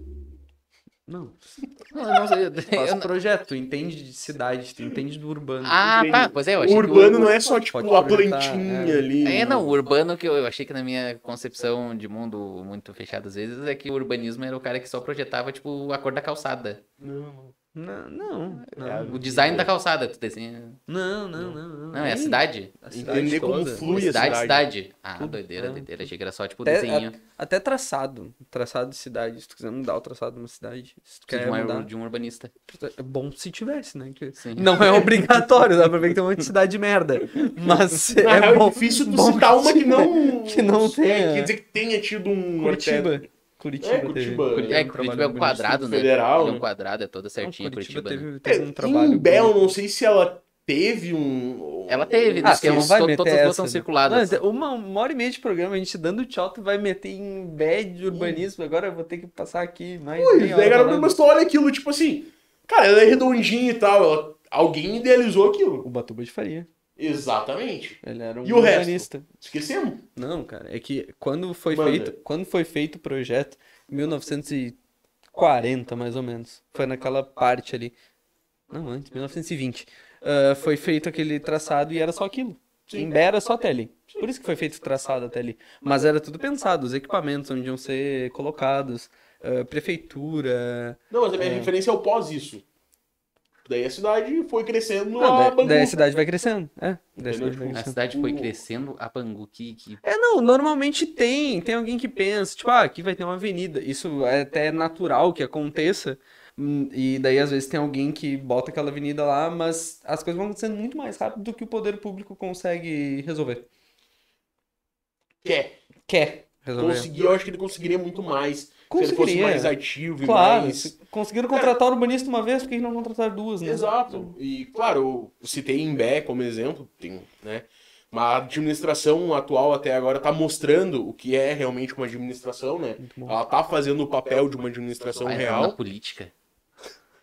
Não. <laughs> Não, sei. eu- Faz <laughs> eu projeto, tu entende de cidade, tu entende do urbano. Ah, tá. Pois é, eu O achei que urbano o- não é só, tipo, a plantinha é. ali. É, não, o urbano que eu, eu achei que na minha concepção de mundo muito fechado às vezes é que o urbanismo era o cara que só projetava, tipo, a cor da calçada. Não, Não, não. É, Não, O design da calçada, tu desenha. não, não. não, não. Não, é a cidade. a cidade Entender como flui a cidade, cidade. cidade. Ah, Tudo. doideira, doideira. Achei que era só, tipo, Até, desenho a- até traçado. Traçado de cidade. Se tu quiser mudar o traçado de uma cidade, se tu de, quer um, mudar. de um urbanista. É bom se tivesse, né? Que. Não é obrigatório, dá pra ver que tem um monte de cidade de merda. Mas <laughs> é real, bom. é difícil tu bom citar que uma que não. <laughs> que não É, tenha. quer dizer que tenha tido um. Curitiba. Curitiba, É, teve- Curitiba. É, um Curitiba é o bonito. quadrado, né? Federal, Ele é um né? quadrado, é toda Não, certinha, Curitiba, Curitiba. né? teve, teve um É, trabalho. em Bel, não sei se ela teve um. Ela teve, Ah, né? você não vai to- meter todas as são né? circuladas. Não, uma, uma hora e meia de programa, a gente dando tchau, tu vai meter em bad de urbanismo. Agora eu vou ter que passar aqui mais. Pois é, hora cara, mas tu olha aquilo, tipo assim. Cara, ela é redondinha e tal. ela- alguém idealizou aquilo. O Batuba de Faria. Exatamente. Ele era um E o resto? Esquecemos. Não, cara, é que quando foi Manda. feito, quando foi feito o projeto, em 1940 mais ou menos, foi naquela parte ali. Não, antes, 1920. ah, foi feito aquele traçado e era só aquilo. Em Bé era só até ali. Por isso que foi feito o traçado até ali. Mas era tudo pensado, os equipamentos onde iam ser colocados, ah, prefeitura. Não, mas a minha referência é o pós isso. Daí a cidade foi crescendo Não, a daí, Bangu. daí a cidade vai crescendo. É, daí cidade vai Tipo, A crescendo. cidade foi crescendo a Bangu. Que, que... É, não, normalmente tem. Tem alguém que pensa, tipo, ah, aqui vai ter uma avenida. Isso é até natural que aconteça. hum, E daí, às vezes, tem alguém que bota aquela avenida lá, mas as coisas vão acontecendo muito mais rápido do que o poder público consegue resolver. Quer. Quer resolver. Conseguir, eu acho que ele conseguiria muito mais. Se ele fosse Conseguiria. mais ativo e Claro, mais. se conseguiram contratar o urbanista uma vez, por que não contratar duas, né? Exato. E, claro, eu citei Imbé como exemplo, tem, né? Mas a administração atual até agora está mostrando o que é realmente uma administração, né? Ela tá fazendo o papel de uma administração entrar real. na política.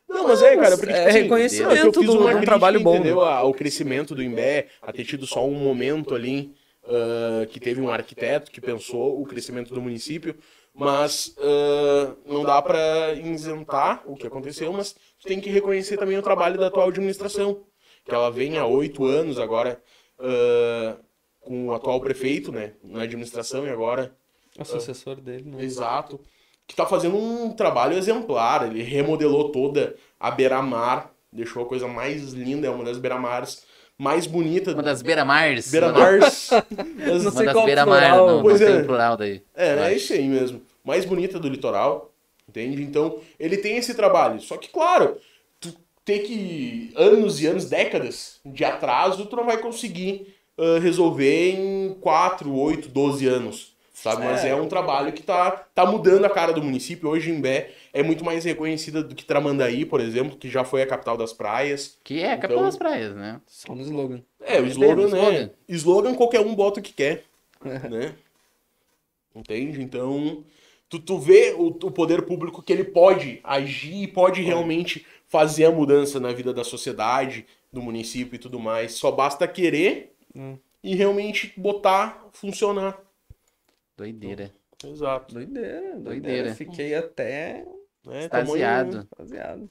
Não, mas é, cara, porque É tipo assim, reconhecimento é que eu fiz do- uma de um crítica, trabalho bom, entendeu? Ao crescimento do Imbé, a ter tido só um momento ali ah, que teve um arquiteto que pensou o crescimento do município, mas ah, não dá para isentar o que aconteceu, mas tem que reconhecer também o trabalho da atual administração, que ela vem há oito anos agora ah, com o atual prefeito, né, na administração e agora O sucessor dele, né? Exato. Que tá fazendo um trabalho exemplar. Ele remodelou toda a beira-mar, deixou a coisa mais linda, é uma das beira-mares mais bonitas. Uma das beira-mars. Beira-mars. Não Uma sei das qual beira-mar, plural. não, Pois não tem é. plural daí. É, é isso aí mesmo. Mais bonita do litoral, entende? Então, ele tem esse trabalho. Só que, claro, tu ter que anos e anos, décadas de atraso, tu não vai conseguir ah, resolver em 4, 8, 12 anos. Sabe? Mas É. é um trabalho que tá, tá mudando a cara do município. Hoje, Imbé é muito mais reconhecida do que Tramandaí, por exemplo, que já foi a capital das praias. Que é a capital Então- das praias, né? Só no slogan. É, o É slogan, mesmo, né? slogan. Slogan qualquer um bota o que quer, <laughs> né? Entende? Então, tu, tu vê o, o poder público que ele pode agir e pode realmente fazer a mudança na vida da sociedade, do município e tudo mais. Só basta querer Hum. e realmente botar funcionar. Doideira. Exato. Doideira, doideira. Doideira. Fiquei até Né? Tamanho- Extasiado.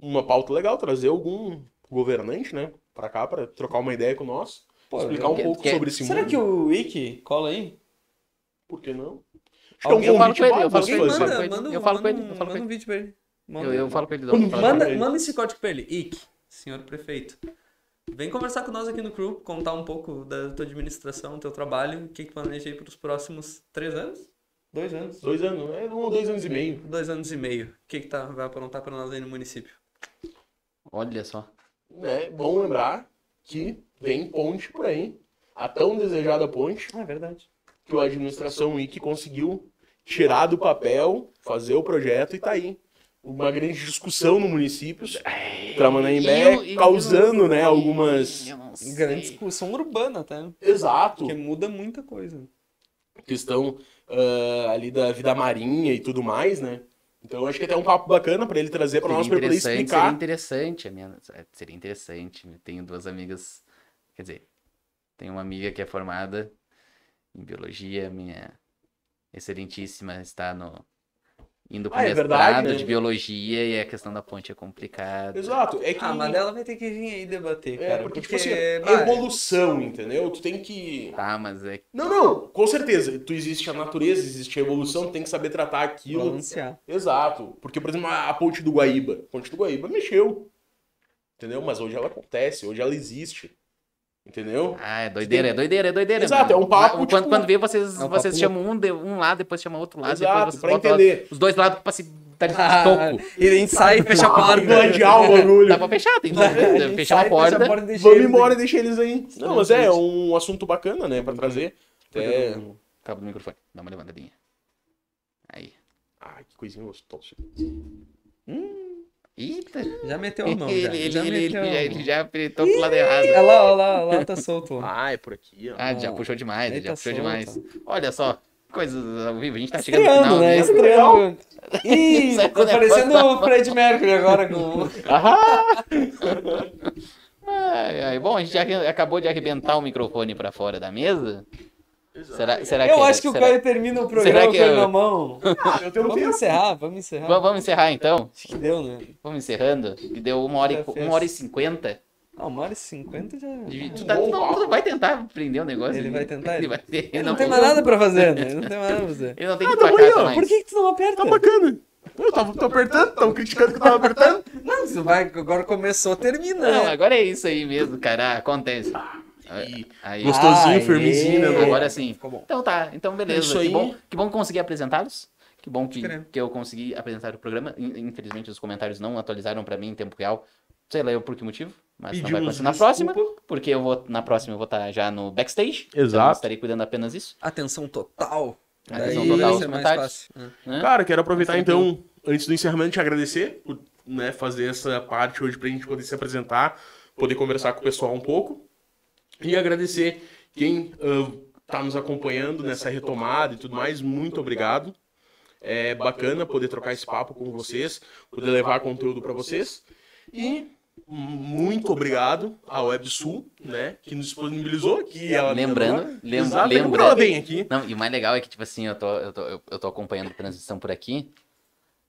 uma pauta legal, trazer algum governante, né? Pra cá, pra trocar uma ideia com nós. Pô, explicar um que- pouco que- sobre esse Será mundo. que o Wiki cola aí? Por que não? Alguém- Acho Eu falo que com é ele, eu falo com ele, eu fazer. falo com ele, manda, eu falo com ele, um- manda um vídeo pra ele. Manda, Eu, eu falo com ele. Falo Manda, com ele. manda esse código pra ele. Ick, senhor prefeito. Vem conversar com nós aqui no Crew, contar um pouco da tua administração, do teu trabalho, o que que planeja aí pros próximos três anos? Dois anos? Dois anos, é um ou dois anos e meio. Dois anos e meio. O que que tá, vai aprontar pra nós aí no município? Olha só. É bom lembrar que vem ponte por aí. A tão desejada ponte Ah, é verdade. Que a administração WIC conseguiu tirar do papel, fazer o projeto e tá aí. Uma grande discussão no município, Tramanaimbé, Eu- eu- causando, né, algumas... Eu não sei. Grande discussão urbana, tá? Exato. Porque muda muita coisa. Questão ah, ali da vida marinha e tudo mais, né? Então acho que até é um papo bacana pra ele trazer pra Seria nós pra poder interessante, seria explicar. interessante. A minha, é, seria interessante. Eu tenho duas amigas. Quer dizer, tenho uma amiga que é formada em biologia, minha excelentíssima está no. Indo pro Ah, é mestrado verdade, né? de biologia e a questão da ponte é complicada. Exato. É que Ah, mas ela vai ter que vir aí debater, É, cara. porque, porque, tipo assim, é vai, evolução, entendeu? Tu tem que. Tá, mas é. Não, não, com certeza. Tu existe a natureza, existe a evolução, tu tem que saber tratar aquilo. balancear. Exato. Porque, por exemplo, a a ponte do Guaíba. A ponte do Guaíba mexeu. Entendeu? Mas hoje ela acontece, hoje ela existe. Entendeu? Ah, é doideira, é doideira, é doideira. Exato, mano. é um papo, Quando, tipo- quando vê, vocês, É um vocês papo chamam um, de- um lado, depois chamam outro lado, Exato, depois vocês pra entender. os dois lados pra se dar de Ah, toco. e a gente sai e fecha a porta. Gladiar o bagulho. Dá pra fechar, tem <laughs> A que fechar a porta. fecha a deixa Vamos embora e deixa eles aí. Não, mas é, é um assunto bacana, né, pra trazer. Até... Cabo do microfone, dá uma levantadinha. Aí. Ai, que coisinha gostosa. Eita. Já meteu a <laughs> mão, ele, já. ele, já ele, meteu ele, a já, ele já apertou pro lado errado. Olha lá, olha lá, olha lá, tá solto. Ah, é por aqui, ó. Ah, já puxou demais, ele já tá puxou solto. demais. Olha só, coisas ao vivo, a gente tá chegando no Estreando, final. né? né? Estreando. Ih, <laughs> Sai tá o parecendo o Fred Mercury agora com... <laughs> Ai, ai, Bom, a gente já acabou de arrebentar o microfone pra fora da mesa. Será, será que Eu acho que o será- Caio termina o Será programa que com ele eu- na mão. Eu tenho Vamos encerrar, vamos encerrar. Vamos, vamos encerrar então? Acho que deu, né? Vamos encerrando. Que deu uma hora, e, fez. uma hora e cinquenta. Ah, uma hora e cinquenta já... Tu, tá- tu não, tu não vai tentar prender o negócio? Ele vai tentar, Ele ele- vai ter. Ele não tem mais nada pra fazer, né? Ele não <laughs> tem mais nada pra fazer. Ele não tem que ir tá bom, mais. Por que que tu não aperta? Tá bacana. Eu tava tô apertando, tava criticando que eu tava apertando. Não, você vai... Agora começou, termina. Não, agora é isso aí mesmo, cara. Acontece. E Aí. Gostosinho, firmezinho, né? Agora sim. Ficou bom. Então tá, então beleza. isso que, aí. bom, que bom conseguir apresentá-los. Que bom que, que eu consegui apresentar o programa. In- Infelizmente os comentários não atualizaram pra mim em tempo real. Sei lá eu por que motivo, mas não vai Pedimos acontecer na desculpa. próxima, porque eu vou na próxima eu vou estar já no backstage. Exato. Então estarei cuidando apenas disso. Atenção total. Atenção Daí total aos mais comentários. Né? Cara, quero aproveitar então, antes do encerramento, te agradecer por né, fazer essa parte hoje pra gente poder se apresentar, poder conversar com o pessoal um pouco. E agradecer quem está nos acompanhando nessa retomada e tudo mais, muito obrigado. É bacana poder trocar esse papo com vocês, poder levar conteúdo para vocês. E muito obrigado à WebSul, né, que nos disponibilizou aqui. Ela lembrando, lembra, lembra, ela vem aqui. Não, e o mais legal é que, tipo assim, eu tô, eu tô, eu tô acompanhando a transmissão por aqui.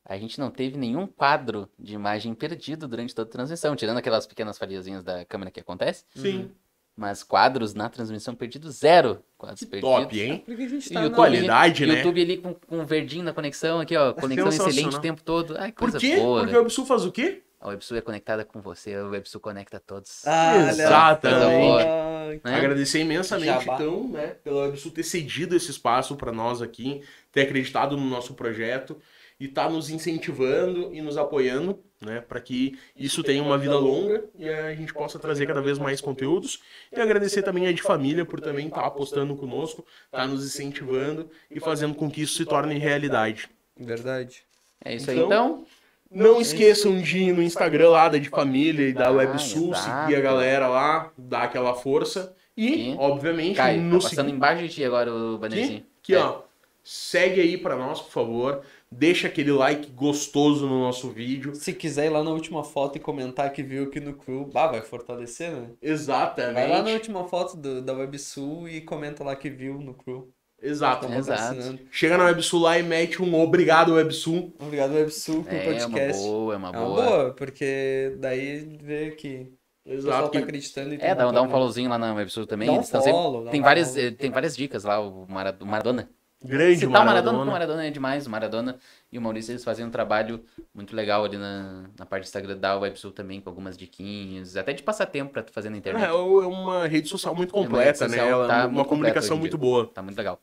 A gente não teve nenhum quadro de imagem perdido durante toda a transmissão, tirando aquelas pequenas falhazinhas da câmera que acontece. Sim. Mas quadros na transmissão perdido, zero quadros Que perdidos. top, hein? Porque a gente E tá o na- YouTube, Qualidade, né? YouTube ali com, com verdinho na conexão aqui, ó. Conexão sensacional. excelente o tempo todo. Ai, Por coisa quê? boa. Porque o WebSul faz o quê? A WebSul é conectada com você, a WebSul conecta todos. Ah, Exatamente. Né? Agradecer imensamente, Jabá. então, né, pela WebSul ter cedido esse espaço para nós aqui, ter acreditado no nosso projeto e tá nos incentivando e nos apoiando, né, para que isso tenha uma vida longa e a gente possa trazer cada vez mais conteúdos. E agradecer também a de família por também estar apostando conosco, tá nos incentivando e fazendo com que isso se torne realidade. Verdade. É isso aí, Então, então. Não esqueçam de ir no Instagram lá da de família e da Ah, WebSul, seguir a galera lá, dar aquela força. E, E, obviamente, Caio, no tá passando embaixo de ti agora o bannerzinho. Aqui, É. ó. Segue aí pra nós, por favor. Deixa aquele like gostoso no nosso vídeo. Se quiser ir lá na última foto e comentar que viu aqui no Crew, bah, vai fortalecer, né? Exatamente. Vai lá na última foto do, da WebSul e comenta lá que viu no Crew. Exato. Tá Exato. Chega na WebSul lá e mete um obrigado, WebSul. Obrigado, WebSul, pelo É, uma podcast. boa, é uma É uma boa. boa, porque daí vê que o pessoal Exato. tá que- acreditando e tem É, dá, um- dá um retorno. followzinho lá na WebSul também. Dá um sempre- follow, dá tem, um várias, follow. eh, tem várias dicas lá, o o Maradona. Grande Citar o Maradona, porque o Maradona. Maradona é demais. O Maradona e o Maurício, eles fazem um trabalho muito legal ali na, na parte do Instagram da WebSul também, com algumas diquinhas, até de passatempo pra tu fazer na É, internet. é uma rede social muito uma completa, né? social, Ela, tá uma comunicação em muito boa. Tá muito legal.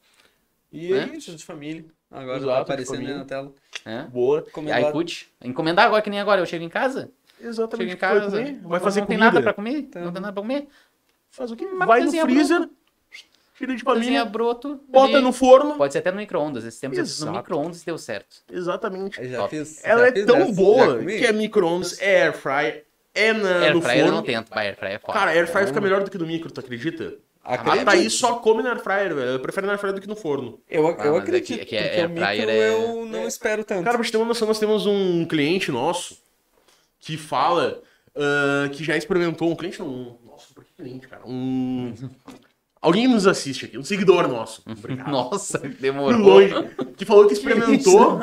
E Né? é Isso, de família. Agora Exato, aparecendo na tela. É? Boa. Comentar- iFood. Encomendar agora que nem agora. Eu chego em casa, chego Exatamente. em o que vai casa? Vai fazer não tem comida. nada pra comer, não tem nada pra comer. Faz o quê? Vai no freezer, tira de família, broto. bota no forno. Pode ser até no micro-ondas. Esses tempos eu fiz no micro-ondas e deu certo. Exatamente. Eu fiz. Ela já é fiz tão boa que é micro-ondas, é air fryer, é na, Air no fryer eu forno. não tento, mas air fryer é foda. Cara, air fryer fica melhor do que no micro, tu acredita? A Acredito. Thaís só come na air fryer, velho. Eu prefiro na air fryer do que no forno. Eu, eu Ah, mas é acredito, que- é que porque air o micro fryer é- eu não espero tanto. Cara, pra gente ter uma noção, nós temos um cliente nosso que fala ah, que já experimentou. Um cliente não. um- Nossa, por que cliente, cara? Um. Alguém nos assiste aqui, um seguidor nosso. <laughs> Obrigado. Nossa, demorou. longe. Que falou que experimentou. <laughs>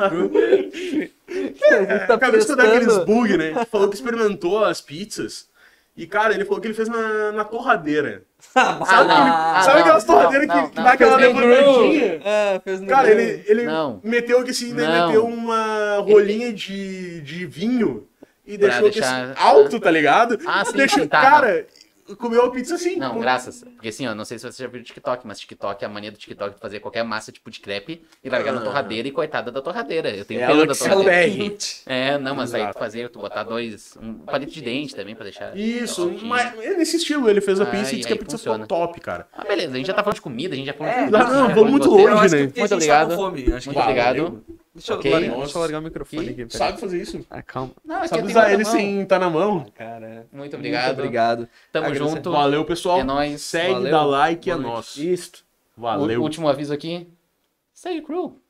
tá Acabei de estudar aqueles testando. bug, né? Que falou que experimentou as pizzas. E, cara, ele falou que ele fez na, na torradeira. Sabe, <laughs> ah, sabe aquelas torradeiras não, que, que não, dá aquela levantadinha? Fez no Cara, ele, ele Não. meteu que assim, Não. meteu uma rolinha de, de vinho e Pra deixou que deixar- assim, alto, tá ligado? Ah, sim, Deixou, sim, tá, Cara, comeu a pizza assim. Não, graças. Porque assim, ó, não sei se você já viu o TikTok, mas TikTok, a mania do TikTok de fazer qualquer massa tipo de crepe e largar na Ah. torradeira e coitada da torradeira. Eu tenho Ela pena da torradeira. <laughs> É, não, mas aí Exato. tu fazer, tu botar dois, um palito de dente também pra deixar. Isso, mas é nesse estilo, ele fez a Ah, pizza e e disse que a aí pizza funciona. ficou top, cara. Ah, beleza, a gente já tá falando de comida, a gente já falou É, de não, tudo, não, já vamos muito longe, né? Muito tá obrigado. fome, acho que- Muito obrigado. Deixa eu, Ok. largar, deixa eu largar o microfone aqui. Sabe fazer isso? Ah, calma. Não, aqui Sabe eu usar ele sem estar na mão? Cara, Muito obrigado. Muito obrigado. Tamo Agradecer. junto. Valeu, pessoal. É nóis. Segue, Valeu. dá like, é nosso. Isto. Valeu. O último aviso aqui. Segue o Crew.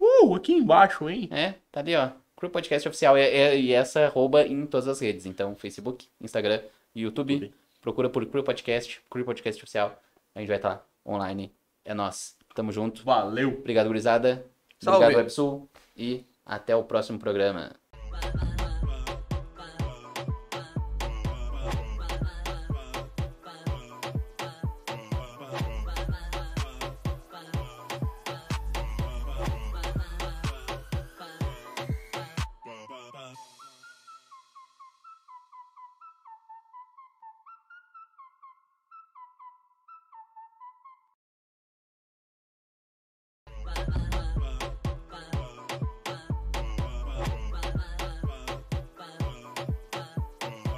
Uh, aqui embaixo, hein? É, tá ali, ó. Crew Podcast Oficial. E, e- e essa arroba em todas as redes. Então, Facebook, Instagram, YouTube. YouTube. Procura por Crew Podcast, Crew Podcast Oficial. A gente vai estar lá, online. É nós. Tamo junto. Valeu. Obrigado, gurizada. Salve. Obrigado, WebSul. E até o próximo programa.